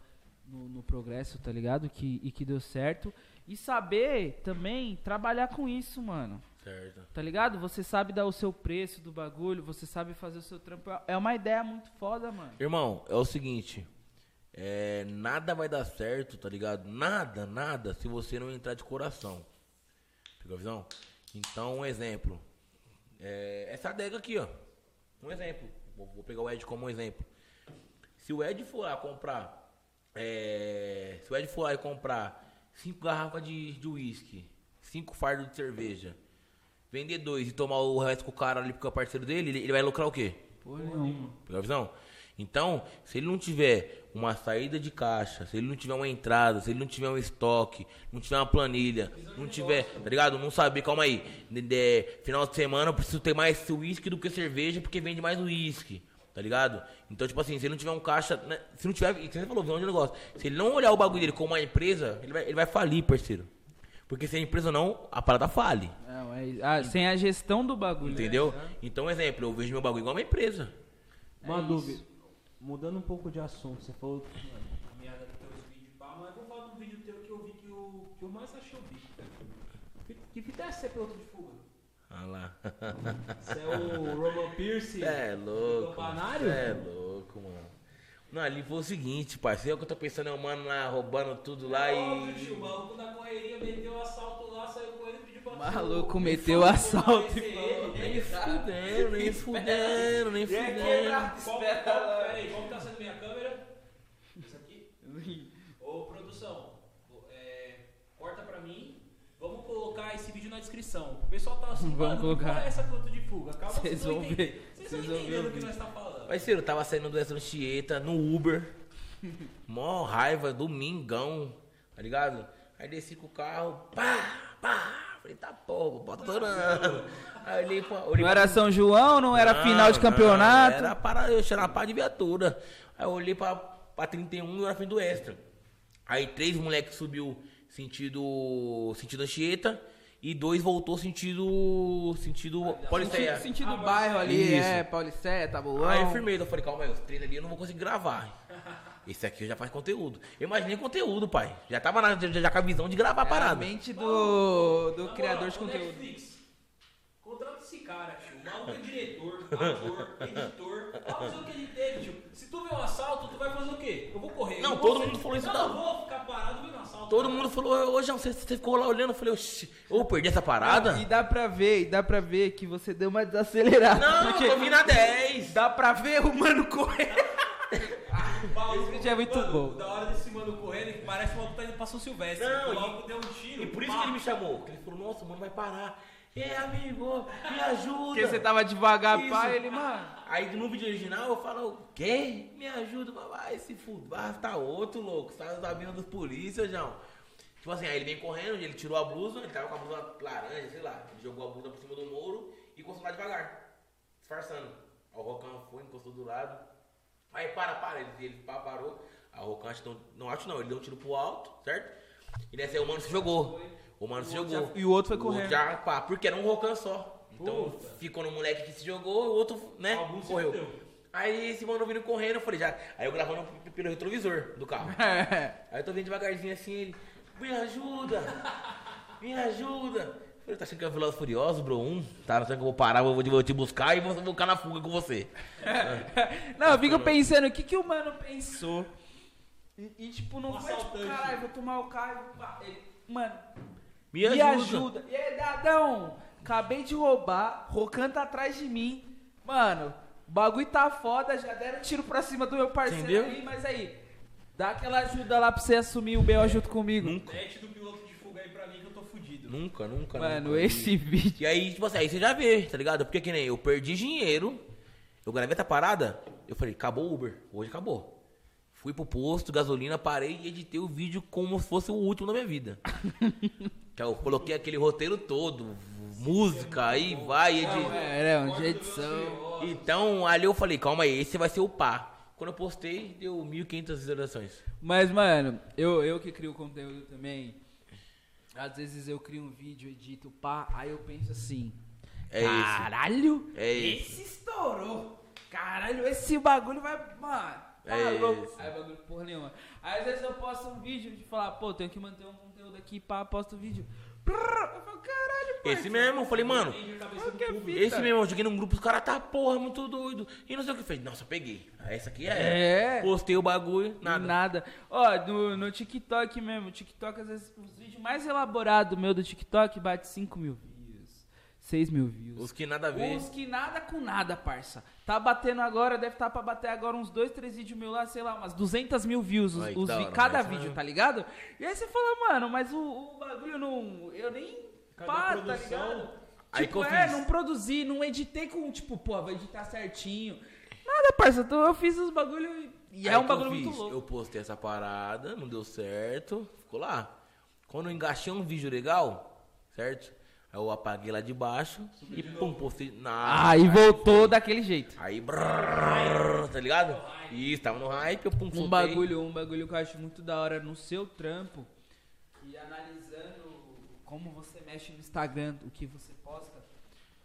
S1: no, no progresso, tá ligado? Que, e que deu certo. E saber também trabalhar com isso, mano.
S3: Certo.
S1: Tá ligado? Você sabe dar o seu preço do bagulho, você sabe fazer o seu trampo. É uma ideia muito foda, mano.
S3: Irmão, é o seguinte. É, nada vai dar certo, tá ligado? Nada, nada, se você não entrar de coração. Pegou a visão? Então, um exemplo. É, essa adega aqui, ó. Um exemplo. Vou, vou pegar o Ed como um exemplo. Se o Ed for lá comprar. É, se o Ed for lá e comprar cinco garrafas de de uísque, cinco fardos de cerveja, vender dois e tomar o resto com o cara ali porque é parceiro dele, ele, ele vai lucrar o quê?
S1: Porra nenhuma.
S3: Pegou a visão? Então, se ele não tiver uma saída de caixa, se ele não tiver uma entrada, se ele não tiver um estoque, não tiver uma planilha, não tiver, tá ligado? Não saber, calma aí, de, de- final de semana eu preciso ter mais uísque do que cerveja porque vende mais uísque, tá ligado? Então, tipo assim, se ele não tiver um caixa, né, se não tiver, você falou, visão de negócio, se ele não olhar o bagulho dele como uma empresa, ele vai, ele vai falir, parceiro. Porque se a empresa não, a parada fale.
S1: Não, é, ah, sem a gestão do bagulho.
S3: Entendeu? Então, um exemplo, eu vejo meu bagulho igual uma empresa.
S2: Uma
S1: É
S2: dúvida. Mudando um pouco de assunto, você falou mano, caminhada dos teus vídeos, pá, mas eu vou falar de um vídeo teu que eu vi que o que eu mais achei o bico. Que- Que fita é essa piloto de
S3: lá.
S2: Você é o Roman Pierce?
S3: É louco.
S2: Campanário?
S3: É louco, mano. Não, ali foi o seguinte, parceiro. O que eu tô pensando é o mano lá roubando tudo lá
S2: Óbvio, tio, o
S3: e.
S2: maluco na correria meteu o assalto lá, saiu correndo e pediu pra
S1: Maluco
S2: Me
S1: meteu
S2: fala,
S1: assalto e falou.
S3: Nem fudendo, nem fudendo, nem fudendo.
S2: Qual, qual, peraí, que tá sendo minha câmera? Isso aqui? Ô, produção, ô, é, corta pra mim. Vamos colocar esse vídeo na descrição. O pessoal tá assim,
S1: Vamos
S2: mano,
S1: colocar.
S2: é essa piloto de fuga? Calma,
S1: Vocês
S2: vão
S1: ver.
S2: Vocês vão entender
S1: o
S2: que nós tá falando.
S3: Parceiro, eu tava saindo do Extra Anchieta no Uber. Mó raiva, domingão, tá ligado? Aí desci com o carro, pá, pá. Falei, tá porra, bota torando. Aí olhei pra. olhei
S1: Não
S3: pra-
S1: era São João, não era
S3: Não,
S1: final de
S3: não,
S1: campeonato.
S3: Era para eu tirar a pá de viatura. Aí eu olhei pra, pra 31 e era frente do extra. Aí três moleques subiu sentido. sentido Anchieta e dois voltou sentido. sentido Pauliceia.
S1: Sentido, sentido bairro ali,
S3: Isso.
S1: é, Paulicéia, Tabuão.
S3: Aí eu firmei, eu falei, calma aí, os três ali eu não vou conseguir gravar. Esse aqui já faz conteúdo. Eu imaginei conteúdo, pai. Já tava na, já, já com a visão de gravar a
S1: É a
S3: parada.
S1: mente do, do criador de conteúdo.
S2: Netflix, contrata esse cara, tio. O maluco é diretor, ator, editor. Vai fazer o que ele teve, tio. Se tu vê um assalto, tu vai fazer o quê? Eu vou correr.
S3: Não, todo mundo falou isso
S2: Eu não vou ficar parado vendo assalto.
S3: Todo mundo falou, ô João, você, você ficou lá olhando. Eu falei, oxi, eu vou perder essa parada?
S1: E dá pra ver, e dá pra ver que você deu uma desacelerada.
S3: Não,
S1: porque
S3: eu tô vindo a 10.
S1: dá pra ver o mano correr.
S2: Paulo,
S1: Esse vídeo é muito
S2: mano,
S1: bom.
S2: Da hora desse mano correndo, que parece uma tá indo pra São Silvestre.
S3: Não,
S2: o maluco deu um tiro.
S3: E por isso
S2: pá.
S3: que ele me chamou. Porque ele falou, nossa, mano, vai parar. É, amigo, me ajuda.
S1: Porque você tava devagar,
S3: Isso.
S1: pai, ele, mano.
S3: Aí no vídeo original eu falo, o quê? Me ajuda, vai se fuder. Ah, tá outro louco, você tá da mina dos polícia, João. Tipo assim, aí ele vem correndo, ele tirou a blusa, ele tava com a blusa laranja, sei lá. Ele jogou a blusa por cima do muro e encostou lá devagar, disfarçando. Aí o Rocão foi, encostou do lado. Aí para, para, ele, ele parou. Aí o Rocão, acho que não, não acho não, ele deu um tiro pro alto, certo? E nessa aí o mano se jogou. O mano se
S1: outro
S3: jogou.
S1: já- e o outro foi
S3: O
S1: correndo.
S3: já, pá, porque era um Rocão só. Então
S2: Puta.
S3: ficou no moleque que se jogou, o outro, né,
S2: Algum se
S3: correu. Aí esse mano vindo correndo, eu falei, já. Aí eu gravando pelo retrovisor do carro. Aí eu tô vindo devagarzinho assim, ele, me ajuda, me ajuda. Eu falei, tá achando que é o Veloz Furioso, bro? Um, tá achando que eu vou parar, eu vou, vou te buscar e vou vou ficar na fuga com você.
S1: Não, eu fico pensando, o que que o mano pensou? E, e, tipo, não
S2: Um
S1: foi tipo, caralho, vou tomar o carro. e. Ele, mano,
S3: Me
S1: me
S3: ajuda.
S1: ajuda. E aí, Dadão, acabei de roubar, Rocan tá atrás de mim. Mano, o bagulho tá foda, já deram tiro pra cima do meu parceiro
S3: Entendeu?
S1: aí, mas aí, dá aquela ajuda lá pra você assumir o B.O. junto comigo.
S3: Nunca,
S2: Mete do piloto de fuga aí pra mim que eu tô fudido.
S3: nunca, nunca.
S1: Mano,
S3: nunca.
S1: esse vídeo.
S3: E aí, tipo assim, aí você já vê, tá ligado? Porque que nem eu perdi dinheiro, eu gravei essa parada, eu falei, acabou o Uber, hoje acabou. Fui pro posto, gasolina, parei e editei o vídeo como se fosse o último da minha vida. que eu coloquei aquele roteiro todo, música, aí vai, editei.
S1: É, um de edição.
S3: Então, ali eu falei, calma aí, esse vai ser o pá. Quando eu postei, deu 1.500 visualizações.
S1: Mas, mano, eu, eu que crio conteúdo também. Às vezes eu crio um vídeo, edito, pá, aí eu penso assim.
S3: É.
S1: Caralho,
S3: É esse.
S1: esse estourou. Caralho, esse bagulho vai. Mano, tá
S3: É
S1: louco.
S3: esse.
S1: Aí bagulho porra nenhuma. Aí às vezes eu posto um vídeo de falar, pô, tenho que manter um conteúdo aqui, pá, posto o vídeo. Eu falo, caralho,
S3: Esse
S1: parceiro,
S3: mesmo, eu falei, mano,
S1: é
S3: esse mesmo, eu joguei num grupo, os caras tá, porra, muito doido. E não sei o que fez. Nossa, eu peguei. Ah, Essa aqui é.
S1: É.
S3: Postei o bagulho,
S1: Nada.
S3: nada.
S1: Ó, no, no TikTok mesmo, o TikTok, às vezes, os vídeos mais elaborados meu do TikTok bate 5 mil 6 mil views.
S3: Os que nada a ver.
S1: Os que nada com nada, parça. Tá batendo agora, deve estar pra bater agora uns dois, três vídeos mil lá, sei lá, umas 200 mil views, os,
S3: Ai,
S1: os
S3: hora,
S1: cada
S3: mas,
S1: vídeo,
S3: né?
S1: tá ligado? E aí você fala, mano, mas o, o bagulho não. Eu nem.
S2: Cadê
S1: pá, tá ligado?
S3: Aí
S1: tipo,
S3: que eu
S1: é, não produzi, não editei com, tipo, pô, vou editar certinho. Nada, parça, então eu fiz os bagulho e é
S3: Aí
S1: um
S3: que
S1: bagulho
S3: eu
S1: muito louco.
S3: Eu postei essa parada, não deu certo, ficou lá. Quando eu engaixei um vídeo legal, certo? Aí eu apaguei lá de baixo e pum, postei na.
S1: Ah, e voltou daquele jeito.
S3: Aí, brrr, tá ligado? Isso, tava no hype, eu pum,
S1: Um
S3: soltei.
S1: bagulho, um bagulho que eu acho muito da hora no seu trampo e analisando como você mexe no Instagram, o que você posta,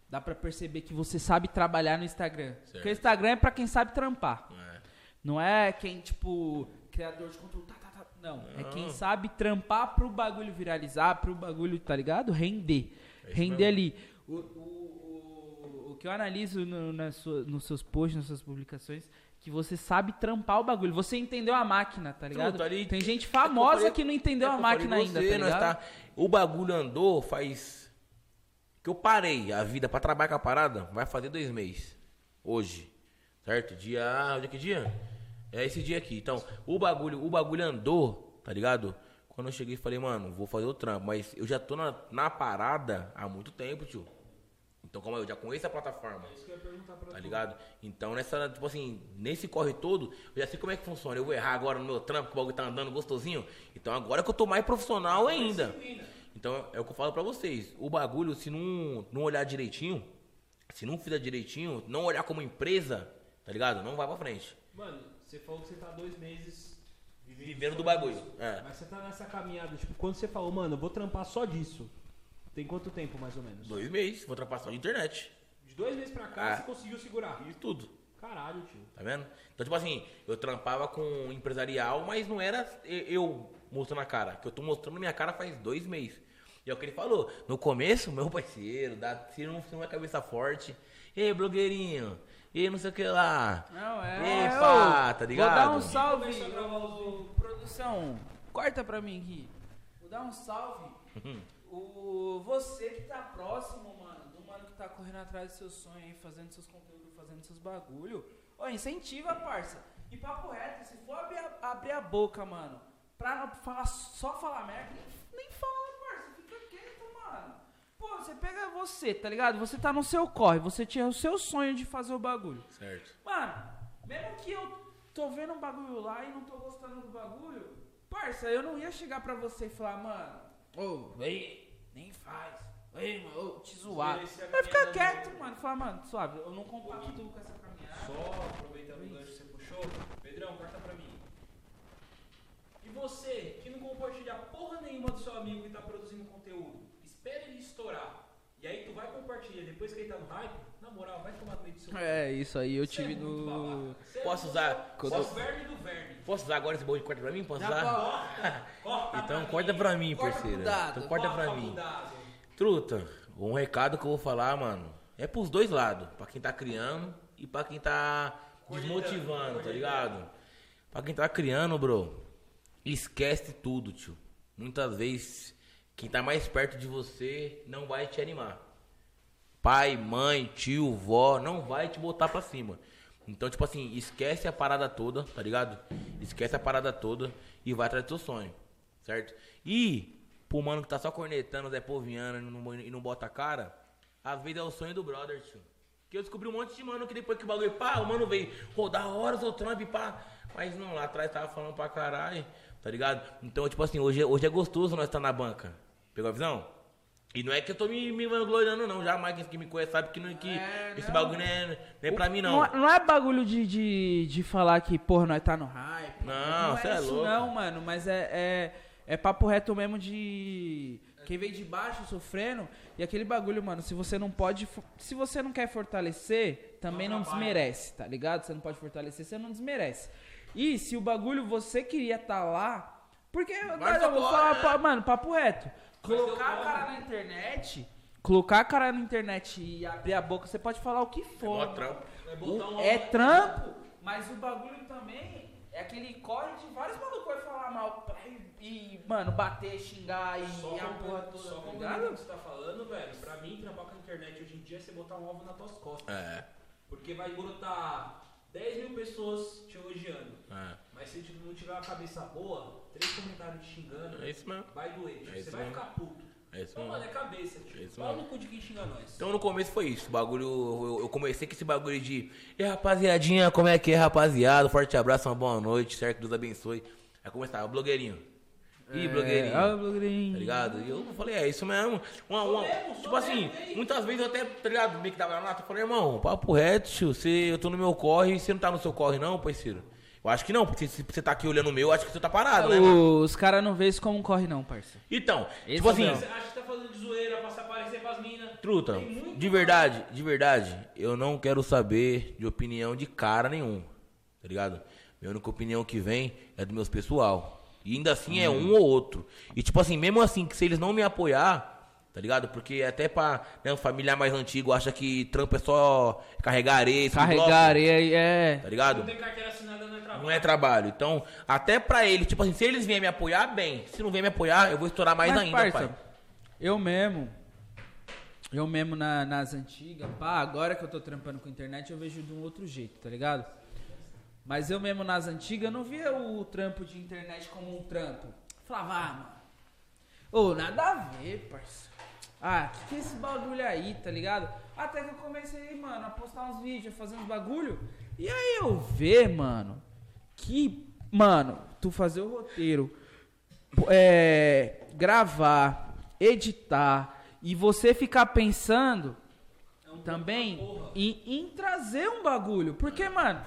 S1: dá pra perceber que você sabe trabalhar no Instagram. Porque o Instagram é pra quem sabe trampar.
S3: É.
S1: Não é quem, tipo, criador de conteúdo, tá, tá, tá. Não, é
S3: Não.
S1: quem sabe trampar pro bagulho viralizar, pro bagulho, tá ligado? Render.
S3: É
S1: Render
S3: mesmo.
S1: ali. O, o, o, que eu analiso no, na sua- nos seus posts, nas suas publicações, que você sabe trampar o bagulho. Você entendeu a máquina, tá ligado?
S3: Tudo ali.
S1: Tem gente
S3: É que
S1: famosa
S3: falei-
S1: que não entendeu
S3: é
S1: a máquina ainda,
S3: você,
S1: tá ligado?
S3: tá- O bagulho andou faz. Que eu parei a vida pra trabalhar com a parada, vai fazer dois meses. Hoje. Certo? Dia. Hoje é que dia? É esse dia aqui. Então, o bagulho, o bagulho andou, tá ligado? Quando eu cheguei falei, mano, vou fazer o trampo. Mas eu já tô na, na parada há muito tempo, tio. Então, como eu já conheço a plataforma. Tá ligado? Então, nessa, tipo assim, nesse corre todo, eu já sei como é que funciona. Eu vou errar agora no meu trampo, que o bagulho tá andando gostosinho. Então, agora que eu tô mais profissional ainda. Então, é o que eu falo pra vocês. O bagulho, se não, não olhar direitinho, se não fizer direitinho, não olhar como empresa, tá ligado? Não vai pra frente.
S2: Mano, você falou que você tá dois meses
S3: Vivendo do bagulho. É.
S2: Mas você tá nessa caminhada, tipo, quando você falou, mano, eu vou trampar só disso. Tem quanto tempo, mais ou menos?
S3: Dois meses, vou ultrapassar de internet.
S2: De dois meses pra cá,
S3: Ah.
S2: você conseguiu segurar.
S3: E tudo.
S2: Caralho, tio.
S3: Tá vendo? Então, tipo assim, eu trampava com empresarial, mas não era eu mostrando a cara. Que eu tô mostrando minha cara faz dois meses. E é o que ele falou. No começo, meu parceiro, dá, se não for uma cabeça forte. Ei, blogueirinho. E não sei o que lá.
S1: Não, é.
S3: Ei,
S1: Ô,
S3: pá, tá ligado?
S1: Vou dar um salve, ô, produção. Corta pra mim aqui. Vou dar um salve.
S3: Uhum.
S1: o, você que tá próximo, mano, do mano que tá correndo atrás do seu sonho aí, fazendo seus conteúdos, fazendo seus bagulho. Ô, incentiva, parça. E papo reto, se for abrir a, abrir a boca, mano, pra não falar, só falar merda, nem, nem fala, parça. Fica quieto, mano. Pô, você pega você, tá ligado? Você tá no seu corre, você tinha o seu sonho de fazer o bagulho.
S3: Certo.
S1: Mano, mesmo que eu tô vendo um bagulho lá e não tô gostando do bagulho, parça, eu não ia chegar pra você e falar, mano, ô, ei, nem faz. Ei, mano, ô, te zoar.
S2: É
S1: Vai ficar quieto,
S2: do-
S1: mano. Falar, mano, suave, eu não compacto com essa caminhada.
S2: Só aproveitando o gancho que você puxou, Pedrão, corta pra mim. E você, que não compartilha porra nenhuma do seu amigo que tá produzindo conteúdo, espera ele estourar. E aí tu vai compartilhar, depois que ele tá no hype, na moral, vai tomar no meio do seu
S1: É, isso aí eu
S2: é
S1: tive
S2: muito
S1: no.
S2: é
S3: Posso usar-
S2: Você é o verme do verme.
S3: Posso usar agora esse bolo de corta pra mim? Posso
S1: Já
S3: usar?
S2: Corta
S3: Então
S2: pra
S3: corta
S2: mim.
S3: pra mim,
S1: Corta dado.
S3: Então corta pra
S2: Corta
S3: mim. Truta, um recado que eu vou falar, mano, é pros dois lados. Pra quem tá criando e pra quem tá desmotivando, tá ligado? Pra quem tá criando, bro, esquece tudo, tio. Muitas vezes, quem tá mais perto de você não vai te animar. Pai, mãe, tio, vó, não vai te botar pra cima. Então, tipo assim, esquece a parada toda, tá ligado? Esquece a parada toda e vai atrás do seu sonho, certo? E, pro mano que tá só cornetando, Zé Poviano e não, bota a cara, às vezes é o sonho do brother, tio. Que eu descobri um monte de mano que depois que o bagulho, pá, o mano veio rodar horas o Trump, pá. Mas não, lá atrás tava falando pra caralho, tá ligado? Então, tipo assim, hoje, hoje é gostoso nós estar na banca. Pegou a visão? E não é que eu tô me, me vangloriando, não. Jamais quem que me conhece sabe que, não, que
S1: É,
S3: esse
S1: não.
S3: bagulho não é, não é pra mim, não.
S1: Não, é- não é bagulho de, de, de falar que, porra, nós tá no hype.
S3: Não, cê
S1: é
S3: é
S1: isso
S3: louco.
S1: não, mano. Mas é, é, é papo reto mesmo de... Quem vem de baixo sofrendo. E aquele bagulho, mano, se você não pode... Se você não quer fortalecer, também não,
S2: Não
S1: desmerece, tá ligado? Você não pode fortalecer, você não desmerece. E se o bagulho você queria estar lá... Porque,
S3: Vai
S1: eu vou falar, pa- mano, papo reto. Colocar a cara na internet... Colocar a cara na internet e abrir a boca, você pode falar o que for.
S3: mó
S1: mano.
S3: trampo.
S2: É botar um
S1: É trampo, mas o bagulho também é aquele corre de vários malucos vai falar mal e, e, mano, bater, xingar e,
S2: Só
S1: e a porra toda,
S2: só
S1: tá
S2: o
S1: ligado?
S2: que você tá falando, velho, pra mim, trampar com a internet hoje em dia é você botar um alvo nas tuas costas.
S3: É,
S2: Porque vai brotar 10 mil pessoas te elogiando.
S3: é.
S2: Mas se não tiver uma cabeça boa, três comentários te xingando,
S3: É isso mesmo.
S2: vai doer. tio.
S3: É
S2: você vai
S3: mesmo.
S2: ficar puto.
S3: É isso
S2: Então,
S3: mesmo.
S2: mano, é cabeça, tio.
S3: É isso mesmo.
S2: no cu de quem xinga nós.
S3: Então no começo foi isso, o bagulho, eu, eu comecei com esse bagulho de E rapaziadinha, como é que é rapaziada? Forte abraço, uma boa noite, certo? Deus abençoe. Aí começava, blogueirinho. Ih, blogueirinho.
S1: Ah, blogueirinho.
S3: Tá ligado? E eu falei, é isso mesmo. Uma, uma-
S2: mesmo,
S3: tipo assim,
S2: mesmo,
S3: muitas vezes eu até, tá ligado? Meio que dava na lata. Eu falei, irmão, papo reto, tio. Você, eu tô no meu corre, você não tá no seu corre, não, parceiro? Eu acho que não, porque se você tá aqui olhando o meu, eu acho que você tá parado, né, mano?
S1: Os caras não vê isso como um corre não, parça.
S3: Então,
S1: Esse
S3: tipo
S1: é o
S3: assim,
S1: meu.
S2: Você acha que tá falando de zoeira pra se aparecer pras minas?
S3: truta,
S2: Tem muito
S3: de verdade, de verdade, eu não quero saber de opinião de cara nenhum, tá ligado? Minha única opinião que vem é do meus pessoal. E ainda assim é um ou outro. E tipo assim, mesmo assim, que se eles não me apoiar, tá ligado? Porque até pra né, um familiar mais antigo acha que trampo é só carregar areia, bloco,
S1: Carregar areia e é...
S3: tá ligado?
S2: Não tem carteira assinada, não é trabalho.
S3: Não é trabalho. Então, até pra eles, tipo assim, se eles vierem me apoiar, bem. Se não vierem me apoiar, eu vou estourar mais
S1: Mas,
S3: ainda,
S1: parça,
S3: pai.
S1: Eu mesmo, eu mesmo na- nas antigas, pá, agora que eu tô trampando com internet eu vejo de um outro jeito, tá ligado? Mas eu mesmo nas antigas eu não via o trampo de internet como um trampo. Falava, ah, mano, ô, nada a ver, parça. Ah, que que é esse bagulho aí, tá ligado? Até que eu comecei, mano, a postar uns vídeos, a fazer uns bagulho. E aí eu ver, mano, que, mano, tu fazer o roteiro, é, gravar, editar e você ficar pensando também em, em trazer um bagulho. Porque, mano,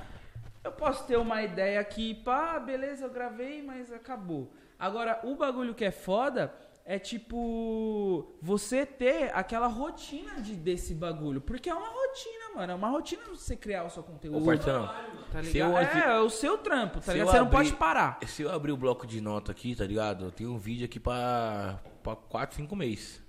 S1: eu posso ter uma ideia aqui, pá, beleza, eu gravei, mas acabou. Agora, o bagulho que é foda é tipo você ter aquela rotina de, desse bagulho. Porque é uma rotina, mano. É uma rotina você criar o seu conteúdo.
S3: Ô, parceirão,
S1: Tá ligado?
S3: eu-
S1: é, é o seu trampo, tá ligado? Você não
S3: abrir-
S1: pode parar.
S3: Se eu abrir o bloco de nota aqui, tá ligado? Eu tenho um vídeo aqui pra, pra 4, 5 meses.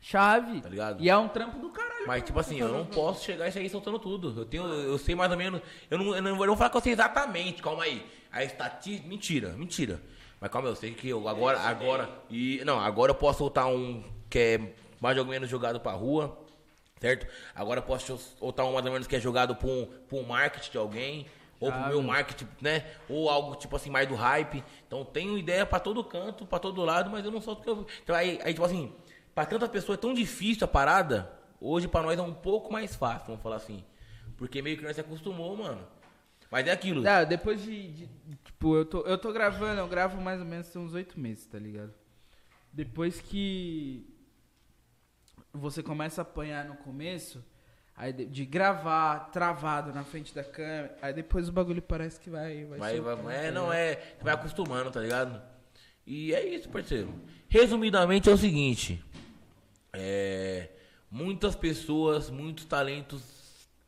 S1: Chave.
S3: Tá ligado?
S1: E é um trampo do caralho.
S3: Mas, tipo
S1: você
S3: assim, eu
S1: fazer
S3: não posso chegar e sair soltando tudo. Eu tenho, eu sei mais ou menos. Eu não, eu não, eu não vou falar eu sei exatamente, calma aí. A estatística. Mentira, mentira. Mas calma, eu sei que eu agora. agora e Não, agora eu posso soltar um que é mais ou menos jogado pra rua. Certo? Agora eu posso soltar um mais ou menos que é jogado pra um, pra um marketing de alguém. Ou pro meu marketing, né? Ou algo tipo assim, mais do hype. Então tenho ideia pra todo canto, pra todo lado, mas eu não solto o que eu. Então aí, aí tipo assim, pra tanta pessoa é tão difícil a parada, hoje pra nós é um pouco mais fácil, vamos falar assim. Porque meio que nós se acostumou, mano. Mas é aquilo.
S1: Não, depois de, de- Tipo, eu tô, eu tô gravando, eu gravo mais ou menos uns oito meses, tá ligado? Depois que você começa a apanhar no começo, aí de, de gravar travado na frente da câmera, aí depois o bagulho parece que vai. Vai,
S3: Vai, vai, é,
S1: tá
S3: não é. Vai acostumando, tá ligado? E é isso, parceiro. Resumidamente é o seguinte. É, muitas pessoas, muitos talentos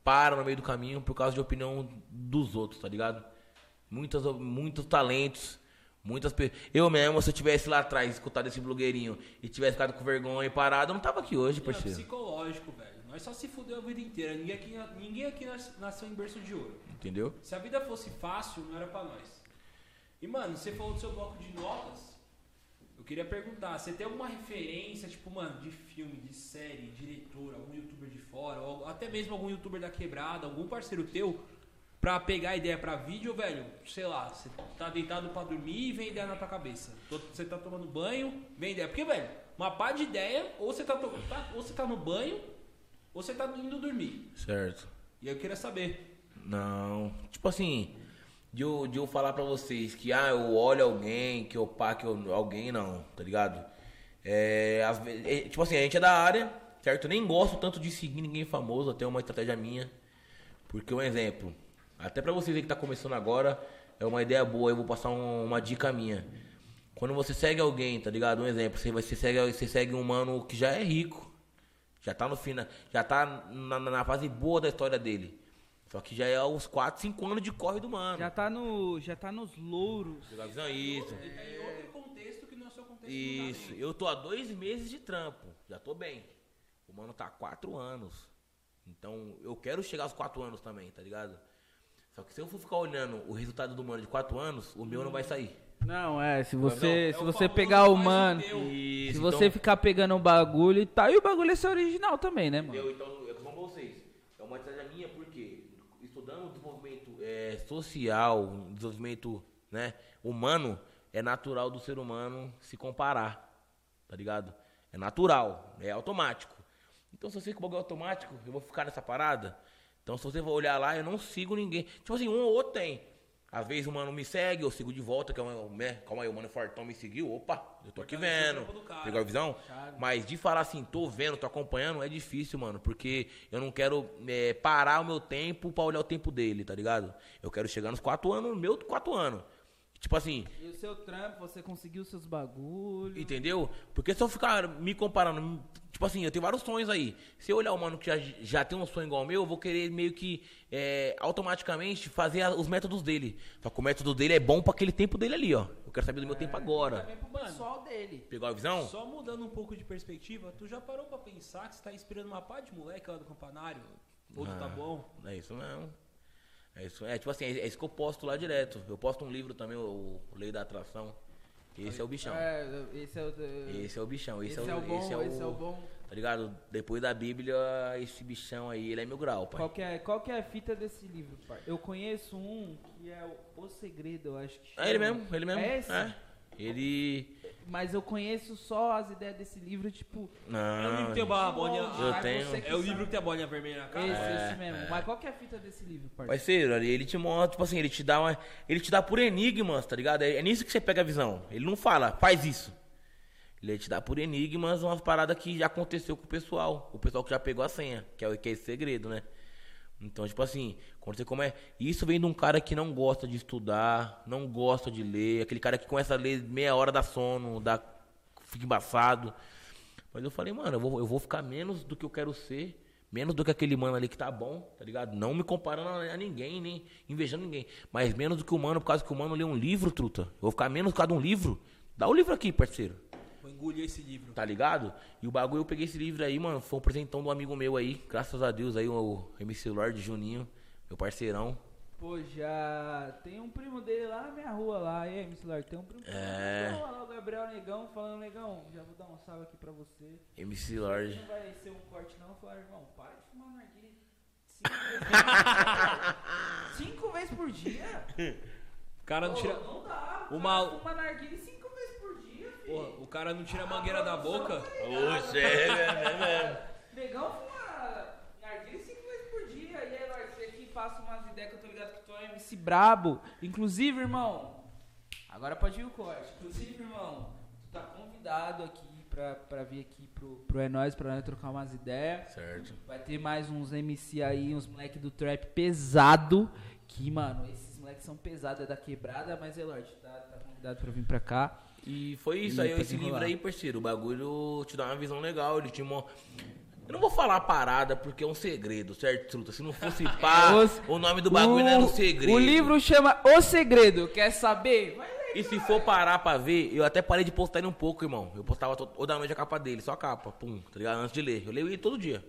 S3: param no meio do caminho por causa de opinião dos outros, tá ligado? Muitas, muitos talentos, muitas. Eu mesmo, se eu tivesse lá atrás escutado esse blogueirinho e tivesse ficado com vergonha e parado, eu não tava aqui hoje,
S2: É
S3: parceiro.
S2: psicológico, velho. Nós só se fudeu a vida inteira. Ninguém aqui, ninguém aqui nas- nasceu em berço de ouro.
S3: Entendeu?
S2: Se a vida fosse fácil, não era pra nós. E, mano, você falou do seu bloco de notas. Eu queria perguntar, você tem alguma referência, tipo, mano, de filme, de série, diretor, algum youtuber de fora, ou até mesmo algum youtuber da quebrada, algum parceiro teu, pra pegar ideia pra vídeo, velho? Sei lá, você tá deitado pra dormir e vem ideia na tua cabeça. Você tá tomando banho, vem ideia. Porque, velho, uma pá de ideia, ou você tá, to- tá- ou você tá no banho, ou você tá indo dormir.
S3: Certo.
S2: E eu queria saber.
S3: Não. Tipo assim, de eu, de eu falar pra vocês que ah, eu olho alguém, que eu pá, que eu, alguém não, tá ligado? É, às vezes, é, tipo assim, a gente é da área, certo? Eu nem gosto tanto de seguir ninguém famoso, até uma estratégia minha. Porque um exemplo, até pra vocês aí que tá começando agora, é uma ideia boa, eu vou passar um- uma dica minha. Quando você segue alguém, tá ligado? Um exemplo, você, você, segue, você segue um mano que já é rico, já tá no final, já tá na, na fase boa da história dele. Só que já é uns 4, 5 anos de corre do mano.
S1: Já tá, no, já tá nos louros.
S3: A visão? Isso.
S2: Ele tá em outro contexto que não é o seu contexto.
S3: Isso. Eu tô há dois meses de trampo. Já tô bem. O mano tá há 4 anos. Então eu quero chegar aos 4 anos também, tá ligado? Só que se eu for ficar olhando o resultado do mano de 4 anos, o meu não vai sair.
S1: Não, é, se você,
S3: Não,
S2: é
S1: se
S2: o
S1: você pegar o mano.
S3: Isso,
S1: se
S3: então-
S1: você ficar pegando o bagulho e tal, e o bagulho é ser original também, né, mano?
S3: Entendeu? Então, eu tô falando pra vocês. É uma estratégia minha, porque estudando o desenvolvimento é, social, desenvolvimento né, humano, é natural do ser humano se comparar. Tá ligado? É natural, é automático. Então, se eu sei que o bagulho é automático, eu vou ficar nessa parada. Então, se você for olhar lá, eu não sigo ninguém. Tipo assim, um ou outro tem. Às vezes o mano me segue, eu sigo de volta, que é uma, né? Calma aí, o mano Fortão me seguiu. Opa, eu tô aqui vendo. Pegou a visão? Mas de falar assim, tô vendo, tô acompanhando, é difícil, mano. Porque eu não quero é, parar o meu tempo pra olhar o tempo dele, tá ligado? Eu quero chegar nos quatro anos, meu quatro anos. Tipo assim,
S1: E o seu trampo, você conseguiu seus bagulhos.
S3: Entendeu? Porque se eu ficar me comparando, tipo assim, eu tenho vários sonhos aí. Se eu olhar o mano que já, já tem um sonho igual ao meu, eu vou querer meio que é, automaticamente fazer a- os métodos dele. Só que o método dele é bom pra aquele tempo dele ali, ó. Eu quero saber do meu tempo agora.
S1: Também pro pessoal dele.
S3: Pegou a visão?
S2: Só mudando um pouco de perspectiva, tu já parou pra pensar que você tá inspirando uma pá de moleque lá do campanário? Ou do
S3: Ah.
S2: tá bom?
S3: É isso mesmo. É isso. É tipo assim, é isso que eu posto lá direto. Eu posto um livro também, o, o Lei da Atração. Esse é o bichão.
S1: É, esse é o.
S3: Esse é o bichão. Esse,
S1: esse é o bom,
S3: esse é o,
S1: esse é o bom.
S3: Tá ligado? Depois da Bíblia, esse bichão aí, ele é mil grau, pai.
S1: Qual que, é, qual que é a fita desse livro, pai? Eu conheço um que é o, o Segredo, eu acho que
S3: É ele
S1: chama.
S3: mesmo, ele mesmo.
S1: É esse?
S3: Ele.
S1: Mas eu conheço só as ideias desse livro, tipo.
S3: Não.
S2: É o livro que tem a bolinha.
S3: Eu
S2: ah,
S3: tenho.
S1: você
S2: É o livro que tem a bolinha vermelha na cara?
S1: Esse,
S3: É,
S1: esse mesmo. Mas qual que é a fita desse livro, parceiro?
S3: Parceiro, ali ele te mostra, tipo assim, ele te dá uma. Ele te dá por enigmas, tá ligado? É, é nisso que você pega a visão. Ele não fala, faz isso. Ele te dá por enigmas umas paradas que já aconteceu com o pessoal. O pessoal que já pegou a senha, que é, o- que é esse segredo, né? Então, tipo assim, quando você come... Isso vem de um cara que não gosta de estudar, não gosta de ler, aquele cara que começa a ler meia hora dá sono, dá... fica embaçado. Mas eu falei, mano, eu vou, eu vou ficar menos do que eu quero ser, menos do que aquele mano ali que tá bom, tá ligado? Não me comparando a, a ninguém, nem invejando ninguém. Mas menos do que o mano, por causa que o mano lê um livro, truta. Eu vou ficar menos por causa de um livro. Dá o livro aqui, parceiro.
S2: Vou engolir esse livro.
S3: Tá ligado? E o bagulho, eu peguei esse livro aí, mano. Foi um presentão de um amigo meu aí. Graças a Deus aí, o MC Lord Juninho, meu parceirão.
S1: Pô, já tem um primo dele lá na minha rua lá. E aí, MC Lord, tem um primo dele
S3: É.
S1: rua lá, o Gabriel Negão, falando, Negão, já vou dar um salve aqui pra você.
S3: MC Lord.
S1: Não vai ser um corte não, falei, irmão, para de fumar narguilha Cinco vezes por dia?
S2: O cara não
S1: Pô,
S2: tira.
S1: não dá. O
S2: Uma-
S1: cara fuma narguilha cinco vezes por dia, filho.
S2: Porra, o cara não tira a mangueira da boca.
S3: Oxe, é, é mesmo.
S1: Negão fuma narguilha cinco vezes por dia. E aí, Lorde, você aqui passa umas ideias que eu tô ligado que tu é MC brabo. Inclusive, irmão, agora pode ir o corte. Inclusive, irmão, tu tá convidado aqui pra, pra vir aqui pro, pro É Nóis, pra nós trocar umas ideias.
S3: Certo.
S1: Vai ter mais uns MC aí, uns moleque do trap pesado. Que, mano, esses moleques são pesados, é da quebrada, mas é Lorde, tá, tá convidado pra vir pra cá.
S3: E foi isso
S1: E
S3: aí, esse livro aí, parceiro. O bagulho te dá uma visão legal. Ele te mo... Eu não vou falar parada porque é um segredo, certo, Truta? Se não fosse pá, o nome do bagulho não era um segredo.
S1: O livro chama O Segredo. Quer saber? Vai ler.
S3: E se for parar pra ver, eu até parei de postar ele um pouco, irmão. Eu postava to- toda noite a capa dele, só a capa, pum, tá ligado? Antes de ler. Eu leio ele todo dia.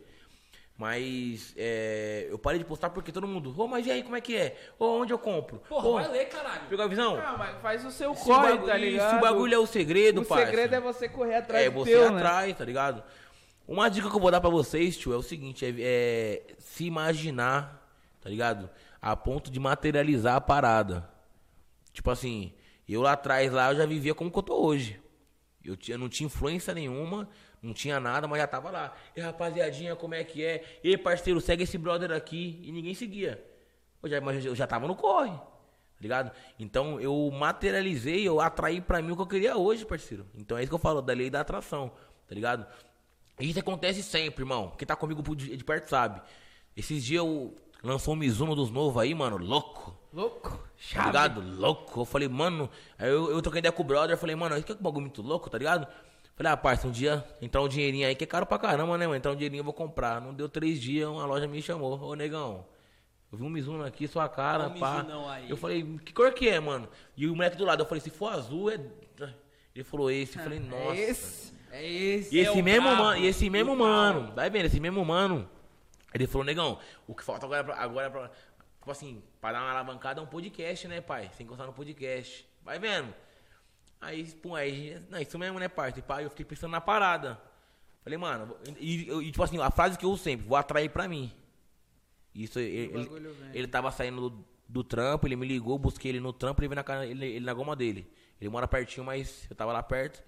S3: Mas é, eu parei de postar porque todo mundo, ô, mas e aí, como é que é? Ô, onde eu compro?
S2: Porra,
S3: Ô,
S2: vai ler, caralho.
S3: Pegou a visão?
S1: Não, mas faz o seu
S3: Se
S1: corre, tá
S3: se
S1: ligado?
S3: o bagulho é o segredo,
S1: O
S3: parça.
S1: segredo é você correr atrás
S3: É,
S1: do
S3: você
S1: teu,
S3: ir
S1: né?
S3: atrás, tá ligado? Uma dica que eu vou dar pra vocês, tio, é o seguinte, é, é se imaginar, tá ligado? A ponto de materializar a parada. Tipo assim, eu lá atrás lá eu já vivia como que eu tô hoje. Eu tinha, não tinha influência nenhuma, não tinha nada, mas já tava lá. E rapaziadinha, como é que é? E parceiro, segue esse brother aqui. E ninguém seguia. Eu já, mas eu já tava no corre, tá ligado? Então eu materializei, eu atraí pra mim o que eu queria hoje, parceiro. Então é isso que eu falo, da lei da atração, tá ligado? Isso acontece sempre, irmão. Quem tá comigo de perto sabe. Esses dias eu lançou um Mizuno dos novos aí, mano, louco.
S1: Louco.
S3: Tá
S1: Chave.
S3: ligado? Louco. Eu falei, mano. Aí eu, eu troquei ideia com o brother. Falei, mano, isso que é um bagulho muito louco, tá ligado? Falei, ah, parça, um dia entrar um dinheirinho aí, que é caro pra caramba, né, mano? Entrar um dinheirinho eu vou comprar. Não deu três dias, uma loja me chamou. Ô, negão, eu vi um Mizuno aqui, sua cara,
S2: o
S3: pá. Eu falei, que cor que é, mano? E o moleque do lado, eu falei, se for azul, é. Ele falou esse. Eu falei, nossa.
S1: É esse. É esse.
S3: E esse
S2: o
S3: mesmo mano, e esse mesmo mano, vai vendo, esse mesmo mano. Ele falou, negão, o que falta agora, é pra- agora é pra, tipo assim, pra dar uma alavancada é um podcast, né, pai? Sem encostar no podcast. Vai vendo. Aí, pô, aí, não, isso mesmo, né, pai? E, pá, eu fiquei pensando na parada. Falei, mano, e, e, tipo assim, a frase que eu uso sempre, vou atrair pra mim. Isso, ele, ele, ele tava saindo do, do trampo, ele me ligou, busquei ele no trampo, ele veio na, casa- ele, ele na goma dele. Ele mora pertinho, mas eu tava lá perto.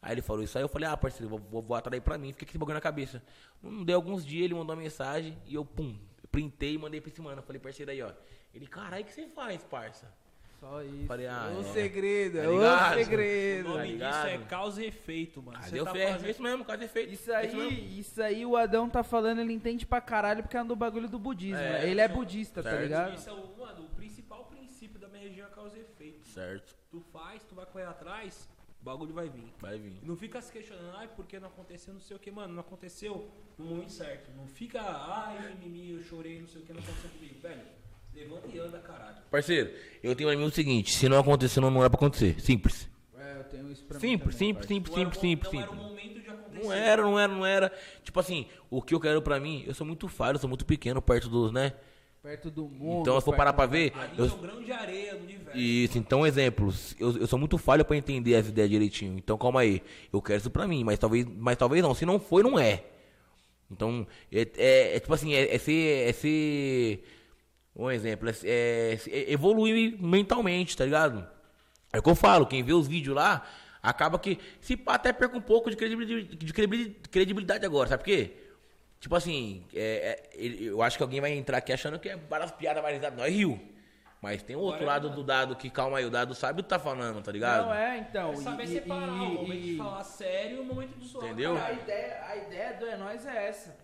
S3: Aí ele falou isso aí, eu falei, ah, parceiro, vou, vou, vou atrair pra mim, fiquei com esse bagulho na cabeça. Não deu alguns dias, ele mandou uma mensagem e eu, pum, printei e mandei pra esse mano. Eu falei, parceiro aí, ó. Ele, caralho, o que você faz, parça?
S1: Só isso.
S3: Falei, ah,
S1: o
S3: é.
S1: segredo,
S3: Tá
S1: é o
S3: ligado?
S2: O
S1: segredo.
S2: nome
S3: Tá
S2: disso é causa e efeito, mano.
S3: Cadê
S2: Você
S3: o
S2: tá?
S3: É
S2: fazendo-
S3: isso mesmo, cadê feito?
S1: Isso
S3: É mesmo.
S1: aí, isso aí o Adão tá falando, ele entende pra caralho porque é do bagulho do budismo.
S3: É,
S1: né? ele é budista, tá
S3: certo.
S1: ligado?
S2: Isso é o, mano, o principal princípio da minha região é causa e efeito.
S3: Certo,
S2: Tu faz, tu vai correr atrás, o bagulho vai vir.
S3: vai vir.
S2: Não fica se questionando, ai, por que não aconteceu, não sei o que, mano, não aconteceu no momento certo. Não fica, ai, mimimi, eu chorei, não sei o que, não aconteceu comigo. Velho, levanta e anda, caralho.
S3: Parceiro, eu tenho pra mim o seguinte, se não acontecer, não, não era pra acontecer. Simples.
S1: É, eu tenho isso pra
S3: Simples,
S1: mim.
S3: simples, simples,
S2: era o
S3: simples,
S2: mo-
S3: simples,
S2: Não era o
S3: simples.
S2: momento de acontecer.
S3: Não era, não era, não era. Tipo assim, o que eu quero pra mim, eu sou muito falho, eu sou muito pequeno perto dos, né?
S1: Perto do mundo.
S3: Então, se for parar pra ver,
S2: Ali
S3: eu,
S2: é o grão de areia do universo.
S3: Isso, então, exemplos. Eu, eu sou muito falho pra entender as ideias direitinho. Então, calma aí. Eu quero isso pra mim, mas talvez, mas talvez não. Se não foi, não é. Então, é, é- é tipo assim, é, é ser. É ser. Um exemplo, é, é- é evoluir mentalmente, tá ligado? É o que eu falo, quem vê os vídeos lá, acaba que. Se até perca um pouco de credibilidade, de credibilidade- agora, sabe por quê? Tipo assim, é- é, eu acho que alguém vai entrar aqui achando que é várias piadas variadas. Nós riu. Mas tem o outro
S2: Agora é
S3: lado do dado que, calma aí, o dado sabe o que tá falando, tá ligado?
S1: Não, é, então.
S2: É saber
S1: e-
S2: separar
S1: e-
S2: o momento
S1: e-
S2: de falar sério e o momento de zoar.
S3: Entendeu?
S1: A ideia, a ideia do É Nóis é essa.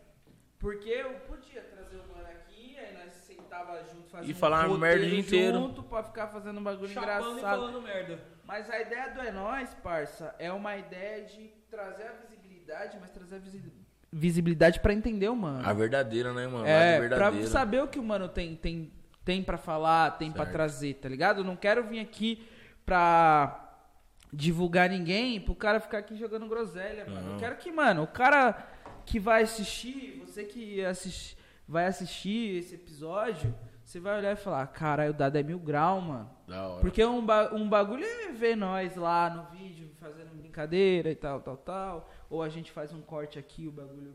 S1: Porque eu podia trazer o mano aqui, aí nós sentava junto, fazia
S3: E
S1: um
S3: falar
S1: roteiro
S3: merda o dia inteiro.
S1: junto pra ficar fazendo um bagulho
S2: Chapando e
S1: engraçado.
S2: falando merda.
S1: Mas a ideia do É Nóis, parça, é uma ideia de trazer a visibilidade, mas trazer a visi- visibilidade pra entender o mano.
S3: A verdadeira, né, mano? a
S1: É, pra
S3: verdadeira.
S1: saber o que o mano tem, tem, tem pra falar, tem pra
S3: Certo.
S1: trazer, tá ligado? Eu não quero vir aqui pra divulgar ninguém, pro cara ficar aqui jogando groselha, mano.
S3: Não.
S1: Eu quero que, mano, o cara que vai assistir, você que assiste, vai assistir esse episódio, você vai olhar e falar, caralho, o dado é mil grau, mano.
S3: Da hora.
S1: Porque um, ba- um bagulho é ver nós lá no vídeo fazendo brincadeira e tal, tal, tal. Ou a gente faz um corte aqui, o bagulho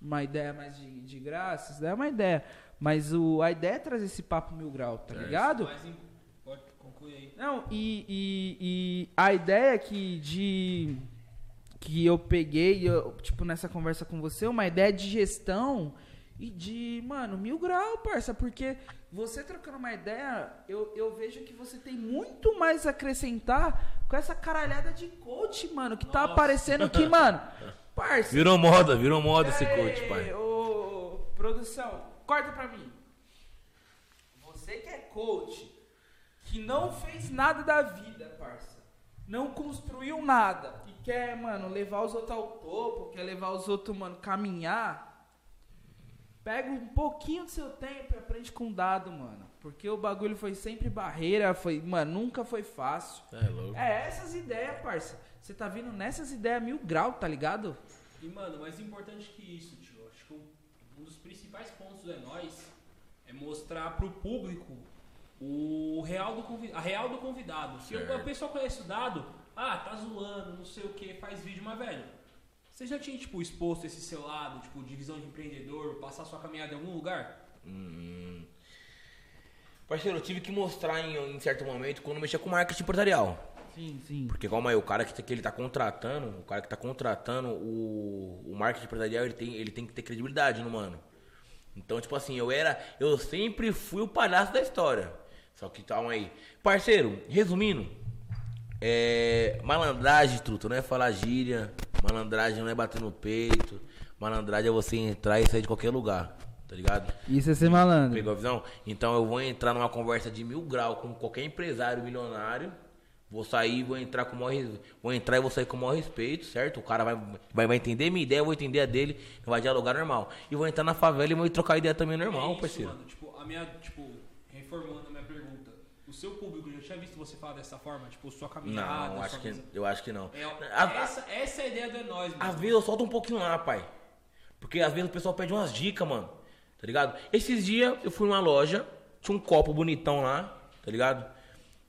S1: uma ideia mais de, de graça, isso daí é uma ideia. Mas o, a ideia é trazer esse papo mil grau, tá ligado?
S2: Mas pode concluir aí.
S1: Não, e, e, e a ideia que de que eu peguei, eu, tipo, nessa conversa com você, uma ideia de gestão e de, mano, mil grau, parça, porque você trocando uma ideia, eu, eu vejo que você tem muito mais a acrescentar com essa caralhada de coach, mano, que tá
S2: Nossa.
S1: aparecendo que, mano, parça.
S3: Virou moda, virou moda esse
S1: Ei,
S3: coach, pai.
S1: Ô, produção, corta pra mim. Você que é coach, que não fez nada da vida, parça. Não construiu nada. E quer, mano, levar os outros ao topo, quer levar os outros, mano, caminhar. Pega um pouquinho do seu tempo e aprende com dado, mano. Porque o bagulho foi sempre barreira, foi, mano, nunca foi fácil.
S3: É louco.
S1: É essas ideias, parça. Você tá vindo nessas ideias mil grau, tá ligado?
S2: E, mano, mais importante que isso, tio, acho que um, dos principais pontos é nós é mostrar pro público o real do convi- a real do convidado. Se o pessoal conhece o dado, ah, tá zoando, não sei o que, faz vídeo, mas, velho, você já tinha, tipo, exposto esse seu lado, tipo, de visão de empreendedor, passar sua caminhada em algum lugar?
S3: Hum. Parceiro, eu tive que mostrar em, em certo momento quando mexia com marketing empresarial.
S1: Sim, sim.
S3: Porque calma aí, o cara que, que ele tá contratando, o cara que tá contratando o, o marketing empresarial, ele tem, ele tem que ter credibilidade no mano. Então, tipo assim, eu era. Eu sempre fui o palhaço da história. Só que calma aí. Parceiro, resumindo, é. Malandragem, truto, não é falar gíria. Malandragem não é bater no peito. Malandragem é você entrar e sair de qualquer lugar. Tá ligado?
S1: Isso é ser malandro.
S3: Pegou a visão? Então eu vou entrar numa conversa de mil grau com qualquer empresário milionário. Vou sair, vou entrar com o maior, vou entrar e vou sair com o maior respeito, certo? O cara vai, vai, vai entender minha ideia, eu vou entender a dele, vai dialogar normal. E vou entrar na favela e vou trocar ideia também normal,
S2: é isso,
S3: parceiro.
S2: mano. Tipo, a minha, tipo, reformulando pergunta. O seu público já tinha visto você falar dessa forma? Tipo, sua caminhada,
S3: Não, acho
S2: sua
S3: que, eu acho que não.
S2: É,
S3: A- a-
S2: essa, essa é a ideia do É Nós, mano.
S3: Às vezes eu solto um pouquinho lá, pai. Porque às vezes o pessoal pede umas dicas, mano. Tá ligado? Esses dias eu fui numa loja, tinha um copo bonitão lá, tá ligado?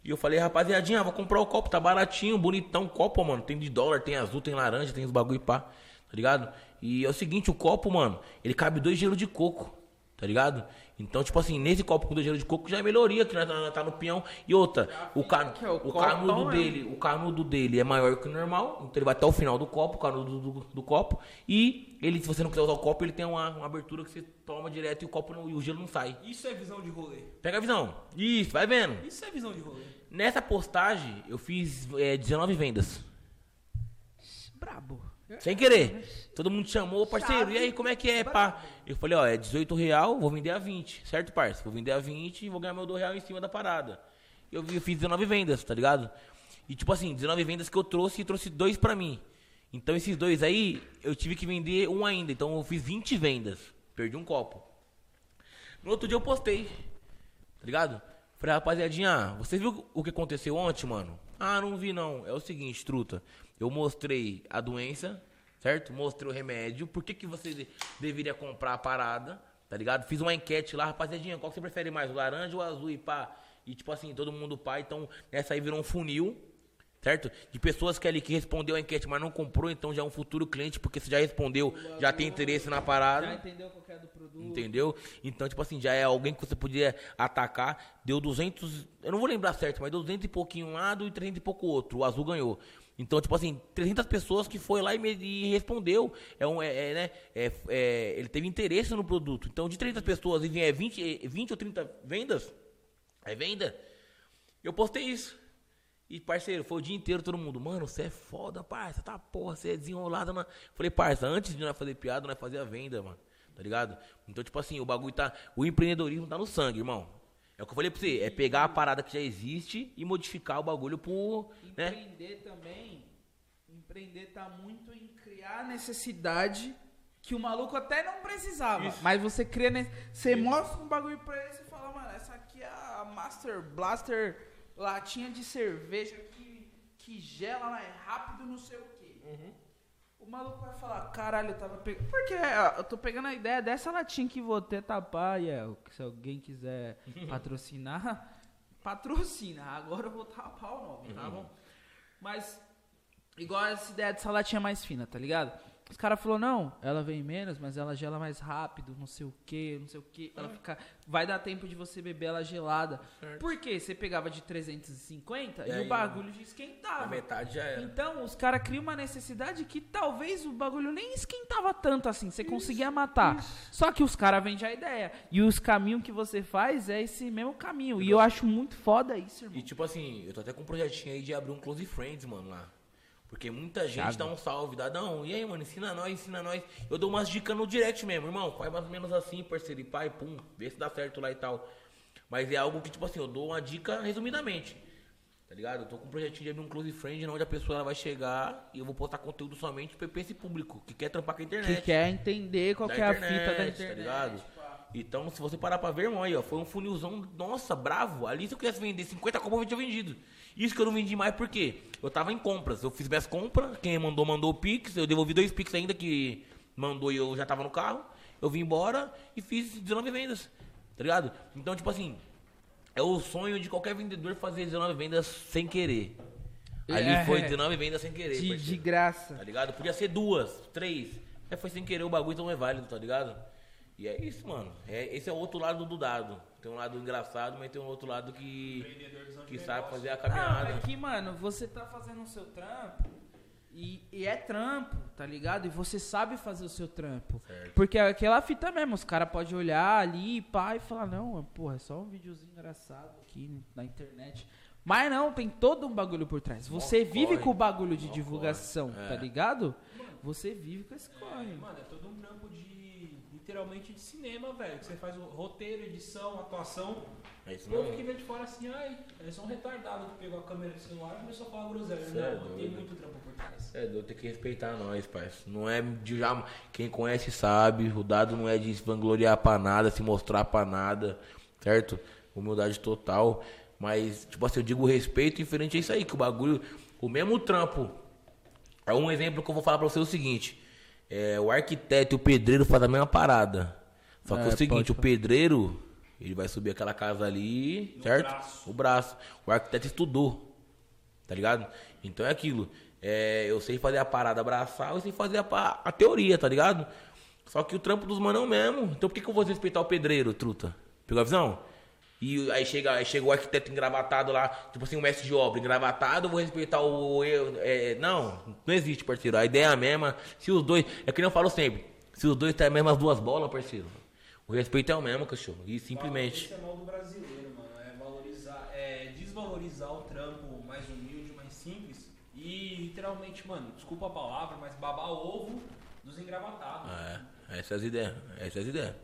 S3: E eu falei, rapaziadinha, vou comprar o copo, tá baratinho, bonitão, copo, mano. Tem de dólar, tem azul, tem laranja, tem os bagulho pá, tá ligado? E é o seguinte, o copo, mano, ele cabe dois gelos de coco, tá ligado? Então, tipo assim, nesse copo com gelos de coco já é melhoria, que nós tá, tá no peão. E outra, o, ca...
S1: que é o
S3: o canudo
S1: é.
S3: dele, o canudo dele é maior que o normal, então ele vai até o final do copo, o canudo do, do- do copo. E ele, se você não quiser usar o copo, ele tem uma, uma abertura que você toma direto e o copo não- e o gelo não sai.
S2: Isso é visão de rolê.
S3: Pega a visão. Isso, vai vendo.
S2: Isso é visão de rolê.
S3: Nessa postagem, eu fiz é, 19 vendas.
S1: Brabo.
S3: Sem querer. Todo mundo chamou, parceiro, e aí, como é que é, pá? Eu falei, ó, é 18 real, vou vender a 20, certo, parceiro? Vou vender a 20 e vou ganhar meu 2 real em cima da parada. Eu, eu fiz 19 vendas, tá ligado? E tipo assim, 19 vendas que eu trouxe e trouxe dois pra mim. Então esses dois aí, eu tive que vender um ainda. Então eu fiz 20 vendas. Perdi um copo. No outro dia eu postei. Tá ligado? Falei, rapaziadinha, vocês viram o que aconteceu ontem, mano? Ah, não vi não. É o seguinte, truta. Eu mostrei a doença, certo? Mostrei o remédio. Por que, que você de- deveria comprar a parada? Tá ligado? Fiz uma enquete lá, rapaziadinha, qual que você prefere mais? O laranja ou o azul e pá? E tipo assim, todo mundo pá. Então, essa aí virou um funil. Certo? De pessoas que ali que respondeu a enquete, mas não comprou, então já é um futuro cliente, porque você já respondeu, já tem interesse na parada.
S1: Já entendeu qual que é do produto?
S3: Entendeu? Então, tipo assim, já é alguém que você podia atacar. Deu 200, eu não vou lembrar certo, mas deu 200 e pouquinho um lado e 300 e pouco outro. O azul ganhou. Então, tipo assim, 300 pessoas que foi lá e, me, e respondeu. É um, é, é, né? É, é, ele teve interesse no produto. Então, de 30 pessoas e vier 20, eh, 20 ou 30 vendas, é venda. Eu postei isso. E, parceiro, foi o dia inteiro todo mundo. Mano, você é foda, parça. Tá porra, você é desenrolado. Na... Falei, parça, antes de nós fazer piada, nós fazer a venda, mano. Tá ligado? Então, tipo assim, o bagulho tá. O empreendedorismo tá no sangue, irmão. É o que eu falei pra você. É pegar a parada que já existe e modificar o bagulho por. Né?
S1: Empreender também, empreender tá muito em criar necessidade que o maluco até não precisava. Mas você cria, ne- você mostra um bagulho pra ele e fala, mano, essa aqui é a Master Blaster latinha de cerveja que, que gela mais rápido, não sei o quê. O maluco vai falar, caralho, eu tava pegando. Porque ó, eu tô pegando a ideia dessa latinha que vou ter tapar, e é, se alguém quiser patrocinar, patrocina. Agora eu vou tapar o nome, tá bom? Mas, igual essa ideia dessa latinha mais fina, tá ligado? Os caras falaram, não, ela vem menos, mas ela gela mais rápido, não sei o que, não sei o que. Ela fica. Vai dar tempo de você beber ela gelada.
S3: Certo.
S1: Por quê? Você pegava de 350
S3: E
S1: e,
S3: aí,
S1: o bagulho já
S3: A
S1: esquentava.
S3: metade já era.
S1: Então, os caras criam uma necessidade que talvez o bagulho nem esquentava tanto assim, você conseguia matar. Só que os caras vendem a ideia. E os caminhos que você faz é esse mesmo caminho. E eu acho muito foda isso, irmão.
S3: E tipo assim, eu tô até com um projetinho aí de abrir um Close Friends, mano, lá. Porque muita gente
S1: Thiago.
S3: dá um salve, dá, não, e aí, mano, ensina nós, ensina nós. Eu dou umas dicas no direct mesmo, irmão, faz mais ou menos assim, parceiro, e pai, pum, vê se dá certo lá e tal. Mas é algo que, tipo assim, eu dou uma dica resumidamente. Tá ligado? Eu tô com um projetinho de abrir um Close Friend, onde a pessoa ela vai chegar e eu vou postar conteúdo somente pra esse público que quer trampar com a internet.
S1: Que quer entender qual que é a fita da
S3: Tá
S1: internet.
S3: ligado? Então, se você parar pra ver, irmão, aí, ó, foi um funilzão, nossa, bravo. Ali, se eu quisesse vender 50 copas, eu tinha vendido. Isso que eu não vendi mais, por quê? Eu tava em compras. Eu fiz minhas compras, quem mandou, mandou o Pix. Eu devolvi dois Pix ainda que mandou e eu já tava no carro. Eu vim embora e fiz 19 vendas, tá ligado? Então, tipo assim, é o sonho de qualquer vendedor fazer 19 vendas sem querer. Ali
S1: É.
S3: foi 19 vendas sem querer,
S1: De, de graça.
S3: tá ligado? Podia ser duas, três. Mas foi sem querer o bagulho, então é válido, tá ligado? E é isso, mano. É, esse é o outro lado do dado. Tem um lado engraçado, mas tem um outro lado que, que sabe fazer a
S1: Não,
S3: caminhada.
S1: é que, mano, você tá fazendo o seu trampo e, e é trampo, tá ligado? E você sabe fazer o seu trampo.
S3: Certo.
S1: Porque é aquela fita mesmo, os caras podem olhar ali, pá, e falar, não, porra, é só um videozinho engraçado aqui na internet. Mas não, tem todo um bagulho por trás. Você
S3: Mó
S1: vive
S3: corre,
S1: com o bagulho de
S3: mó
S1: divulgação,
S3: corre,
S1: tá
S3: é.
S1: ligado? Você vive com esse corre.
S2: Mano, é todo um trampo de. Literalmente de cinema, velho. Que você faz o roteiro, edição, atuação.
S3: É isso
S2: O povo que vê de fora assim, ai, é só um retardado que pegou a câmera do celular e começou a falar groselha.
S3: É
S2: Não, tem
S3: doido.
S2: muito trampo por trás.
S3: É, doido, tem que respeitar nós, parceiro. Não é de já. Quem conhece sabe. O dado não é de se vangloriar pra nada, se mostrar pra nada, certo? Humildade total. Mas, tipo assim, eu digo respeito diferente é isso aí, que o bagulho. O mesmo trampo. É um exemplo que eu vou falar pra você é o seguinte. É, o arquiteto e o pedreiro fazem a mesma parada. Só que é,
S1: É,
S3: o seguinte,
S1: pode
S3: o pedreiro, ele vai subir aquela casa ali, certo?
S2: braço.
S3: O braço. O arquiteto estudou. Tá ligado? Então é aquilo. É, eu sei fazer a parada braçal, eu sei fazer a, a teoria, tá ligado? Só que o trampo dos manão mesmo. Então por que, que eu vou respeitar o pedreiro, truta? Pegou a visão? E aí chega, aí chega o arquiteto engravatado lá, tipo assim, o mestre de obra engravatado, eu vou respeitar o. Eu, é, não, não existe, parceiro. A ideia é a mesma. Se os dois. É que nem eu falo sempre. Se os dois têm as mesmas duas bolas, parceiro. O respeito é o mesmo, cachorro. E simplesmente.
S2: Esse é mal do brasileiro, mano. É valorizar, é desvalorizar o trampo mais humilde, mais simples. E literalmente, mano, desculpa a palavra, mas babar ovo dos engravatados.
S3: É, essas as ideias. Essas as ideias.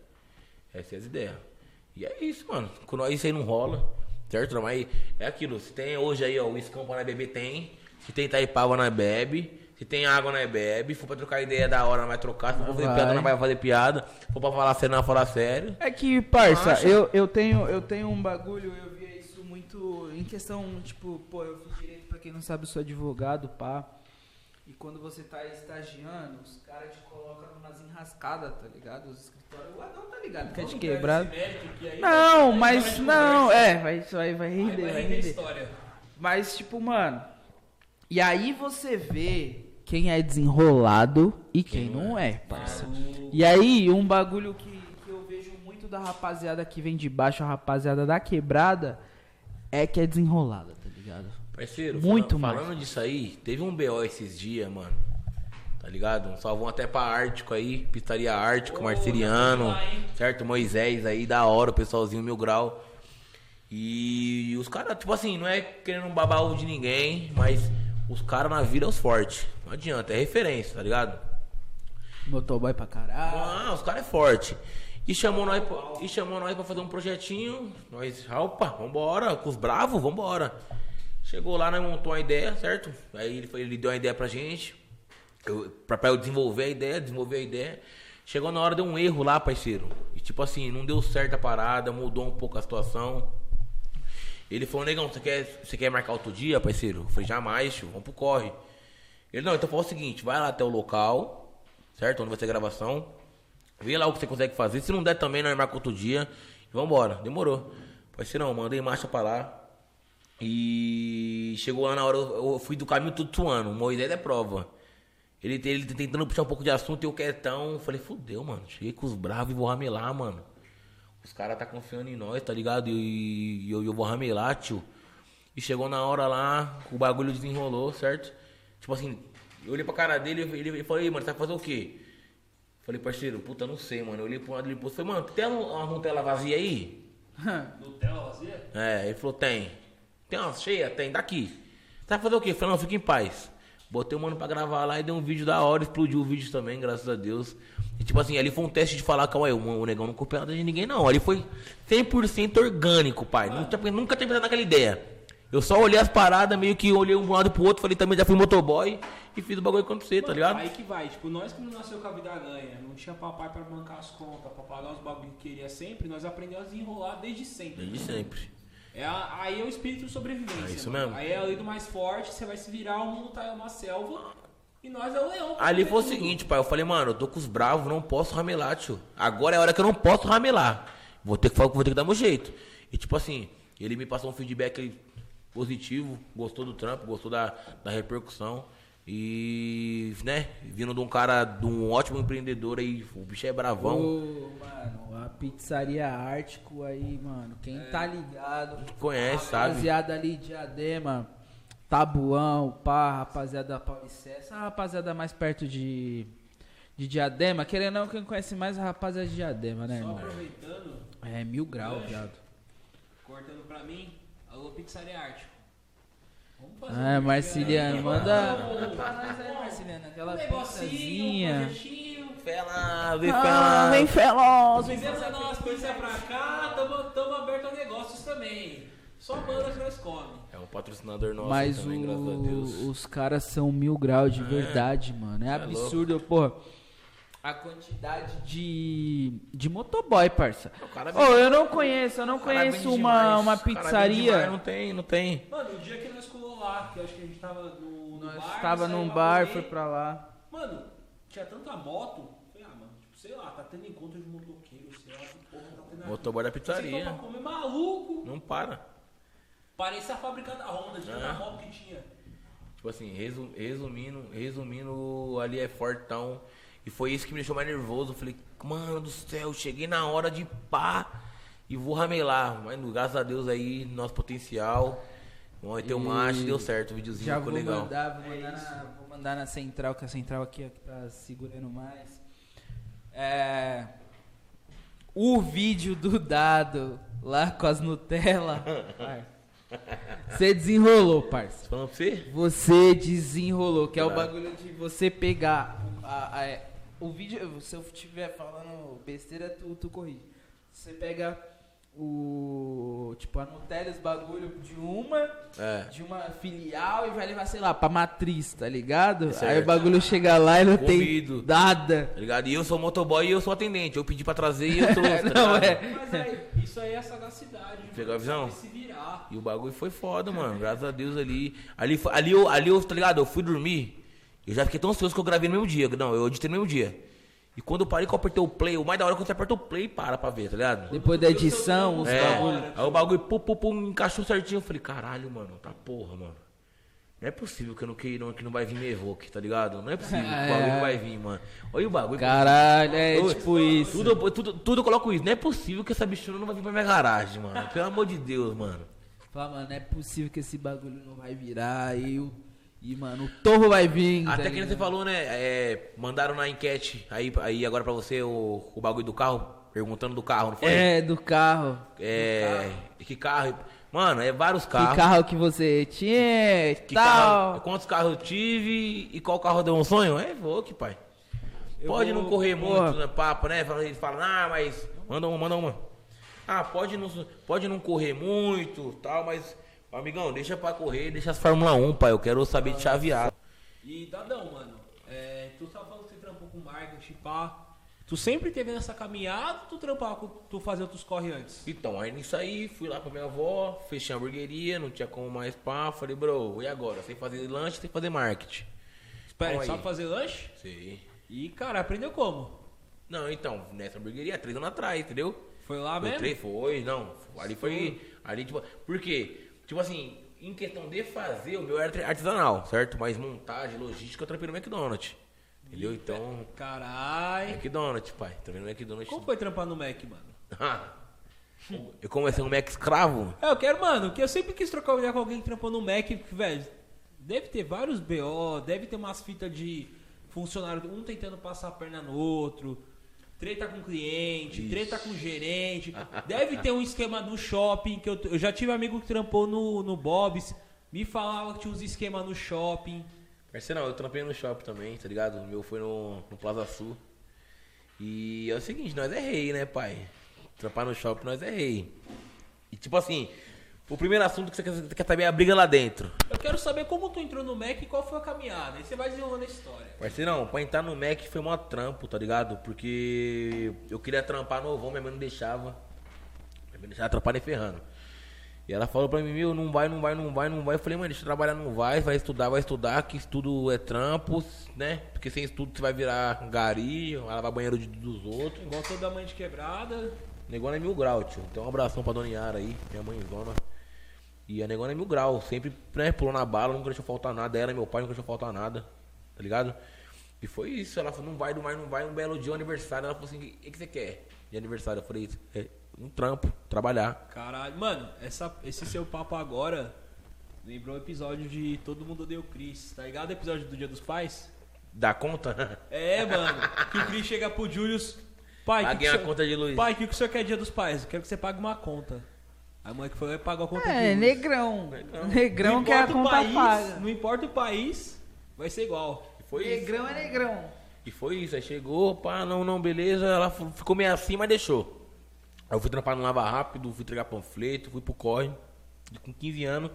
S3: Essas as ideias. E é isso, mano. Com nós isso aí não rola. Certo? Mas é aquilo. Se tem hoje aí, ó, o escão pra nós beber, tem. Se tem Itaipava, nós bebe. Se tem água, nós bebe. Se for pra trocar ideia da hora, nós vai trocar. Se for fazer
S1: Vai.
S3: piada, nós vai fazer piada. Se for pra falar sério, nós vai falar sério.
S1: É que, parça, eu, eu, tenho, eu tenho um bagulho, eu via isso muito em questão, tipo, pô, eu fiz direito, pra quem não sabe, eu sou advogado, pá. E quando você tá estagiando, os caras te colocam numas enrascadas, tá ligado? Os escritórios, o Adão tá ligado, quer te
S2: Vamos
S1: quebrar. Não,
S2: vai-
S1: mas
S2: vai
S1: não, é, vai, vai, vai
S2: Aí
S1: render,
S2: vai
S1: vai
S2: render história.
S1: Mas, tipo, mano. E aí você vê quem é desenrolado e quem, não é, parça. E aí, um bagulho que, que eu vejo muito da rapaziada que vem de baixo, a rapaziada da quebrada, é que é desenrolada, tá ligado?
S3: Parceiro,
S1: Muito
S3: falando,
S1: mais.
S3: falando disso aí, teve um BO esses dias, mano. Tá ligado? Um salvão até pra Ártico aí, Pistaria Ártico, Marceliano,
S2: hein?
S3: certo? Moisés aí, da hora, o pessoalzinho mil grau. E os caras, tipo assim, não é querendo babar ovo de ninguém, mas os caras na vida é os fortes. Não adianta, é referência, tá ligado?
S1: Motoboy pra caralho.
S3: Ah, os caras é forte. E chamou nós, e chamou nós pra fazer um projetinho. Nós, opa, vambora, com os bravos, vambora. Chegou lá, nós montou uma ideia, certo? Aí ele, foi, ele deu uma ideia pra gente. Eu, pra, pra eu desenvolver a ideia, desenvolver a ideia. Chegou na hora, deu um erro lá, parceiro. E tipo assim, não deu certo a parada, mudou um pouco a situação. Ele falou, negão, você quer, você quer marcar outro dia, parceiro? Eu falei, jamais, tio, vamos pro corre. Ele, não, então fala o seguinte, vai lá até o local, certo? Onde vai ser a gravação. Vê lá o que você consegue fazer. Se não der também, nós marca outro dia. E vambora. Demorou. Parceiro, não, mandei marcha pra lá. E chegou lá na hora, eu fui do caminho tudo suando. O Moisés é prova. Ele, ele tentando puxar um pouco de assunto e eu quietão. Falei, fudeu, mano. Cheguei com os bravos e vou ramelar, mano. Os caras tá confiando em nós, tá ligado? E, e eu, eu vou ramelar, tio. E chegou na hora lá, o bagulho desenrolou, certo? Tipo assim, eu olhei pra cara dele e ele, ele falou, "Ei, mano, você vai fazer o quê? Falei, parceiro, puta, não sei, mano. Eu olhei pro lado dele e falei, mano, tem uma Nutella vazia aí?
S2: Nutella vazia?
S3: É, ele falou, tem. Tem uma cheia? Tem, daqui. Você vai fazer o quê? Falei, não, fica em paz. Botei o mano pra gravar lá e deu um vídeo da hora, explodiu o vídeo também, graças a Deus. E tipo assim, ali foi um teste de falar, calma aí, o, negão não copiou nada de ninguém, não. Ali foi 100% orgânico, pai. Nunca, nunca tinha pensado naquela ideia. Eu só olhei as paradas, meio que olhei um lado pro outro, falei, também já fui motoboy e fiz o bagulho acontecer, tá ligado?
S2: Aí que vai, tipo, nós que não nasceu com a vida ganha, não tinha papai pra bancar as contas, pra pagar os bagulho que queria sempre, nós aprendemos a desenrolar desde sempre.
S3: Desde sempre.
S2: É a- aí é o espírito de sobrevivência.
S3: É isso
S2: mano.
S3: mesmo.
S2: Aí é a lei do mais forte, você vai se virar, o mundo tá em uma selva e nós é o leão.
S3: Ali foi o seguinte, pai, eu falei, mano, eu tô com os bravos, não posso ramelar, tio. Agora é a hora que eu não posso ramelar. Vou ter que, falar- vou ter que dar meu jeito. E tipo assim, ele me passou um feedback positivo, gostou do trampo, gostou da, da repercussão. E, né, vindo de um cara, de um ótimo empreendedor aí, o bicho é bravão.
S1: Ô, mano, a pizzaria Ártico aí, mano. Quem tá ligado.
S3: Conhece, sabe?
S1: Rapaziada ali de Diadema, Tabuão, pá, rapaziada da Paulicé. Essa rapaziada mais perto de, de Diadema. Querendo ou não, quem conhece mais a rapaziada de Diadema, né,
S2: Só
S1: irmão?
S2: aproveitando,
S1: É mil graus, viado.
S2: cortando pra mim, alô Pizzaria Ártico. Vamos fazer
S1: É,
S2: um
S1: Marciliano, manda, manda pra nós aí, Marciliano. Aquela
S2: Um negocinho, um
S1: pizzazinha.
S3: Fela, vem
S1: Ah,
S3: fela.
S1: vem feroz, vem
S2: Quiser mandar umas pizzas pra cá, tamo, tamo aberto a negócios também. Só manda que nós come.
S3: É um patrocinador nosso
S1: Mas
S3: também, graças a
S1: o-
S3: Deus.
S1: os caras são mil graus de verdade, mano. É
S3: é
S1: absurdo, porra. A quantidade de, de motoboy, parça.
S3: O cara
S1: Ô, eu não conheço, eu não conheço uma,
S3: demais,
S1: uma pizzaria.
S3: demais, Não tem, não tem.
S2: Mano, o dia que nós colou lá, que eu acho que a gente tava no, no
S1: Nós
S2: bar.
S1: tava num bar,
S2: comer.
S1: foi pra lá.
S2: Mano, tinha tanta moto. Falei, ah, mano, tipo, sei lá, tá tendo encontro de motoqueiro, sei lá, que porra tá tendo aqui.
S3: Motoboy da
S2: Você
S3: pizzaria.
S2: pra comer maluco.
S3: Não para.
S2: Parecia a fábrica da Honda, de tanta
S3: É.
S2: moto que tinha.
S3: Tipo assim, resu- resumindo, resumindo, ali é fortão. E foi isso que me deixou mais nervoso. Eu falei, mano do céu, cheguei na hora de pá e vou ramelar. Mas graças a Deus aí, nosso potencial. Vamos ter um
S1: E
S3: macho, deu certo, o videozinho
S1: Já
S3: ficou
S1: vou
S3: legal.
S1: mandar, vou mandar, na, vou mandar na central, que a central aqui é que tá segurando mais. É, o vídeo do dado lá com as Nutella. Você desenrolou, parça.
S3: Falando pra você?
S1: Você desenrolou, que é o bagulho de você pegar a- a- o vídeo. Se eu estiver falando besteira, tu, tu corrige. Você pega o. Tipo, a Nutella, os bagulho de uma,
S3: É.
S1: de uma filial e vai levar, sei lá, pra matriz, tá ligado?
S3: Certo.
S1: Aí o bagulho chega lá e não
S3: Comido.
S1: tem nada.
S3: Tá ligado? E eu sou motoboy e eu sou atendente. Eu pedi pra trazer e eu trouxe. tá
S1: Não,
S3: ligado?
S1: é.
S2: Mas aí, isso aí é sagacidade.
S3: Pegou a visão?
S2: Saber se virar.
S3: E o bagulho foi foda, mano. Graças a Deus ali. Ali, foi- ali, eu, ali eu, tá ligado? Eu fui dormir. Eu já fiquei tão ansioso que eu gravei no mesmo dia. Não, eu editei no mesmo dia. E quando eu parei que eu apertei o play, o mais da hora é quando você aperta o play e para pra ver, tá ligado?
S1: Depois da edição, os
S3: É,
S1: bagulho.
S3: aí o bagulho pum, pum, pum, encaixou certinho. Eu falei, caralho, mano, tá porra, mano. Não é possível que, eu não, que, não, que não vai vir me Evoque, tá ligado? Não é possível que o bagulho não vai vir, mano. Olha o bagulho.
S1: Caralho, é tipo isso.
S3: Tudo, eu- tudo, tudo eu coloco isso. Não é possível que essa bichona não vai vir pra minha garagem, mano. Pelo amor de Deus, mano.
S1: Fala, mano, não é possível que esse bagulho não vai virar e o. E, mano, o torro vai vir. tá
S3: Até que nem
S1: ligado?
S3: você falou, né? é, mandaram na enquete aí, aí agora pra você o, o bagulho do carro, perguntando do carro, não foi?
S1: É, do carro.
S3: É, Que carro? Mano, é vários
S1: Que
S3: carros.
S1: carro que você tinha
S3: Que
S1: tal.
S3: carro- quantos carros eu tive e qual carro deu um sonho? É Evoque, pai. Pode
S1: vou-
S3: não correr
S1: porra.
S3: muito, né, papo, né? Fala- Ele fala, ah, mas manda uma, manda uma. Ah, pode não, pode não correr muito, tal, mas, amigão, deixa pra correr, deixa as Fórmula 1, pai. Eu quero saber de chavear.
S2: E Dadão, mano, é, tu tava falando que você trampou com marketing, pá. Tu sempre teve nessa caminhada ou tu trampava com tu fazia outros corre antes?
S3: Então, aí nisso aí, fui lá pra minha avó, fechei a hamburgueria, não tinha como mais pá. Falei, bro, e agora? Sei fazer lanche, sei fazer marketing.
S2: Espera,
S3: Calma
S2: sabe
S3: aí.
S2: fazer lanche?
S3: Sei.
S2: E, cara, aprendeu como?
S3: Não, então, nessa hamburgueria, três anos atrás, entendeu?
S2: Foi lá mesmo?
S3: três, foi, não. Ali foi. Ali, tipo. Por quê? Tipo assim, em questão de fazer, o meu era artesanal, certo? Mas montagem, logística, eu trampei no McDonald's. Entendeu? Então,
S2: Caralho.
S3: McDonald's, pai. Tá vendo McDonald's?
S2: Como foi trampar no Mac, mano?
S3: eu comecei um Mac escravo.
S2: É, eu quero, mano, que eu sempre quis trocar ideia com alguém que trampou no Mac, porque, velho, deve ter vários BO, deve ter umas fitas de funcionário, um tentando passar a perna no outro, treta com cliente,
S3: Ixi.
S2: treta com gerente. Deve ter um esquema no shopping, que eu, eu já tive amigo que trampou no, no Bob's, me falava que tinha uns esquemas no shopping.
S3: Não, eu trampei no shopping também, tá ligado? O meu foi no, no Plaza Sul. E é o seguinte, nós é rei, né, pai? Trampar no shopping, nós é rei. E tipo assim, o primeiro assunto que você quer, quer saber é a briga lá dentro.
S2: Eu quero saber como tu entrou no Mac e qual foi a caminhada. Aí você vai desenrolando a história.
S3: Parceirão, pra entrar no Mac foi mó trampo, tá ligado? Porque eu queria trampar novão, minha mãe não deixava. Minha mãe não deixava trampar nem ferrando. E ela falou pra mim, meu, não vai, não vai, não vai, não vai. Eu falei, mãe, deixa eu trabalhar, não vai, vai estudar, vai estudar, que estudo é trampo, né? Porque sem estudo você vai virar gari, vai lavar banheiro de- dos outros.
S2: Igual toda mãe de quebrada.
S3: Negona é mil grau, tio. Então um abração pra Dona Yara aí, minha mãezona. E a Negona é mil grau, sempre, né, pulou na bala, nunca deixou faltar nada. Ela e meu pai nunca deixou faltar nada, tá ligado? E foi isso, ela falou, não vai, não vai, não vai, um belo dia, um aniversário. Ela falou assim, o que, você quer de aniversário? Eu falei, é, um trampo, trabalhar.
S2: Caralho, mano, essa, esse seu papo agora lembrou o episódio de Todo Mundo Odeia o Chris, tá ligado? O episódio do Dia dos Pais?
S3: Dá conta?
S2: É, mano, que o Chris chega pro Julius, pai, que
S3: Paguei
S2: que
S3: a
S2: senhor-
S3: conta de luz.
S2: pai, o que, que o senhor quer Dia dos Pais? Eu quero que você pague uma conta. A mãe que foi pagou a conta
S1: É, negrão. Negrão
S2: Não
S1: que é a
S2: importa o
S1: conta
S2: país,
S1: paga.
S2: Não importa o país, vai ser igual.
S3: E foi isso.
S1: Negrão é negrão.
S3: E foi isso, aí chegou, pá, não, não, beleza. Ela ficou meio assim, mas deixou. Aí eu fui trampar no Lava Rápido, fui entregar panfleto, fui pro corre. Com 15 anos,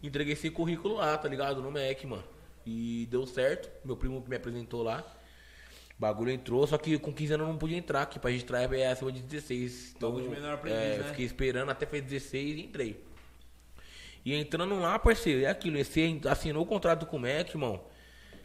S3: entreguei esse currículo lá, tá ligado? No MEC, mano. E deu certo. Meu primo que me apresentou lá. O bagulho entrou, só que com 15 anos eu não podia entrar, que pra registrar é acima de 16. Então,
S2: Bagulho de menor aprendiz,
S3: é, eu
S2: né?
S3: fiquei esperando até fazer 16 e entrei. E entrando lá, parceiro, é aquilo. Você assinou o contrato com o MEC, irmão.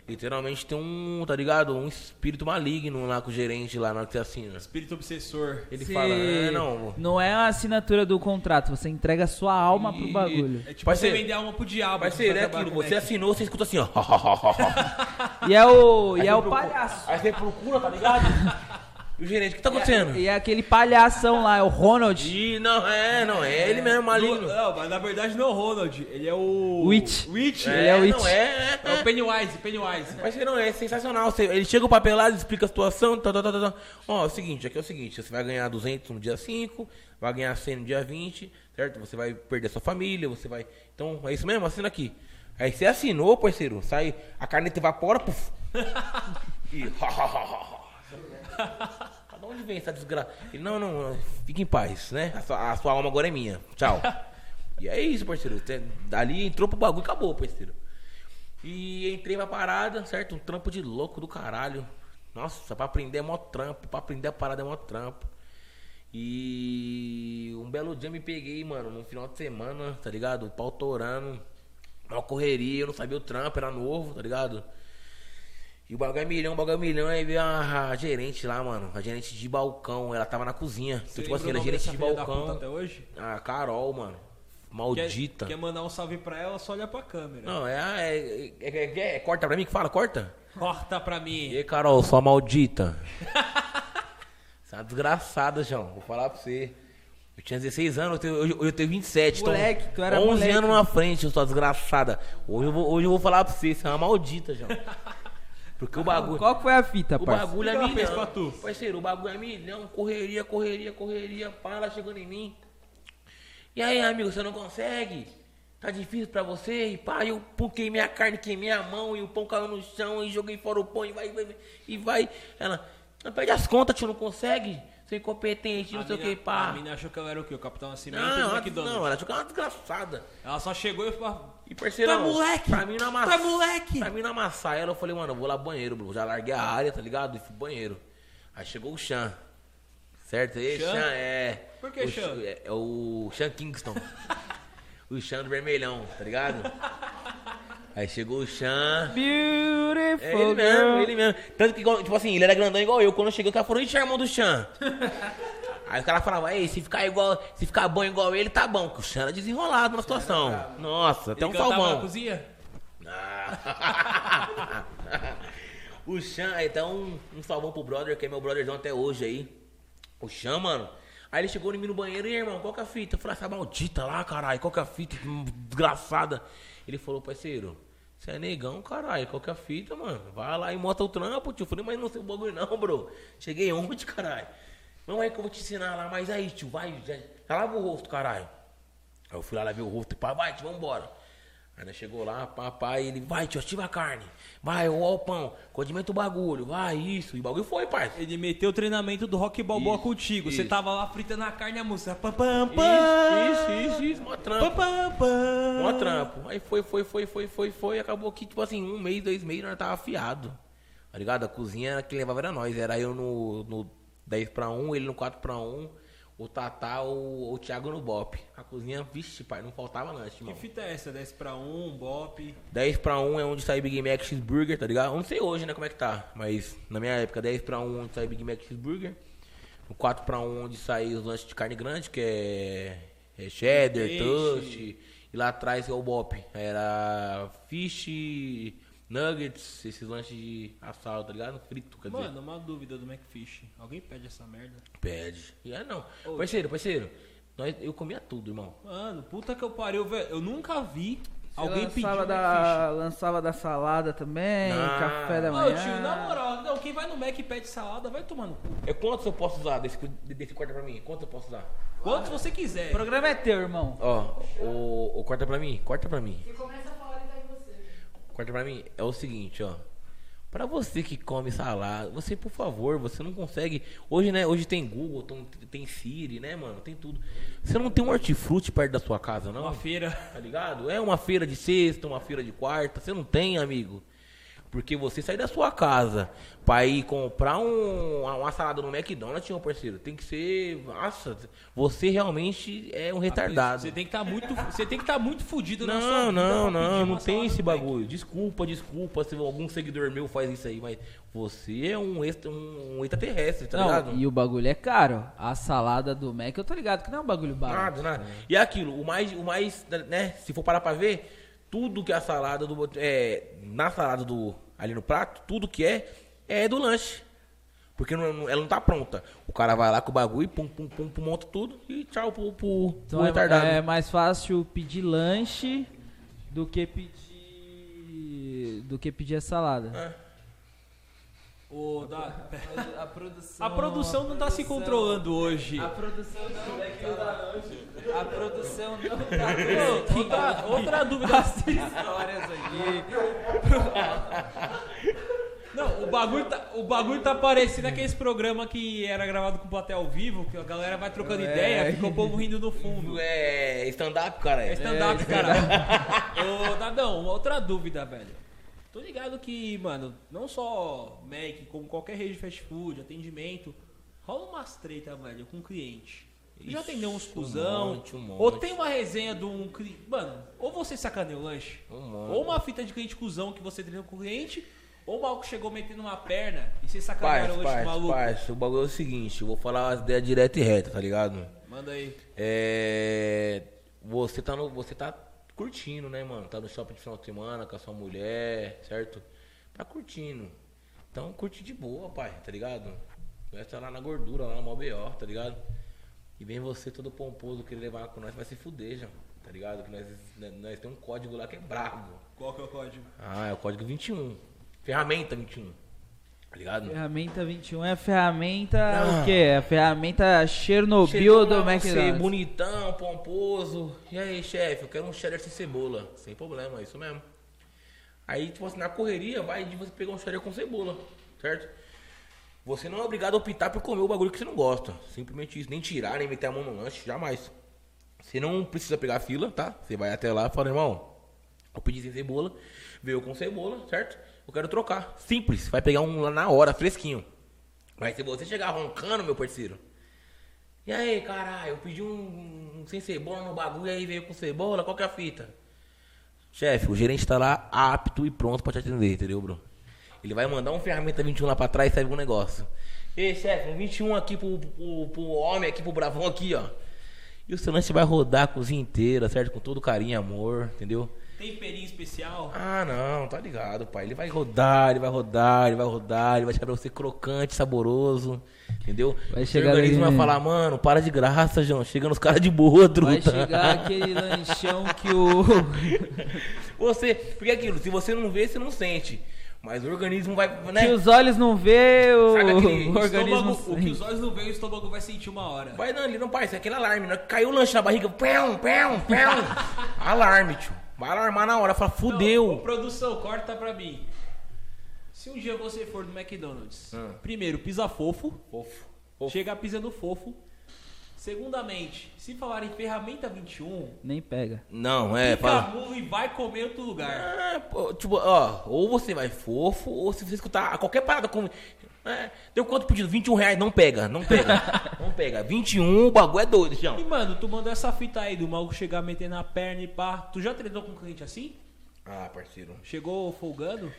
S3: Literalmente tem um, tá ligado? Um espírito maligno lá com o gerente lá na hora que você assina.
S2: Espírito obsessor.
S3: Ele
S1: Você-
S3: fala, é, não.
S1: Não é a assinatura do contrato, você entrega a sua alma pro
S3: E-
S1: bagulho.
S2: É tipo
S3: Parceiro,
S2: você vender alma pro diabo.
S3: Parceiro,
S2: pra
S3: é aquilo. Você
S2: Mac.
S3: assinou, você escuta assim, ó.
S1: E é o, e é o
S3: procura-
S1: palhaço.
S3: Aí você procura, tá ligado? E o gerente, o que tá acontecendo?
S1: E é aquele palhação lá, é o Ronald.
S3: E não, é, não, é ele mesmo, maligno.
S2: Não, mas na verdade não é o Ronald, ele é o.
S1: Witch.
S2: Witch.
S1: Ele é o
S3: não,
S1: It.
S3: é, é,
S2: É o Pennywise, Pennywise.
S3: Mas não, é sensacional. Você- ele chega o papel lá, ele explica a situação. Tá, tá, tá, tá, tá. Ó, é o seguinte, aqui é o seguinte: você vai ganhar 200 no dia 5, vai ganhar 100 no dia 20, certo? Você vai perder sua família, você vai. Então, é isso mesmo? Assina aqui. Aí você assinou, parceiro, sai, a caneta evapora, puf. E. Da onde vem essa desgraça? Ele, não, não, fique em paz, né? A sua, a sua alma agora é minha. Tchau. e é isso, parceiro. Dali entrou pro bagulho e acabou, parceiro. E entrei pra parada, certo? Um trampo de louco do caralho. Nossa, pra aprender é mó trampo, pra aprender a parada é mó trampo. E um belo dia me peguei, mano, num final de semana, tá ligado? O pau torando, uma correria, eu não sabia o trampo, era novo, tá ligado? E o bagulho é milhão, o bagulho é milhão, aí veio a, a gerente lá, mano, a gerente de balcão, ela tava na cozinha. Então,
S2: Você
S3: tipo assim, era
S2: nome
S3: gerente de balcão.
S2: até hoje?
S3: A Carol, mano,
S2: Quer,
S3: maldita.
S2: quer mandar um salve pra ela, só olha pra câmera.
S3: Não, é, a- é, é, é- é- Corta pra mim que fala, corta?
S2: Corta pra mim.
S3: E aí, Carol, sua maldita. Você é uma desgraçada, João. Vou falar pra você. Eu tinha 16 anos, eu tenho, hoje eu tenho 27.
S1: Moleque,
S3: então,
S1: tu era
S3: 11
S1: moleque.
S3: anos na frente, sua desgraçada. Hoje eu, vou, hoje eu vou falar pra você, você é uma maldita, João. Porque o bagulho.
S1: Qual foi a fita,
S3: O
S1: parça?
S3: bagulho
S2: O que
S3: é milhão. Parceiro, o bagulho é milhão. Correria, correria, correria. Pá, ela chegando em mim. E aí, amigo, você não consegue? Tá difícil pra você? E pá, eu pum, queimei a carne, queimei a mão. E o pão caiu no chão. E joguei fora o pão. E vai, vai, vai, e vai. Ela, não perde as contas, tio, não consegue? É incompetente, não
S2: A
S3: sei o que, pá.
S2: A mina achou que ela era o quê? O Capitão Nascimento
S3: Não,
S2: e o
S3: ela,
S2: McDonald's.
S3: não, ela achou que era uma desgraçada.
S2: Ela só chegou e falou...
S3: E parceirão,
S2: Tá moleque!
S3: pra mim não amassar,
S2: Tá moleque!
S3: Pra mim não amassar ela, eu falei, mano, eu vou lá banheiro, bro. Já larguei a área, tá ligado? E fui banheiro. Aí chegou o Chan. Certo? E
S2: Chan?
S3: Chan é.
S2: Por que
S3: o
S2: Chan?
S3: Ch- É, é o Chan Kingston. o Chan do vermelhão, tá ligado? Aí chegou o Chan.
S1: Beautiful
S3: É ele mesmo, ele mesmo. Tanto que, tipo assim, ele era grandão igual eu. Quando eu cheguei, o cara falou, ixi, é irmão do Chan. Aí os caras falavam, ei, se ficar igual, se ficar bom igual ele, tá bom. Que o Chan era desenrolado na situação. Nossa, até um
S2: cantava na
S3: salmão.
S2: cozinha?
S3: O Chan, aí tá um, um salvão pro brother, que é meu brotherzão até hoje aí. O Chan, mano. Aí ele chegou em mim no banheiro, e aí, irmão, qual que é a fita? Eu falei, essa maldita lá, caralho, qual que é a fita? Desgraçada. Ele falou, parceiro, você é negão, caralho, qual que é a fita, mano? Vai lá e mostra o trampo, tio. Falei, mas não sei o bagulho não, bro. Cheguei onde, caralho? Não é que eu vou te ensinar lá, mas aí, tio, vai, já, já lava o rosto, caralho. Aí eu fui lá, lavei o rosto, pá, vai, tio, vambora. Aí nós chegou lá, papai, ele, vai, tio, ativa a carne. Vai, ó o pão, condimenta o bagulho, vai, isso. E o bagulho foi, parça.
S2: Ele meteu o treinamento do rock balboa
S3: Isso,
S2: contigo. Você
S3: isso.
S2: tava lá fritando a carne a música. Pam, pam, pam.
S3: Isso, isso, isso, isso, mó trampo.
S2: Pam, pam, pam.
S3: Mó trampo. Aí foi, foi, foi, foi, foi, foi. Acabou que, tipo assim, um mês, dois meses, nós tava afiado. Tá ligado? A cozinha que levava era nós. Era eu no, no 10 pra 1, ele no 4 pra 1, o Tatá, o, o Thiago no Bop. A cozinha, vixe, pai, não faltava lanche,
S2: Que
S3: mano.
S2: fita é essa? 10 pra 1, bop.
S3: 10 pra 1 é onde sai Big Mac Cheeseburger, tá ligado? Eu não sei hoje, né, como é que tá. Mas na minha época, 10 pra 1 onde sai Big Mac Cheeseburger. No 4 pra 1 onde sai os lanches de carne grande, que é, é cheddar, toast. E lá atrás é o Bop. Era fish, nuggets, esses lanches de assado, tá ligado? Frito, quer dizer.
S2: Mano, uma dúvida do McFish. Alguém pede essa merda?
S3: Pede. E aí não.
S2: Ô.
S3: Parceiro, parceiro. Nós, eu comia tudo, irmão.
S2: Mano, puta que eu pariu, velho. Eu nunca vi
S1: Você
S2: alguém pedir
S1: lançava da, lançava da salada também,
S3: Não.
S1: café da
S2: Ô,
S1: manhã.
S2: tio, na moral, não, quem vai no Mac e pede salada, vai tomar no cu.
S3: É quantos eu posso usar desse, desse corta pra mim? Quantos eu posso usar?
S2: Quantos você quiser.
S1: O programa é teu, irmão.
S3: Ó, o, o corta pra mim, corta pra mim.
S4: Você começa a falar e tá em você.
S3: Corta pra mim, é o seguinte, ó. Pra você que come salada, você, por favor, você não consegue. Hoje, né? Hoje tem Google, tem, tem Siri, né, mano? Tem tudo. Você não tem um hortifruti perto da sua casa, não?
S2: Uma feira.
S3: Tá ligado? É uma feira de sexta, uma feira de quarta. Você não tem, amigo. Porque você sair da sua casa pra ir comprar um, uma salada no McDonald's, meu parceiro, tem que ser. Nossa, você realmente é um retardado.
S2: Você tem que estar muito, você tem que estar muito fudido na sua
S3: Não,
S2: vida
S3: não, não, não tem esse
S2: do Mac.
S3: bagulho. Desculpa, desculpa se algum seguidor meu faz isso aí, mas você é um, extra, um, extraterrestre, tá ligado?
S1: Não, e o bagulho é caro. A salada do Mac, eu tô ligado que não é um bagulho barato.
S3: Nada, nada. E aquilo, o mais, o mais, né, se for parar pra ver, tudo que a salada do, é, na salada do, ali no prato, tudo que é, é do lanche. Porque não- não- ela não tá pronta. O cara vai lá com o bagulho, pum, pum, pum, pum, monta tudo e tchau pro, pro,
S1: Então
S3: pro
S1: é,
S3: retardado.
S1: é mais fácil pedir lanche do que pedir do que pedir a salada.
S3: É.
S2: O da-
S1: A produção,
S2: A produção não tá se controlando hoje.
S1: A produção não é que A produção não tá
S2: Ô, outra, outra dúvida.
S1: histórias aqui.
S2: Não, o bagulho, tá, o bagulho tá parecendo aqueles programas que era gravado com plateia ao vivo, que a galera vai trocando
S1: É.
S2: ideia, fica o povo rindo no fundo.
S3: É stand-up, cara.
S2: É
S3: É.
S2: stand-up, caralho. Ô, Dadão, uma outra dúvida, velho. Tô ligado que, mano, não só Mac, como qualquer rede de fast food, atendimento, rola umas treta, velho, com cliente. Você já
S3: Ixi,
S2: atendeu uns
S3: um
S2: cuzão?
S3: monte, um
S2: Ou
S3: monte.
S2: tem uma resenha de um cliente. Mano, ou você sacaneia o lanche,
S3: Um
S2: ou uma fita de cliente cuzão que você treinou com o cliente, ou o maluco chegou metendo uma perna e você
S3: Parça,
S2: o lanche do maluco.
S3: parça, o bagulho é o seguinte, eu vou falar as ideias direto e reta, tá ligado?
S2: Manda aí.
S3: É. Você tá no. Você tá curtindo, né, mano? Tá no shopping de final de semana com a sua mulher, certo? Tá curtindo. Então curte de boa, pai, tá ligado? Tá lá na gordura, lá no mó BO, tá ligado? E vem você todo pomposo querer levar com nós, vai se fuder, já, tá ligado? Que nós, nós tem um código lá que é brabo.
S2: Qual que é o código?
S3: Ah, é o código 21. Ferramenta 21. Tá ligado?
S1: Ferramenta 21 é a ferramenta
S3: Ah.
S1: o quê? É a ferramenta Chernobyl
S3: Chegou
S1: do
S3: você,
S1: McDonald's.
S3: bonitão, pomposo. E aí, chefe, eu quero um cheddar sem cebola. Sem problema, é isso mesmo. Aí, tipo assim, na correria, vai de você pegar um cheddar com cebola, certo? Você não é obrigado a optar por comer o bagulho que você não gosta. Simplesmente isso. Nem tirar, nem meter a mão no lanche, jamais. Você não precisa pegar fila, tá? Você vai até lá e fala, irmão, eu pedi sem cebola, veio com cebola, certo? Eu quero trocar. Simples, vai pegar um lá na hora, fresquinho. Mas se você chegar roncando, meu parceiro, e aí, caralho, eu pedi um, um sem cebola no bagulho, aí veio com cebola, qual que é a fita? Chefe, o gerente tá lá apto e pronto pra te atender, entendeu, bro? Ele vai mandar um ferramenta 21 lá pra trás e serve um negócio. Ei, chefe, um 21 aqui pro, pro, pro homem, aqui pro bravão aqui, ó. E o seu lanche vai rodar a cozinha inteira, certo? Com todo carinho e amor, entendeu?
S5: Temperinho especial.
S3: Ah, não, tá ligado, pai. Ele vai rodar, ele vai rodar, ele vai rodar, ele vai chegar pra você crocante, saboroso. Entendeu?
S1: Vai
S3: O
S1: chegar
S3: organismo
S1: ali,
S3: vai falar, mano, para de graça, João. Chega nos caras de boa, truta.
S1: Vai chegar aquele lanchão que o.
S3: Você, porque é aquilo, se você não vê, você não sente. Mas o organismo vai, né?
S1: que os olhos não vê, o,
S3: Sabe aquele
S1: o organismo.
S5: Estômago- o que os olhos não veem, o estômago vai sentir uma hora.
S3: Vai não, ali não parece, é aquele alarme, né? Caiu o lanche na barriga, pão, pão, pão. alarme, tio. Vai alarmar na hora, fala,
S5: Então,
S3: fudeu.
S5: produção, corta pra mim. Se um dia você for no McDonald's,
S3: Ah.
S5: primeiro, pisa fofo.
S3: Fofo. fofo.
S5: Chega pisando fofo. Segundamente, se falar em ferramenta 21,
S1: Nem pega.
S3: Não, é,
S5: fica
S3: fala.
S5: e vai comer em outro lugar.
S3: Ah, pô, tipo, ó, ou você vai fofo, ou se você escutar qualquer parada com. É, deu quanto pedido? 21 reais, não pega, não pega. não pega. 21, o bagulho é doido,
S5: E
S3: João.
S5: mano, tu mandou essa fita aí do maluco chegar metendo a perna e pá. Tu já treinou com um cliente assim?
S3: Ah, parceiro.
S5: Chegou folgando?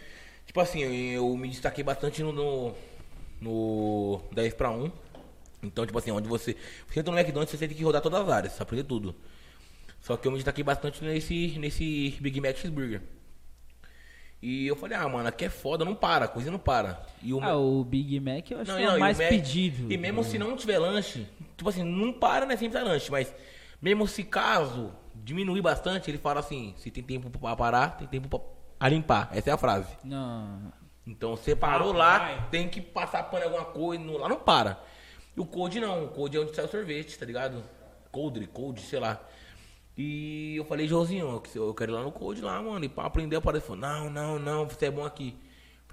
S3: Tipo assim, eu, eu me destaquei bastante no, no, no 10 pra 1. Então, tipo assim, onde você. Você entra no McDonald's, você tem que rodar todas as áreas, aprender tudo. Só que eu me destaquei bastante nesse, nesse Big Mac Cheeseburger. E eu falei, ah, mano, aqui é foda, não para, a coisa não para. E o
S1: Ah, o Big Mac eu acho
S3: Não,
S1: que é
S3: não,
S1: o
S3: e
S1: mais
S3: Mac-
S1: pedido.
S3: E mesmo se não tiver lanche, tipo assim, não para, né? Sempre dá lanche, mas mesmo se caso diminuir bastante, ele fala assim: se tem tempo pra parar, tem tempo pra limpar. Essa é a frase.
S1: Não.
S3: Então você parou
S5: Ah,
S3: lá,
S5: vai.
S3: tem que passar pano em alguma coisa, no- lá não para. E o cold não, o cold é onde sai o sorvete, tá ligado? Coldre, cold, sei lá. E eu falei, Joãozinho, eu quero ir lá no cold lá, mano, e pra aprender a parar. Ele falou, não, não, não, você é bom aqui.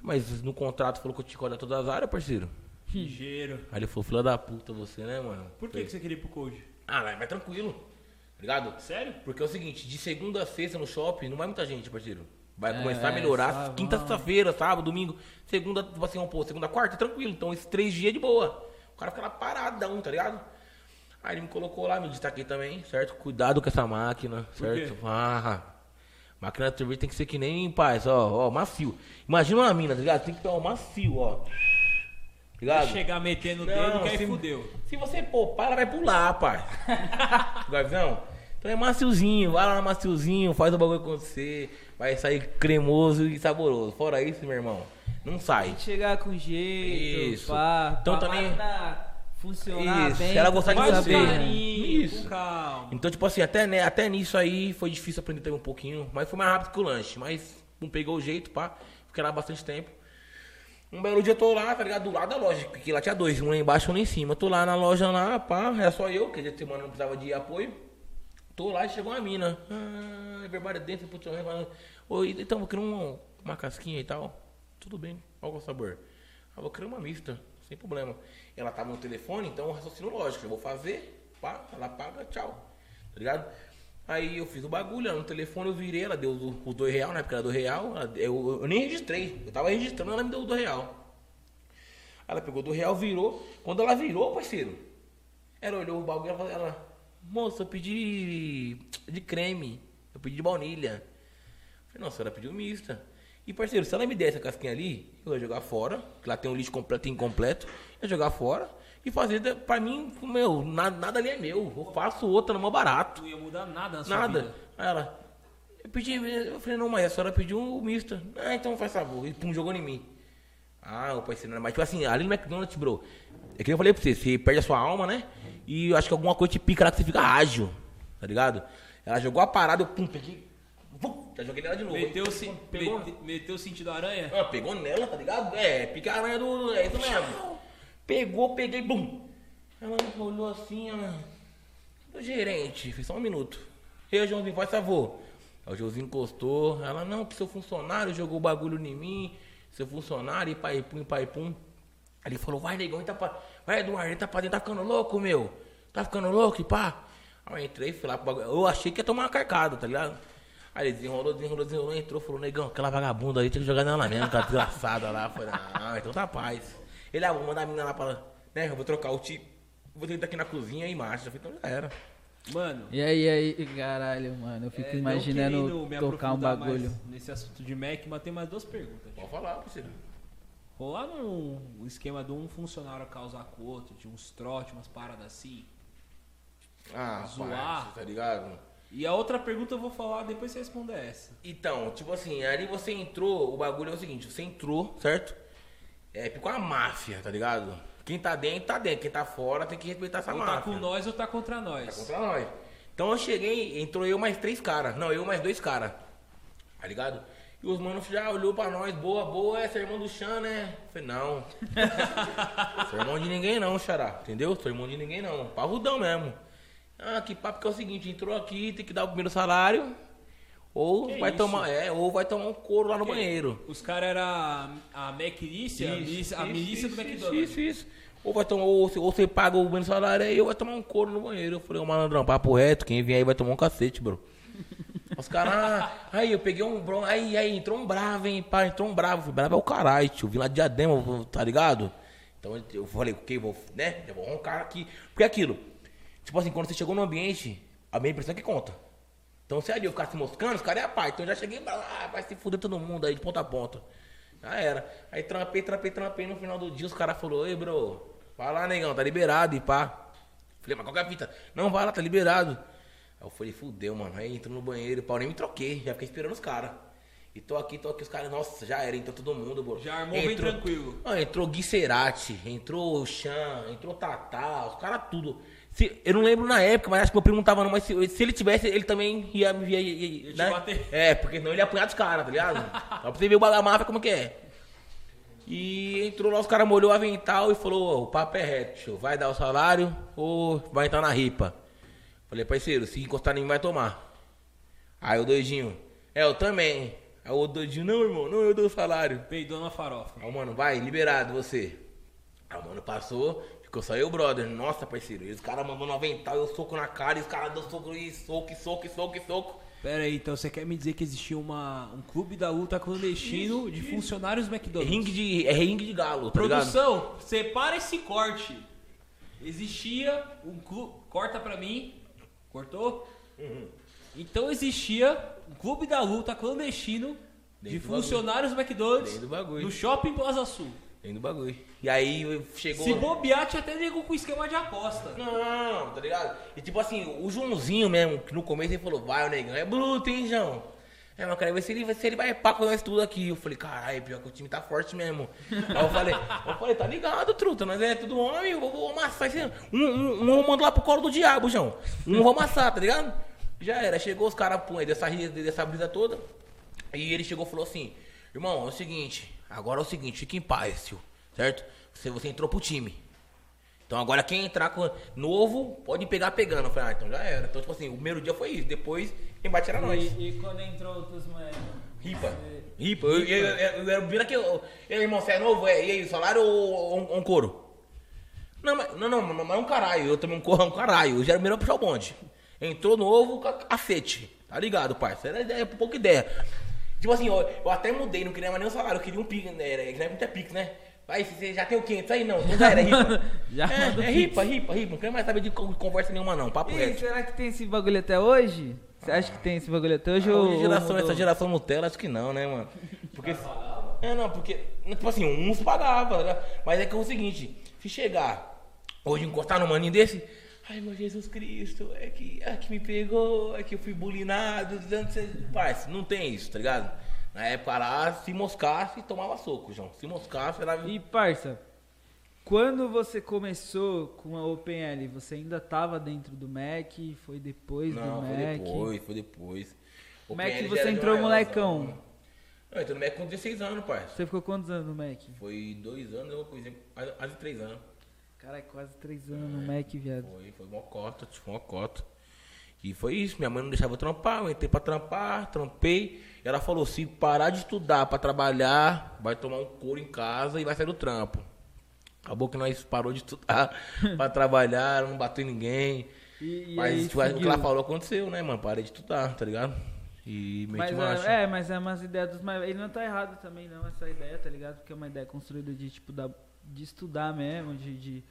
S3: Mas no contrato falou que eu tinha que olhar todas as áreas, parceiro.
S5: Ligeiro.
S3: Aí ele falou, filha da puta você, né, mano?
S5: Por que, que você queria ir pro coach?
S3: Ah, vai, vai tranquilo, tá ligado?
S5: Sério?
S3: Porque é o seguinte, de segunda a sexta no shopping não vai muita gente, parceiro. Vai
S1: É,
S3: começar a
S1: é,
S3: melhorar
S1: sábado,
S3: quinta, sexta-feira, sábado, domingo, segunda, tipo assim, vamos pôr, segunda, quarta, tranquilo. Então esses três dias de boa. O cara fica lá paradão, tá ligado? Aí ele me colocou lá, me destaquei também, certo? Cuidado com essa máquina, certo? Ah, máquina de sorvete tem que ser que nem paz, ó, ó, macio. Imagina uma mina, tá ligado? Tem que pegar o macio, ó. Tá Ligado?
S5: Chegar metendo o
S3: Não,
S5: dedo que aí
S3: se-
S5: fudeu.
S3: Se você poupar, ela vai pular, pai. Gavão? Então é maciozinho, vai lá maciozinho, faz o bagulho acontecer. Vai sair cremoso e saboroso. Fora isso, meu irmão, não sai.
S1: Tem que chegar com jeito,
S3: Isso.
S1: pá.
S3: Então
S1: pra
S3: também-
S1: funcionar
S3: Isso,
S1: bem.
S3: se ela gostar de
S1: saber.
S5: carinho,
S3: Isso.
S5: calma.
S3: Então, tipo assim, até, né, até nisso aí foi difícil aprender também um pouquinho. Mas foi mais rápido que o lanche. Mas não pegou o jeito, pá. Fiquei lá bastante tempo. Um belo dia eu tô lá, tá ligado? Do lado da loja, porque lá tinha dois, um lá embaixo e um lá em cima. Eu tô lá na loja lá, pá, era só eu, que de semana não precisava de apoio. Tô lá e chegou uma mina. Ah, verdade, dentro, putz, Oi, então vou querer uma, uma casquinha e tal. Tudo bem, qual é o sabor? Ah, vou querer uma mista, sem problema. Ela tava no telefone, então eu raciocínio lógico, eu vou fazer, pá, ela paga, tchau. Tá ligado? Aí eu fiz o bagulho, ela no telefone eu virei, ela deu os os dois real, na época era do real, ela- eu, eu nem registrei, eu tava registrando, ela me deu o do real. Ela pegou do real, virou. Quando ela virou, parceiro, ela olhou o bagulho ela ela, moça, eu pedi de creme, eu pedi de baunilha. Eu Falei, nossa, ela pediu mista. E parceiro, se ela me der essa casquinha ali, eu ia jogar fora, que lá tem um lixo completo incompleto, ia jogar fora e fazer, da- pra mim, meu, nada, nada ali é meu. Eu faço outra no mais barato.
S5: Não ia mudar nada na
S3: Nada.
S5: vida.
S3: Aí ela, eu pedi, eu falei, não, mas a senhora pediu um mista. Ah, então faz favor. E pum, jogou em mim. Ah, o parceiro, mas tipo assim, ali no McDonald's, bro, é que eu falei pra você, você perde a sua alma, né? E eu acho que alguma coisa te pica lá que você fica ágil, tá ligado? Ela jogou a parada, eu pum, peguei, pum, já joguei nela de novo.
S5: Meteu, se,
S3: pegou,
S5: mete- meteu o sentido aranha?
S3: ah, pegou nela, tá ligado? É, pica a aranha do. É isso mesmo. Pegou, peguei, bum. Ela olhou assim, ela. Do gerente, fiz só um minuto. E aí, Joãozinho, faz favor. Aí o Joãozinho encostou. Ela, não, que seu funcionário jogou o bagulho em mim. Seu funcionário, e pai pum, pai pum. Ele falou, vai, negão, tá pra... vai, Eduardo, ele tá pra dentro, tá ficando louco, meu. Tá ficando louco, e pá. Aí eu entrei, fui lá pro bagulho. Eu achei que ia tomar uma carcada, tá ligado? Aí ele desenrolou, desenrolou, desenrolou, entrou, falou, negão, aquela vagabunda aí, tinha que jogar nela mesmo, tá desgraçada lá. Falei, ah, então tá paz. Ele, ah, vou mandar a menina lá pra, né, eu vou trocar o tipo, vou tentar aqui na cozinha e marcha. Então já era.
S5: Mano,
S1: E aí, aí, caralho, mano, eu fico
S5: é,
S1: imaginando tocar um
S5: aprofundar mais
S1: bagulho.
S5: Nesse assunto de Mac, mas tem mais duas perguntas.
S3: Pode falar, parceiro.
S5: Rolar um esquema de um funcionário causar com o outro, de uns trote, umas paradas assim.
S3: Ah,
S5: Zoar.
S3: parça, tá ligado?
S5: E a outra pergunta eu vou falar depois você responder essa.
S3: Então, tipo assim, ali você entrou, o bagulho é o seguinte, você entrou, certo? É, ficou a máfia, tá ligado? Quem tá dentro, tá dentro. Quem tá fora tem que respeitar essa
S5: Ou
S3: máfia.
S5: tá com nós ou tá contra
S3: Tá
S5: nós.
S3: contra nós. Então eu cheguei, entrou eu mais três caras. Não, eu mais dois caras. Tá ligado? E os manos já olhou pra nós, boa, boa, é irmão do Chan, né? Eu falei, não. Sou irmão de ninguém não, xará. Entendeu? Sou irmão de ninguém não. Parrudão mesmo. Ah, que papo que é o seguinte, entrou aqui, tem que dar o primeiro salário. Ou
S5: Que
S3: vai
S5: isso?
S3: tomar. É, ou vai tomar um couro lá no banheiro.
S5: Os caras eram a a milícia, a milícia
S3: isso,
S5: do
S3: isso,
S5: McDonald's.
S3: Isso, isso. Ou, vai tomar, ou, você- ou você paga o menos salário aí, ou vai tomar um couro no banheiro. Eu falei, ô malandrão, papo reto, quem vier aí vai tomar um cacete, bro. Os caras, ah, aí eu peguei um bron, aí, aí entrou um bravo, hein, pá, entrou um bravo. Falei, bravo é o caralho, tio, vim lá de diadema, tá ligado? Então eu falei, ok, vou, né, eu vou roncar aqui. Porque é aquilo, tipo assim, quando você chegou no ambiente, a minha impressão é que conta. Então se ali eu ficar se moscando, os caras é a parte. Então eu já cheguei pra lá, vai se fuder todo mundo aí de ponta a ponta. Já era. Aí trampei, trampei, trampei. No final do dia os caras falaram, ei, bro, vai lá, negão, tá liberado e pá. Falei, mas qual que é a fita? Não, vai lá, tá liberado. Aí eu falei, fudeu, mano. Aí entro no banheiro, pau, nem me troquei. Já fiquei esperando os caras. E tô aqui, tô aqui, os caras, nossa, já era, entrou todo mundo, bro.
S5: Já armou bem tranquilo.
S3: Ah, entrou Gui Cerati, entrou o Chan, entrou Tatá, os caras tudo. Se- eu não lembro na época, mas acho que meu primo não tava não, mas se, se ele tivesse, ele também ia me ia, ia, ia, né?
S5: bater.
S3: É, porque senão ele ia apanhar dos caras, tá ligado? Só pra você ver o bagamáfia como que é. E entrou lá, os caras molhou o avental e falou, "Ô, o papo é reto, tio. vai dar o salário ou vai entrar na ripa? Falei, parceiro, se encostar em mim vai tomar. Aí o doidinho, é, eu também. Aí o doidinho, não, irmão, não, eu dou o salário.
S5: Peidou na farofa.
S3: Aí mano, vai, liberado você. Aí o mano passou, ficou só eu e o brother. Nossa, parceiro. E os caras mandando um avental, eu soco na cara, e os caras dão soco e soco, e soco, e soco, e soco.
S5: Pera aí, então você quer me dizer que existia uma, um clube da luta clandestino de funcionários McDonald's?
S3: ringue de, é ringue de galo, tá ligado?
S5: Produção, separa esse corte. Existia um clube. Corta pra mim. Cortou?
S3: Uhum.
S5: Então existia um clube da luta clandestino de
S3: Dentro do
S5: funcionários McDonald's
S3: Dentro do bagulho.
S5: no shopping Plaza Sul.
S3: Dentro do bagulho. E aí chegou.
S5: Se bobear, tinha até nego com esquema de aposta.
S3: Não, tá ligado? E tipo assim, o Joãozinho mesmo, que no começo ele falou, vai, o negão, é bruto, hein, João? É, mas quero ver se ele, se ele vai pá com nós tudo aqui. Eu falei, caralho, pior que o time tá forte mesmo. Aí eu falei, eu falei, tá ligado, truta, nós é tudo homem, eu vou, vou amassar esse. Um, um, um eu mando lá pro colo do diabo, João. Um eu vou amassar, tá ligado? Já era, chegou os caras, pô, dessa, dessa brisa toda. E ele chegou e falou assim, irmão, é o seguinte, agora é o seguinte, fique em paz, tio, certo? Você, você entrou pro time. Então agora quem entrar com novo, pode pegar pegando. Eu falei, ah, então já era. Então, tipo assim, o primeiro dia foi isso. Depois, quem bate era nós.
S1: E, e quando entrou outros moleques?
S3: Ripa. Ripa. Eu, eu, eu, eu, eu vira que. eu- E aí, irmão, você é novo? É, e aí, salário ou, um, um couro? Não, mas não, não, não, mas é um caralho. Eu também um couro, é um caralho. Eu já era melhor puxar o bonde. Entrou novo, ca- cacete. Tá ligado, parceiro? Era ideia, pouca ideia. Tipo assim, eu, eu até mudei, não queria mais nenhum salário. Eu queria um pix, né? Era, é muito é pix, né? Aí você já tem o 500 aí? Não, já era, é ripa.
S1: Já
S3: é,
S1: o
S3: é ripa, ripa, ripa. Não quero mais saber de con- conversa nenhuma, não. Papo
S1: E
S3: reto.
S1: será que tem esse bagulho até hoje? Você acha que tem esse bagulho até hoje? ou,
S3: geração,
S1: ou mudou?
S3: essa geração Nutella, acho que não, né, mano? Porque. É, não, porque. Tipo assim, uns pagava, né? Mas é que é o seguinte, se chegar hoje encostar num maninho desse. Ai meu Jesus Cristo, é que, é que me pegou, é que eu fui bulinado. Parça, não tem isso, tá ligado? Na época lá, se moscasse, tomava soco, João. Se moscasse, era.
S1: E parça, quando você começou com a OpenL, você ainda tava dentro do Mac? Foi depois
S3: Não,
S1: do
S3: foi
S1: Mac?
S3: depois, foi depois. O PL já
S1: você entrou molecão.
S3: Não, eu entrei no Mac com 16 anos, parça.
S1: Você ficou quantos anos no Mac?
S3: Foi dois anos, uma coisa, quase três anos.
S1: Caralho, quase três anos no Mac, viado.
S3: Foi, foi uma cota, tipo uma cota. E foi isso, minha mãe não deixava eu trampar, eu entrei pra trampar, trampei. E ela falou, se parar de estudar pra trabalhar, vai tomar um couro em casa e vai sair do trampo. Acabou que nós parou de estudar pra trabalhar, não bateu em ninguém.
S1: E, e
S3: Mas
S1: aí
S3: tipo, o que ela falou aconteceu, né, mano? Parei de estudar, tá ligado? E meti
S1: Mas é, é, mas é umas ideias dos mais. Ele não tá errado também, não, essa ideia, tá ligado? Porque é uma ideia construída de, tipo, da, de estudar mesmo, de, de,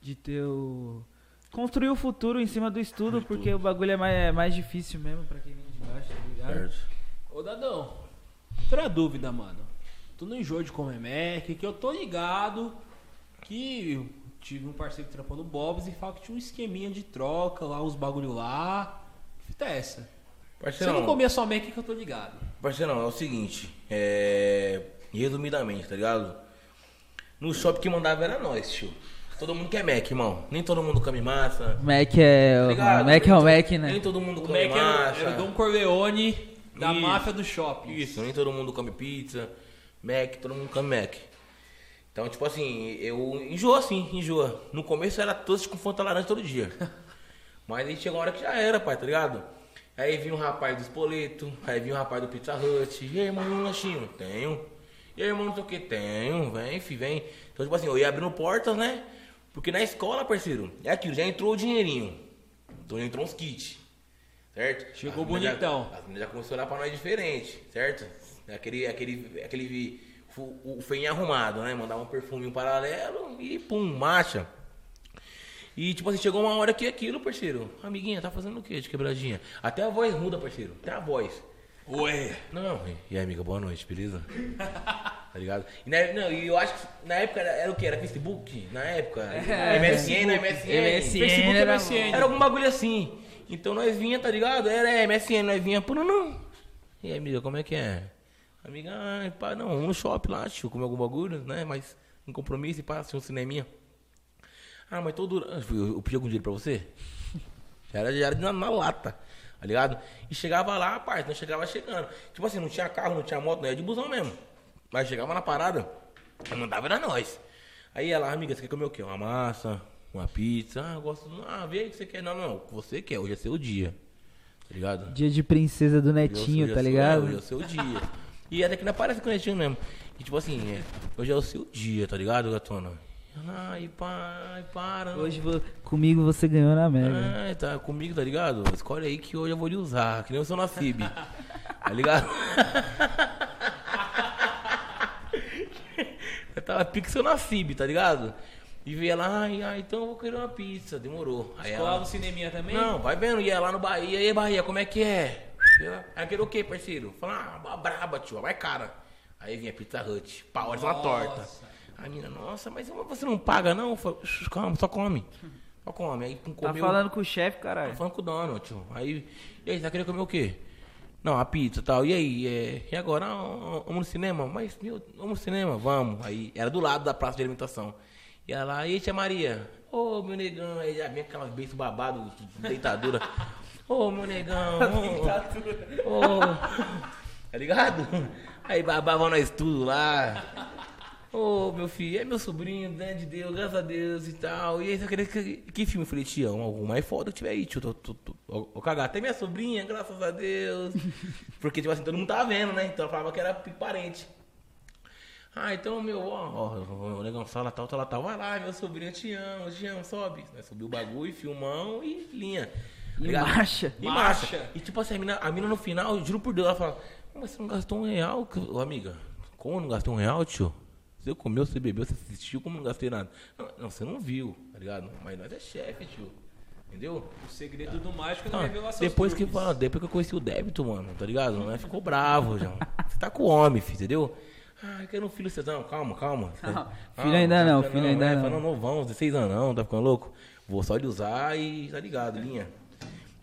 S1: de ter o. Construir o futuro em cima do estudo, porque o bagulho é mais, é mais difícil mesmo pra quem vem de baixo, tá ligado?
S3: Certo.
S5: Ô Dadão, outra dúvida, mano. Tu não enjoa de comer Mac, que eu tô ligado que eu tive um parceiro que trampou no Bob's e fala que tinha um esqueminha de troca lá, uns bagulho lá. Fita é essa. Você não comia só Mac que eu tô ligado.
S3: parceirão, é o seguinte, é... Resumidamente, tá ligado? No shopping que mandava era nós, tio. Todo mundo quer Mac, irmão. Nem todo mundo come massa.
S1: Mac é.
S3: Tá?
S1: Mac é o Mac, né?
S3: Nem todo mundo
S5: O
S3: come
S5: Mac era,
S3: massa.
S5: era o Dom Corleone da
S3: Isso.
S5: máfia do shopping.
S3: Isso, nem todo mundo come pizza, Mac, todo mundo come Mac. Então, tipo assim, eu enjoa assim, enjoa. No começo era todos com Fanta laranja todo dia. Mas aí chegou uma hora que já era, pai, tá ligado? Aí vinha um rapaz do Espoleto, aí vinha um rapaz do Pizza Hut. E aí, irmão, um lanchinho? Tenho. E aí, irmão, não sei o que? Tenho. Vem, fi, vem. Então, tipo assim, eu ia abrindo portas, né? Porque na escola, parceiro, é aquilo, já entrou o dinheirinho. Então já entrou uns kits. Certo?
S5: Chegou
S3: As
S5: bonitão.
S3: Já, as meninas já começaram a olhar pra nós diferente, certo? Aquele, aquele, aquele o, o feinho arrumado, né? Mandar um perfume um paralelo e pum, marcha. E tipo assim, chegou uma hora que aquilo, parceiro. Amiguinha, tá fazendo o quê de quebradinha? Até a voz muda, parceiro. Até a voz.
S5: Ué.
S3: Não, e aí, amiga, boa noite, beleza? tá ligado? E, na, não, e eu acho que na época era, era o que? Era Facebook? Na época?
S1: É,
S3: MSN, MSN.
S1: MSN
S3: Facebook
S1: era-
S3: MSN. Era algum bagulho assim. Então nós vinha, tá ligado? Era é, MSN, nós vinha, pô, não, não. E aí, amiga, como é que é? Amiga, ai, pá, não, vamos no shopping lá, tio, comer algum bagulho, né? Mas um compromisso e pá, assistir um cineminha. Ah, mas todo. Eu, eu pedi algum dinheiro pra você? Já era, já era na, na lata, tá ligado? E chegava lá, parte, não chegava chegando. Tipo assim, não tinha carro, não tinha moto, não era de busão mesmo. Mas chegava na parada, mandava era nós. Aí ela, amiga, você quer comer o quê? Uma massa, uma pizza. Ah, eu gosto. Ah, vê aí o que você quer. Não, não, o que você quer, hoje é seu dia. Tá ligado?
S1: Dia de princesa do Netinho,
S3: Hoje é
S1: tá
S3: seu-
S1: ligado?
S3: Hoje é o seu dia. E até que não parece com o Netinho mesmo. E tipo assim, é, hoje é o seu dia, tá ligado, gatona? Ai, pai, para.
S1: Hoje vo- comigo você ganhou na Mega.
S3: Ah, tá comigo, tá ligado? Escolhe aí que hoje eu vou lhe usar, que nem o seu Nassib. tá ligado? eu tava pique seu Nassib, tá ligado? E veio lá, ai, ai, então eu vou querer uma pizza, demorou. Aí
S5: Colava
S3: ela,
S5: no cineminha também?
S3: não, vai vendo, ia lá no Bahia, e aí Bahia, como é que é? Aí queria o quê, parceiro? Falar, ah, braba, tio, vai cara. Aí vinha Pizza Hut, pau,
S5: Nossa.
S3: torta. A menina, nossa, mas você não paga não? Eu falei, "Shh, calma, só come. Só come. Aí com
S1: Tá
S3: comeu.
S1: falando com o chefe,
S3: Tô
S1: caralho.
S3: falando com o dono, tio. Aí, e aí, você tá querendo comer o quê? Não, a pizza e tal. E aí, é, e agora? Ah, vamos no cinema? Mas, meu, vamos no cinema? Vamos. Aí, era do lado da praça de alimentação. E ela lá, e aí, tia Maria? Ô, meu negão. Aí já vinha aquelas beijos babado, deitadura. Ô, meu negão. Ô, ô. Tá ligado? Aí babava nós tudo lá. Ô, meu filho, é meu sobrinho, né, de Deus, graças a Deus e tal. E aí, você queria que, que filme? Eu falei, tia, um, um mais foda que tiver aí, tio. Tô, tô, tô, ô, ô, cagar, até minha sobrinha, graças a Deus. Porque, tipo assim, todo mundo tava vendo, né? Então eu falava que era parente. Ah, então, meu, ó, ó, o negão sala tal, tal, tal. Vai lá, meu sobrinho, eu te amo, eu te amo, sobe. Nós subiu o bagulho, filmão e linha. Tá
S1: E
S3: ligado?
S1: marcha.
S3: E
S5: Marcha.
S3: marcha. E tipo assim, a mina, a mina no final, eu juro por Deus, ela fala, mas você não gastou um real? amiga, como não gastei um real, tio? Você comeu, você bebeu, você assistiu, como eu não gastei nada? Não, não, você não viu, tá ligado? Mas nós é chefe, tio. Entendeu?
S5: O segredo do mágico é não seus
S3: depois que fala, depois que eu conheci o débito, mano, tá ligado? Nós ficou bravo já. Você tá com o homem, filho, entendeu? Ah, eu quero um filho, você não, calma, calma.
S1: Não, filho ainda não, filho ainda
S3: é,
S1: não.
S3: Falando novão, 16 anos não, tá ficando louco? Vou só lhe usar e tá ligado, linha.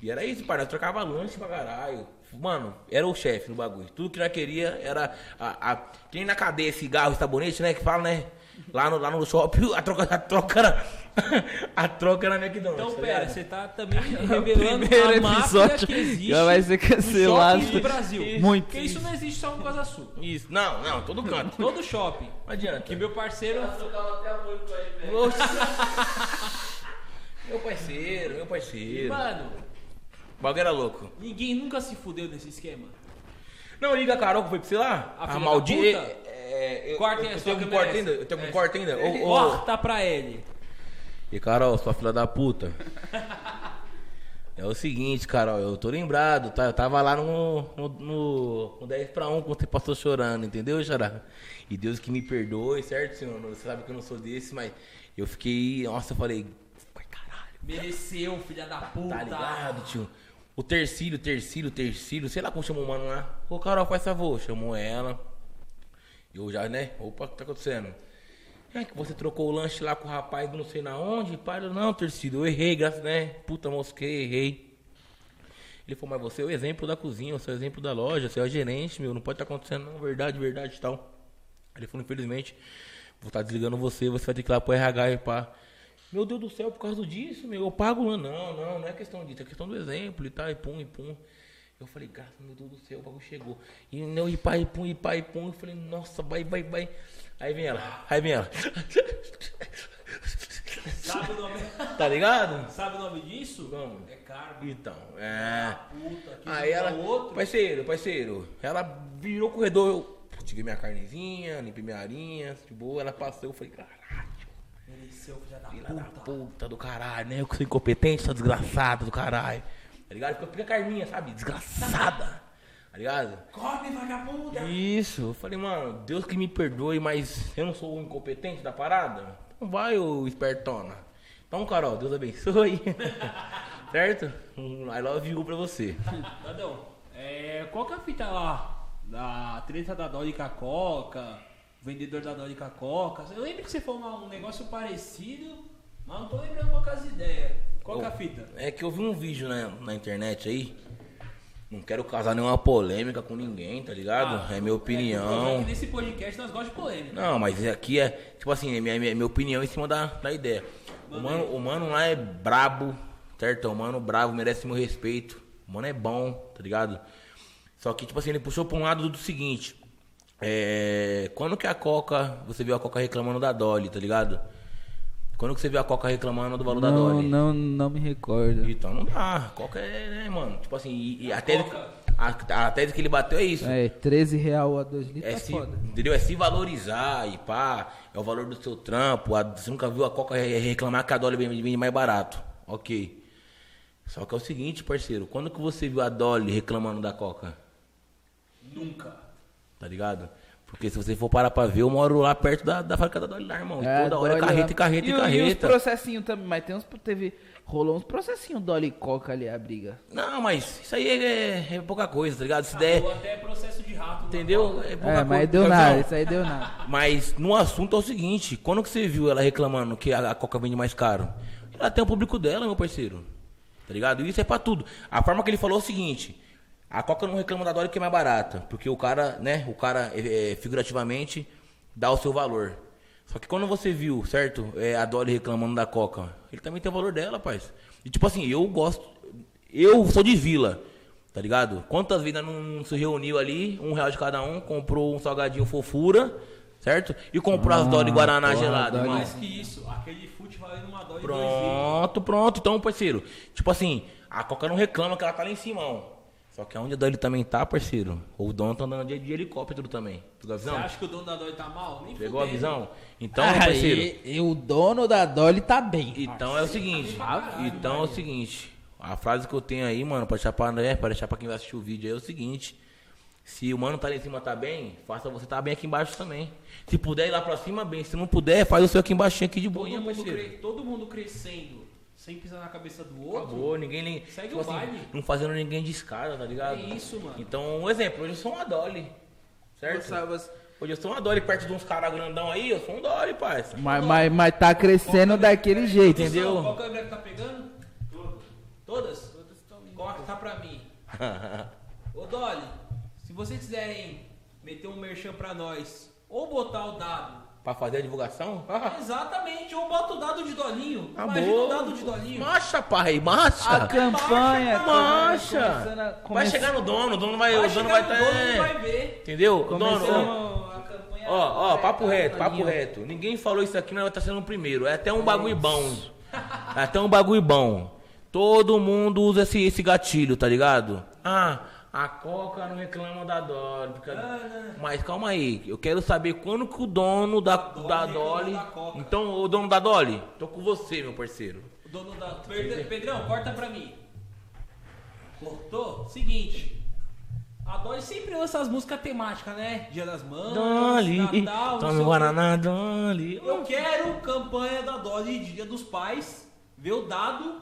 S3: E era isso, pai, nós trocava lanche pra caralho. Mano, era o chefe no bagulho. Tudo que nós queria era. A, a, tem na cadeia cigarro e sabonete, né? Que fala, né? Lá no, lá no shopping, a troca, a troca era. A troca era McDonald's.
S5: Então,
S3: tá
S5: pera, você tá também revelando a máfia que existe
S1: já vai ser cancelado.
S5: no shopping do Brasil.
S1: Muito.
S5: Porque isso não existe só no Casa Sul.
S3: Isso, não, não, todo canto.
S5: Todo shopping.
S3: Não adianta.
S5: Que meu parceiro...
S3: Oxe. meu parceiro, meu parceiro.
S5: Mano,
S3: O bagulho era louco.
S5: ninguém nunca se fudeu nesse esquema.
S3: Não, liga a Carol que foi pra você lá.
S5: A filha da
S3: maldita. É, eu,
S5: Cortem
S3: eu,
S5: a
S3: eu um corte
S5: essa.
S3: ainda. Eu tenho um
S5: Essa.
S3: corte ainda.
S5: Corta pra ele.
S3: E Carol, sua filha da puta. É o seguinte, Carol, eu tô lembrado, tá? Eu tava lá no, no, no, no 10 pra 1 quando você passou chorando, entendeu, Xará? E Deus que me perdoe, certo, senhor? Você sabe que eu não sou desse, mas eu fiquei. Nossa, eu falei. Ai, caralho.
S5: Mereceu, filha da puta.
S3: Tá ligado, tio? O Tercílio, Tercílio, Tercílio, sei lá como chamou o mano lá. Ô, Carol, faz favor. Chamou ela. Eu já, né? Opa, o que tá acontecendo? É que você trocou o lanche lá com o rapaz não sei na onde? Eu, não, Tercílio, eu errei, graças, né? Puta, mosquei, errei. Ele falou, mas você é o exemplo da cozinha, você é o exemplo da loja, você é o gerente, meu, não pode estar acontecendo, não, verdade, verdade e tal. Ele falou, infelizmente, vou estar desligando você, você vai ter que ir lá pro RH e pá. Meu Deus do céu, por causa disso, meu, eu pago. Não, não, não é questão disso, é questão do exemplo e tal, e pum, e pum. Eu falei, graças, meu Deus do céu, o bagulho chegou. E não, e pai, e pum, e pai, e pum. Eu falei, nossa, vai, vai, vai. Aí vem ela, aí vem ela.
S2: Sabe o nome?
S3: Tá ligado?
S2: Sabe o nome disso?
S3: Como?
S2: É karma.
S3: Então, é.
S2: Puta,
S3: Aí ela,
S2: outro.
S3: parceiro, parceiro, ela virou o corredor, eu tirei minha carnezinha, limpei minha arinha, de boa, ela passou, eu falei, caralho,
S2: Mereceu, filha da
S3: filha da
S2: puta.
S3: puta do caralho, né? Eu que sou incompetente, sou desgraçada do caralho. Tá ligado? Fica a carninha, sabe? Desgraçada. Tá ligado?
S2: Come, vagabunda!
S3: Isso, eu falei, mano, Deus que me perdoe, mas eu não sou o incompetente da parada? Então vai, ô espertona. Então, Carol, Deus abençoe. certo? Um I love you pra você.
S2: Dadão, é, qual que é a fita lá? Da treta da Dolly com a Coca, vendedor da Dolly com a Coca. Eu lembro que você falou uma- um negócio parecido, mas não tô lembrando qual que é as ideias. Qual que é a fita?
S3: É que eu vi um vídeo na, na internet aí. Não quero causar nenhuma polêmica com ninguém, tá ligado?
S2: Ah,
S3: é minha
S2: É, que
S3: opinião.
S2: nesse podcast nós gostamos de polêmica.
S3: Não, mas aqui é, tipo assim, é minha, minha, minha opinião em cima da, da ideia. O mano, o mano lá é brabo, certo? O mano brabo, merece meu respeito. O mano é bom, tá ligado? Só que, tipo assim, ele puxou pra um lado do seguinte. É, quando que a Coca, você viu a Coca reclamando da Dolly, tá ligado? Quando que você viu a Coca reclamando do valor da
S1: Não,
S3: Dolly?
S1: não, não me recordo.
S3: Então não dá. Coca é, né, mano? Tipo assim, e, e a, tese, a, a tese que ele bateu é isso.
S1: É, 13 real a 2 litros
S3: É
S1: tá
S3: se,
S1: foda.
S3: entendeu? É se valorizar e pá, é o valor do seu trampo. a- você nunca viu a Coca re- reclamar que a Dolly vende vende mais barato. Ok. Só que é o seguinte, parceiro, quando que você viu a Dolly reclamando da Coca?
S2: Nunca.
S3: Tá ligado? Porque se você for parar pra ver, eu moro lá perto da, da fábrica da Dolly lá, irmão. E
S1: É,
S3: toda hora é carreta e carreta e,
S1: e, o- E os
S3: carreta.
S1: processinhos também, mas tem uns. Teve, rolou uns processinhos Dolly e Coca ali, a briga.
S3: Não, mas isso aí é, é pouca coisa, tá ligado? Se der,
S2: Ou até processo de rato.
S3: entendeu? É pouca
S1: É, mas
S3: coisa.
S1: deu
S3: Visão.
S1: nada, isso aí deu nada.
S3: Mas no assunto é o seguinte, quando que você viu ela reclamando que a, a Coca vende mais caro? Ela tem o público dela, meu parceiro. Tá ligado? E isso é pra tudo. A forma que ele falou é o seguinte, a Coca não reclama da Dolly que é mais barata, porque o cara, né, o cara é, é, figurativamente dá o seu valor. Só que quando você viu, certo, é, a Dolly reclamando da Coca, ele também tem o valor dela, rapaz. E tipo assim, eu gosto, eu sou de vila, tá ligado? Quantas vezes não, se reuniu ali, um real de cada um, comprou um salgadinho fofura, certo? E comprou as
S1: Ah,
S3: Dolly Guaraná
S1: porra,
S3: gelado,
S1: Dolly.
S3: irmão.
S2: Mais que isso, aquele fute valendo uma dólar
S3: Pronto, pronto. Então, parceiro, tipo assim, a Coca não reclama que ela tá lá em cima, ó. Só que onde a Dolly também tá, parceiro, o dono tá andando de, de helicóptero também. Pegou a
S2: Você
S3: visão?
S2: acha que o dono da Dolly tá mal? Nem
S3: Pegou a visão? Então, meu parceiro,
S1: Aí, e o dono da Dolly tá bem.
S3: então é o seguinte. Então é o seguinte. A frase que eu tenho aí, mano, pra deixar pra, né, pra deixar pra quem vai assistir o vídeo aí é o seguinte. Se o mano tá lá em cima tá bem, faça você tá bem aqui embaixo também. Se puder ir lá pra cima, bem. Se não puder, faz o seu aqui embaixo aqui de
S2: Todo mundo,
S3: parceiro.
S2: cre- todo mundo crescendo, sem pisar na cabeça do outro.
S3: Acabou, ninguém nem.
S2: Segue
S3: tipo
S2: o baile.
S3: Não fazendo ninguém de escada, tá ligado?
S2: É isso, mano.
S3: Então, um exemplo, hoje eu sou uma Dolly. Certo? Hoje eu sou uma Dolly perto de uns caras grandão aí, eu sou um Dolly, parça.
S1: Mas, mas, mas tá crescendo daquele jeito,
S3: Entendeu?
S2: Produção, Qual câmera que tá pegando? Todas? Todas estão Qual que tá pra mim? Ô Dolly, se vocês quiserem meter um merchan pra nós, ou botar o dado.
S3: Pra fazer a divulgação?
S2: Exatamente, ou bota o dado de Dolinho. Imagina
S3: Acabou.
S2: o dado de Dolinho.
S3: Marcha, pai, marcha.
S1: A campanha.
S3: Marcha.
S1: começando a-
S3: Vai chegar no dono, o dono vai,
S2: Vai
S3: o dono vai estar.
S2: dono vai ver.
S3: Entendeu? O dono, ó,
S1: Começamos a campanha.
S3: ó, ó, papo reto, papo
S1: Dolinho.
S3: reto. Ninguém falou isso aqui, mas estar sendo o primeiro. É até um bagulho bom. É até um bagulho bom. Todo mundo usa esse, esse gatilho, tá ligado? Ah, a Coca não reclama da Dolly. fica- Mas calma aí, eu quero saber quando que o dono da,
S2: Dolly
S3: da Dolly.
S2: da.
S3: Então, o dono da Dolly, tô com você, meu parceiro.
S2: O dono da. Pedrão, corta pra mim. Cortou? Seguinte. A Dolly sempre lança as músicas temáticas, né? Dia das Mães,
S3: Dolly,
S2: Natal,
S3: tome. Guaraná, Dolly.
S2: Eu quero campanha da Dolly Dia dos Pais. Ver o dado,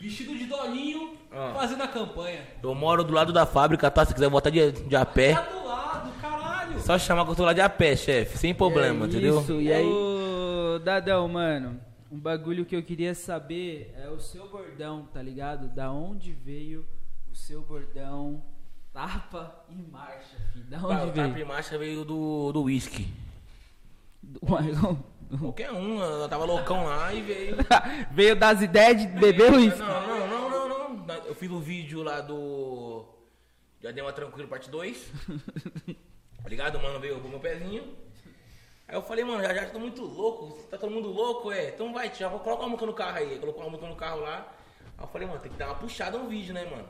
S2: vestido de Dolinho,
S3: Ah.
S2: fazendo a campanha.
S3: Eu moro do lado da fábrica, tá? Se quiser voltar de, de a pé,
S2: Tá do lado, caralho.
S3: só chamar que eu tô lá de a pé, chefe. Sem problema,
S1: É
S3: entendeu?
S1: Isso, e aí. Ô, Dadão, mano, um bagulho que eu queria saber é o seu bordão, tá ligado? Da onde veio o seu bordão, tapa e marcha, filho. Da onde
S3: o tapa
S1: veio?
S3: e marcha veio do, do whisky.
S1: Do-
S3: Qualquer um, eu tava loucão lá e veio.
S1: veio das ideias de beber uísque.
S3: Não, não, não, não, não. Eu fiz o vídeo lá do. Já deu uma tranquilo parte 2. Tá ligado? Mano, veio pro meu pezinho. Aí eu falei, mano, já já tô muito louco. Tá todo mundo louco, é? Então vai, já vou colocar uma música no carro aí. Colocou uma música no carro lá. Aí eu falei, mano, tem que dar uma puxada no vídeo, né, mano?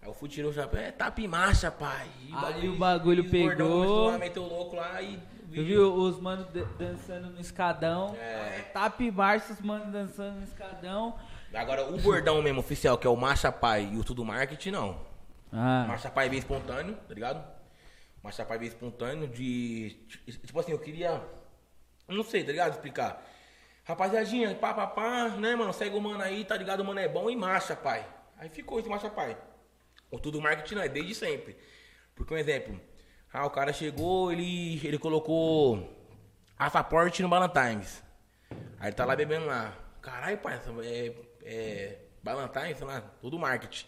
S3: Aí eu fui tirar o chapéu, é tapa e marcha, pai. E
S1: Aí o bagulho
S3: e gordão
S1: pegou.
S3: começou lá, meteu o louco lá e.
S1: vi
S3: vídeo-
S1: os manos dan- dançando no escadão.
S3: É.
S1: Marcha, os manos dançando no escadão.
S3: Agora, o bordão mesmo oficial, que é o Marcha Pai e o Tudo Marketing, não.
S1: Ah,
S3: Marcha Pai veio espontâneo, tá ligado? Marcha Pai veio espontâneo de. Tipo assim, eu queria. Não sei, tá ligado? Explicar. Rapaziadinha, pá, pá, pá, né, mano? Segue o mano aí, tá ligado? O mano é bom e marcha, pai. Aí ficou esse marcha, pai. O tudo marketing não é desde sempre. Porque um exemplo. Ah, o cara chegou, ele, ele colocou passaporte no Valentine's. Aí ele tá lá bebendo lá. Caralho, pai, é, é Valentine's, sei lá, tudo marketing.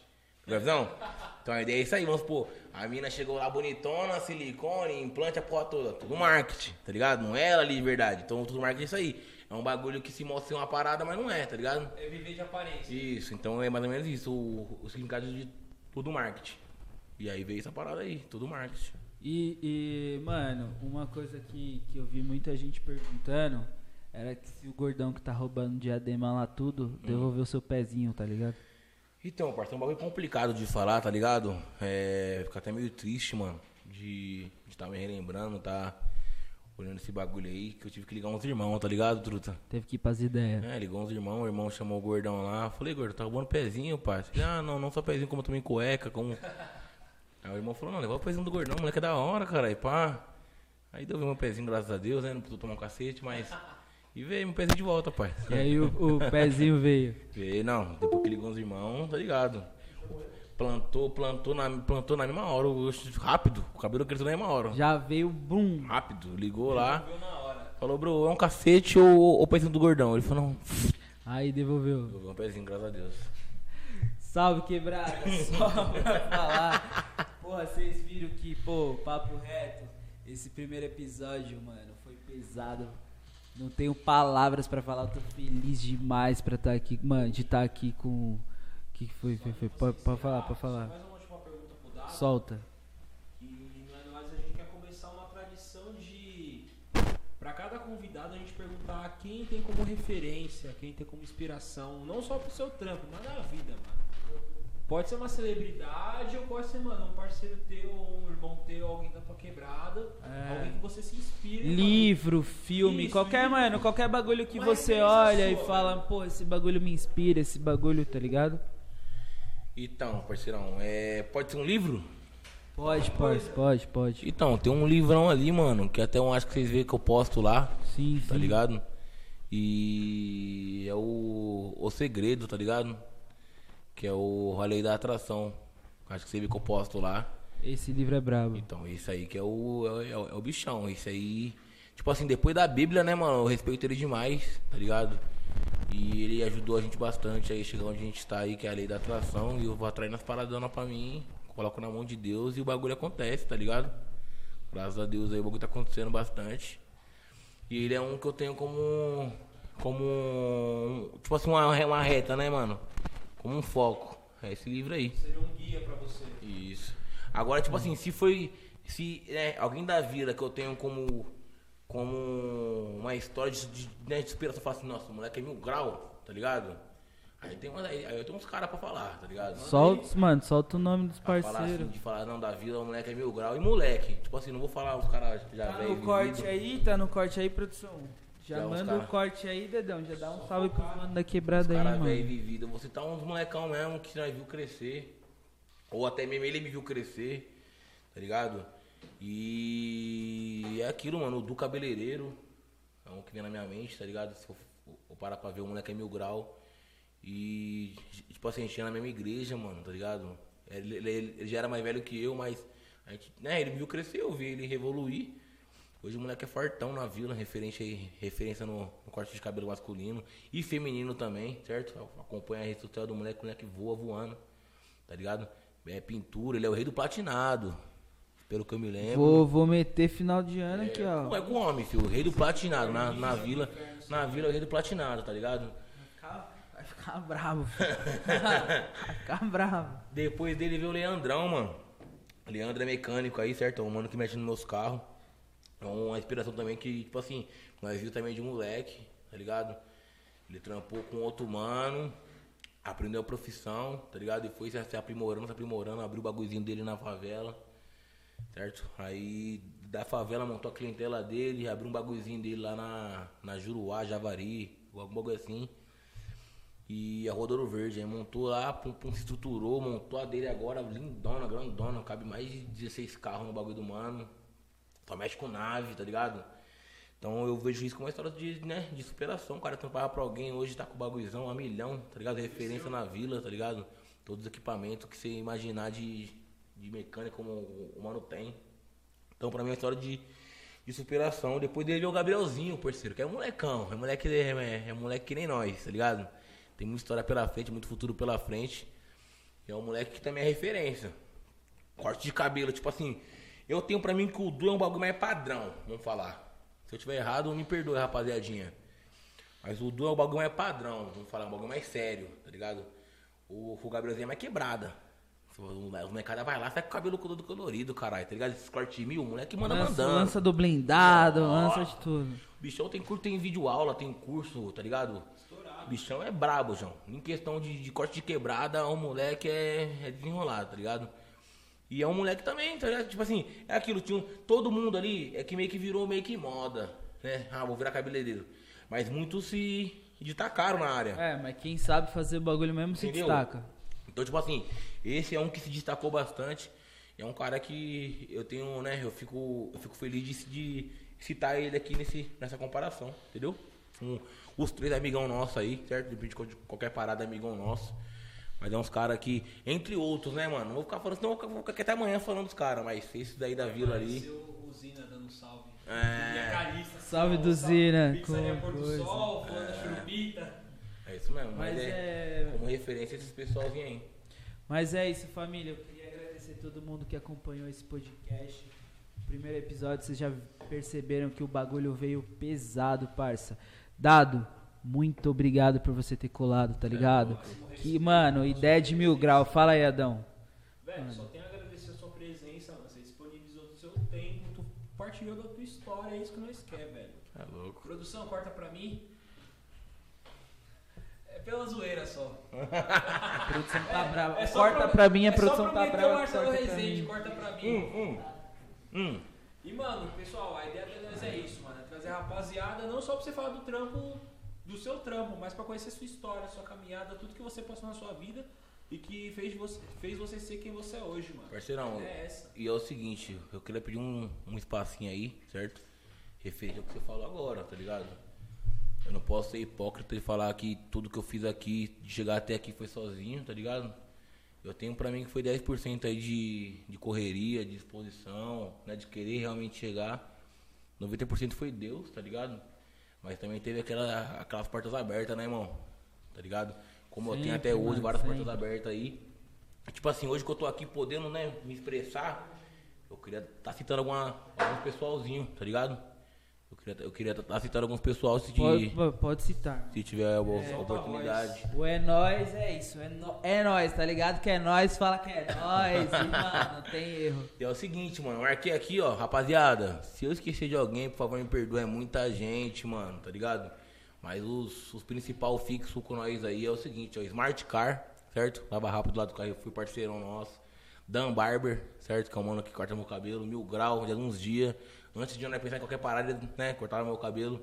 S3: Tá visão? Então a ideia é isso aí, vamos supor. A mina chegou lá bonitona, silicone, implante, a porra toda. Tudo marketing, tá ligado? Não é ela ali de verdade. Então tudo marketing é isso aí. É um bagulho que se mostra uma parada, mas não é, tá ligado?
S5: É viver de aparência.
S3: Isso, então é mais ou menos isso, o, o significado de tudo marketing. E aí veio essa parada aí, tudo marketing.
S1: E, e, mano, uma coisa que, que eu vi muita gente perguntando era que se o gordão que tá roubando diadema lá tudo, devolveu seu pezinho, tá ligado?
S3: Então, parceiro, é um bagulho complicado de falar, tá ligado? É, fica até meio triste, mano, de estar tá me relembrando, tá olhando esse bagulho aí, que eu tive que ligar uns irmãos, tá ligado, truta?
S1: Teve que ir pras ideias.
S3: É, ligou uns irmãos, o irmão chamou o gordão lá. Falei, gordo, tá roubando pezinho, parceiro. Ah, não, não só pezinho, como também cueca, como. Aí o irmão falou, não, leva o pezinho do gordão, moleque é da hora, cara, e pá. Aí deu meu pezinho, graças a Deus, né? Não precisou tomar um cacete, mas. E veio meu pezinho de volta, pai.
S1: E aí o, o pezinho veio.
S3: Veio, não, depois que ligou os irmãos, tá ligado? Plantou, plantou na, plantou na mesma hora, rápido. O cabelo cresceu na mesma hora.
S1: Já veio bum.
S3: Rápido, ligou lá.
S5: Viu na hora.
S3: Falou, bro, é um cacete ou o pezinho do gordão? Ele falou, não.
S1: Aí devolveu.
S3: Eu vi um pezinho, graças a Deus.
S1: Salve quebrada, só pra falar. Porra, vocês viram que, pô, papo reto, esse primeiro episódio, mano, foi pesado. Não tenho palavras pra falar, eu tô feliz demais pra estar aqui, mano, de estar aqui com. O que que foi? foi, foi? Pode, pode falar, pode falar.
S5: Mais uma última pergunta pro Dado.
S1: Solta.
S5: E nós, nós a gente quer começar uma tradição de. Pra cada convidado a gente perguntar quem tem como referência, quem tem como inspiração, não só pro seu trampo, mas na vida, mano. Pode ser uma celebridade ou pode ser, mano, um parceiro teu, ou um irmão teu, alguém da tua quebrada,
S1: É.
S5: alguém que você se inspire.
S1: Livro, filme,
S5: Isso,
S1: qualquer,
S5: livro.
S1: mano, qualquer bagulho que
S5: Uma
S1: você olha e
S5: sua,
S1: fala,
S5: velho.
S1: pô, esse bagulho me inspira, esse bagulho, tá ligado?
S3: Então, parceirão, é, pode ser um livro?
S1: Pode, pode, pode, pode.
S3: Então, tem um livrão ali, mano, que até eu acho que vocês veem que eu posto lá,
S1: Sim,
S3: tá
S1: sim.
S3: ligado? E é o, o Segredo, tá ligado? Que é o Lei da Atração. Acho que você vê que eu posto lá.
S1: Esse livro é brabo.
S3: Então, esse aí que é o, é, o- é o bichão. Esse aí, tipo assim, depois da Bíblia, né, mano? Eu respeito ele demais, tá ligado? E ele ajudou a gente bastante aí, chegar onde a gente tá aí, que é a lei da atração. E eu vou atraindo as paradonas pra mim, coloco na mão de Deus e o bagulho acontece, tá ligado? Graças a Deus aí o bagulho tá acontecendo bastante. E ele é um que eu tenho como. Como. Tipo assim, uma, uma reta, né, mano? Como um foco. É esse livro aí.
S5: Seria um guia pra você.
S3: Isso. Agora, tipo assim, se foi. Se né, alguém da vida que eu tenho como. Como uma história de, de, né, de inspiração, fala assim, nossa, o moleque é mil grau, tá ligado? Aí tem, uma, aí eu tenho uns caras pra falar, tá ligado?
S1: Solta, mano, solta o nome dos
S3: Pra falar assim,
S1: parceiros.
S3: de falar, não, da vida, o moleque é mil grau. E moleque, tipo assim, não vou falar os caras já
S1: Tá
S3: velho.
S1: no corte
S3: vivido.
S1: aí, tá no corte aí, produção. Já
S3: Já uns
S1: manda o corte aí, dedão. Já dá um salve pros mano da quebrada aí, mano.
S3: velho vivido. Eu vou citar uns molecão mesmo que nós viu crescer. Ou até mesmo ele me viu crescer. Tá ligado? E é aquilo, mano. O do cabeleireiro. É um que vem na minha mente, tá ligado? Se eu for parar pra ver, o moleque é mil grau. E, tipo assim, a gente ia na mesma igreja, mano, tá ligado? Ele, ele- ele já era mais velho que eu, mas a gente, né, ele me viu crescer, eu vi ele evoluir. Hoje o moleque é fortão na vila, referente aí, referência no, no corte de cabelo masculino e feminino também, certo? Acompanha a rede social do moleque, o moleque voa voando, tá ligado? É pintura, ele é o rei do platinado. Pelo que eu me lembro.
S1: Vou, vou meter final de ano aqui,
S3: Não
S1: ó.
S3: é com homem, filho. O rei do platinado. Na, na vila. Na vila é o rei do platinado, tá ligado?
S1: Vai ficar bravo. Vai ficar bravo.
S3: Depois dele veio o Leandrão, mano. Leandro é mecânico aí, certo? É um mano que mexe nos meus carros. É uma inspiração também que, tipo assim, nós viu também de moleque, tá ligado? Ele trampou com outro mano, aprendeu a profissão, tá ligado? E foi se aprimorando, se aprimorando, abriu o bagulhozinho dele na favela, certo? Aí da favela montou a clientela dele, abriu um bagulhozinho dele lá na, na Juruá, Javari, algum bagulho assim. E a Rodoro Verde, aí montou lá, pum, pum, se estruturou, montou a dele agora, lindona, grandona, cabe mais de 16 carros no bagulho do mano. Só mexe com nave, tá ligado? Então eu vejo isso como uma história de, né, de superação. O cara trampava pra alguém, hoje tá com bagulhozão a milhão, tá ligado? Referência na vila, tá ligado? Todos os equipamentos que você imaginar de, de mecânica como o mano tem. Então pra mim é uma história de, de superação. Depois dele veio o Gabrielzinho, parceiro, que é molecão. É moleque, é, é, é moleque que nem nós, tá ligado? Tem muita história pela frente, muito futuro pela frente. E é um moleque que também é referência. Corte de cabelo, tipo assim, eu tenho pra mim que o Du é um bagulho mais padrão, vamos falar. Se eu tiver errado, me perdoe, rapaziadinha. Mas o Du é um bagulho mais padrão, vamos falar, um bagulho mais sério, tá ligado? O, o Gabrielzinho é mais quebrada. Se o o molecada vai lá, sai com o cabelo todo colorido, caralho, tá ligado? Esses corte mil, o moleque manda
S1: Lança,
S3: mandando.
S1: lança do blindado,
S3: Ó.
S1: lança de tudo.
S3: O bichão tem curso, tem vídeo aula, tem curso, tá ligado? O bichão é brabo, João. Em questão de, de corte de quebrada, o moleque é, é desenrolado, tá ligado? E é um moleque também, tá ligado? Tipo assim, é aquilo, tinha um- todo mundo ali é que meio que virou meio que moda, né? Ah, vou virar cabeleireiro. Mas muitos se destacaram na área.
S1: É, mas quem sabe fazer o bagulho mesmo se
S3: Entendeu?
S1: destaca.
S3: Então, tipo assim, esse é um que se destacou bastante. É um cara que eu tenho, né? Eu fico, eu fico feliz de, de citar ele aqui nesse, nessa comparação, entendeu? Um- os três amigão nossos aí, certo? De qualquer parada, amigão nosso. Mas é uns caras que, entre outros, né, mano? Não vou ficar falando, senão eu vou ficar- vou ficar aqui até amanhã falando dos caras, mas esse daí da vila ali.
S5: Usina dando salve.
S3: É.
S5: Carista.
S1: Salve do Zina,
S5: Pizzaria
S1: com
S5: Pôr do
S1: coisa.
S5: Sol, Fulana Churupita.
S3: É isso mesmo, mas,
S1: Mas
S3: é,
S1: é.
S3: como referência esses pessoalzinhos aí.
S1: Mas é isso, família. Eu queria agradecer todo mundo que acompanhou esse podcast. No primeiro episódio, vocês já perceberam que o bagulho veio pesado, parça. Dado, muito obrigado por você ter colado, tá ligado? Que, mano, ideia de mil grau. Fala aí, Adão.
S5: Velho, só tenho a agradecer a sua presença, mano. Você disponibilizou o seu tempo, tu partilhou da tua história, é isso que nós quer, velho.
S3: É louco.
S5: Produção, corta pra mim. É pela zoeira só.
S1: A produção tá brava.
S5: É
S1: corta
S5: pro-
S1: pra mim, a
S5: é
S1: produção
S5: só
S1: tá brava.
S5: Marcelo
S1: corta pra
S5: Rezende,
S1: mim.
S5: corta pra mim.
S3: Hum, hum. Hum.
S5: E, mano, pessoal, a ideia de nós é isso, mano. É trazer a rapaziada, não só pra você falar do trampo, do seu trampo, mas pra conhecer sua história, sua caminhada, tudo que você passou na sua vida e que fez você, fez você ser quem você é hoje, mano.
S3: Parceirão,
S5: É essa.
S3: E é o seguinte, eu queria pedir um, um espacinho aí, certo? Referente ao que você falou agora, tá ligado? Eu não posso ser hipócrita e falar que tudo que eu fiz aqui, de chegar até aqui foi sozinho, tá ligado? Eu tenho pra mim que foi 10% aí de, de correria, de disposição, né? De querer realmente chegar. 90% foi Deus, tá ligado? Mas também teve aquela, aquelas portas abertas, né, irmão? Tá ligado? Como eu tenho até
S1: Sempre,
S3: hoje
S1: mano,
S3: várias portas
S1: sempre.
S3: abertas aí. Tipo assim, hoje que eu tô aqui podendo, né, me expressar, eu queria estar citando alguma, alguns pessoalzinho, tá ligado? Eu queria eu queria estar citando alguns pessoal se,
S1: Pode, pode citar.
S3: se tiver a, a
S5: a
S3: oportunidade.
S1: O é nóis é isso. É, nó- é nóis, tá ligado? Que é nóis, fala que é nóis. E, mano, não tem erro.
S3: E é o seguinte, mano, eu marquei aqui, ó, rapaziada, se eu esquecer de alguém, por favor, me perdoe, é muita gente, mano, tá ligado? Mas os, os principal fixo com nós aí é o seguinte, ó, Smart Car, certo? Lava rápido lá do Carrefour, parceirão nosso. Dan Barber, certo? Que é o mano que corta meu cabelo, mil grau, de alguns dias. Antes de eu né, pensar em qualquer parada, né, cortava meu cabelo.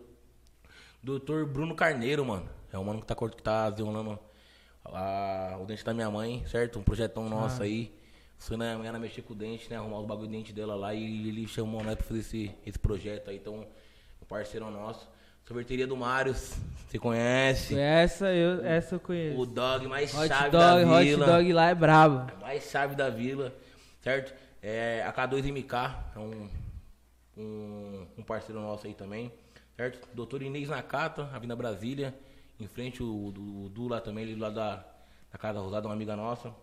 S3: Doutor Bruno Carneiro, mano. É o mano que tá, que tá desenrolando a- o dente da minha mãe, certo? Um projetão nosso aí. Foi na manhã mexer com o dente, né? Arrumar os bagulho de dente dela lá e ele chamou nós pra fazer esse, esse projeto aí. Então, um parceirão nosso. Sorveteria do Marius, você conhece?
S1: Essa eu, essa eu conheço.
S3: O dog mais
S1: Hot
S3: chave
S1: dog,
S3: da
S1: hot
S3: vila.
S1: dog lá é brabo.
S3: Mais chave da vila, certo? É, a K2MK é um, um, um parceiro nosso aí também, certo? Doutor Inês Nakata, Avenida Brasília, em frente o, do, o Du lá também, ele lá da, da Casa Rosada, uma amiga nossa,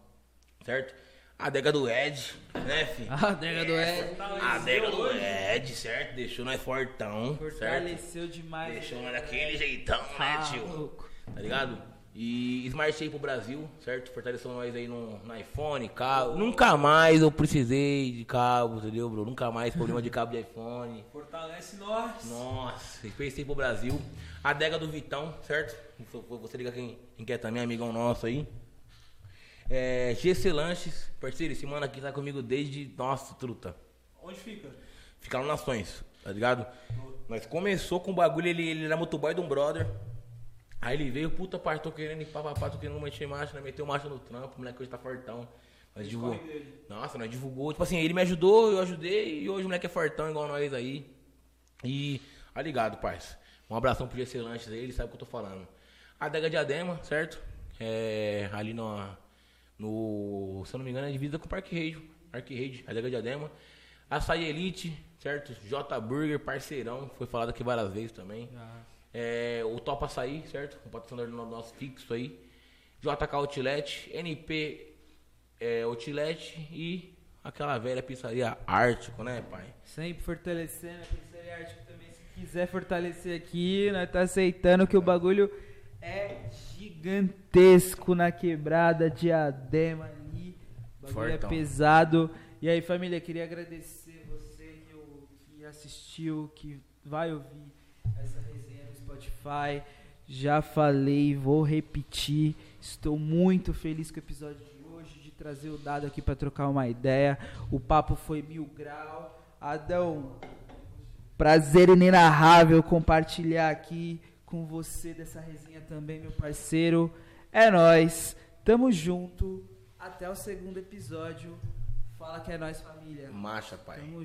S3: certo? adega do Ed, né, fi?
S1: A adega do Ed.
S3: A adega do Ed, certo? Deixou nós fortão, certo?
S1: Fortaleceu demais.
S3: Deixou nós daquele jeitão, né,
S1: Ah,
S3: tio?
S1: louco.
S3: Tá ligado? E Smart Shape pro Brasil, certo? Fortaleceu nós aí no, no iPhone, cabo. Nunca mais eu precisei de cabo, entendeu, bro? Nunca mais problema de cabo de iPhone.
S5: Fortalece nós.
S3: Nossa, pensei pro Brasil. A adega do Vitão, certo? Você liga quem, quem quer também, amigão nosso aí. É, GC Lanches, parceiro, esse mano aqui tá comigo desde. Nossa, truta.
S5: Onde fica?
S3: Ficaram nações, tá ligado? Nós começou com o bagulho, ele, ele era motoboy de um brother. Aí ele veio, puta pai, tô querendo ir papapá, tô querendo manter marcha, né? Meteu marcha no trampo, o moleque hoje tá fortão. Nós divulgou. Nossa, nós divulgou. Tipo assim, ele me ajudou, eu ajudei, e hoje o moleque é fortão igual nós aí. E, tá ligado, parça. Um abração pro GC Lanches aí, ele sabe o que eu tô falando. Adega Diadema, certo? É, ali no, no. Se eu não me engano, é divisa com o Parque Rede. Parque Rede, Adega Diadema. Açaí Elite, certo? J Burger, parceirão, foi falado aqui várias vezes também. É, o Top Açaí, certo? Um patrocinador do nosso fixo aí. JK Outlet, NP é, Outlet e aquela velha pizzaria Ártico, né, pai?
S1: Sempre fortalecendo a pizzaria Ártico também. Se quiser fortalecer aqui, nós tá aceitando que o bagulho é gigantesco na quebrada, diadema ali. O bagulho
S3: Fortão.
S1: é pesado. E aí, família, queria agradecer você que, eu- que assistiu, que vai ouvir essa resenha Spotify. Já falei, vou repetir. Estou muito feliz com o episódio de hoje, de trazer o dado aqui para trocar uma ideia. O papo foi mil grau. Adão, prazer inenarrável compartilhar aqui com você dessa resenha também, meu parceiro. É nóis, tamo junto. Até o segundo episódio. Fala que é nóis, família.
S3: Marcha, pai.
S1: Tamo junto.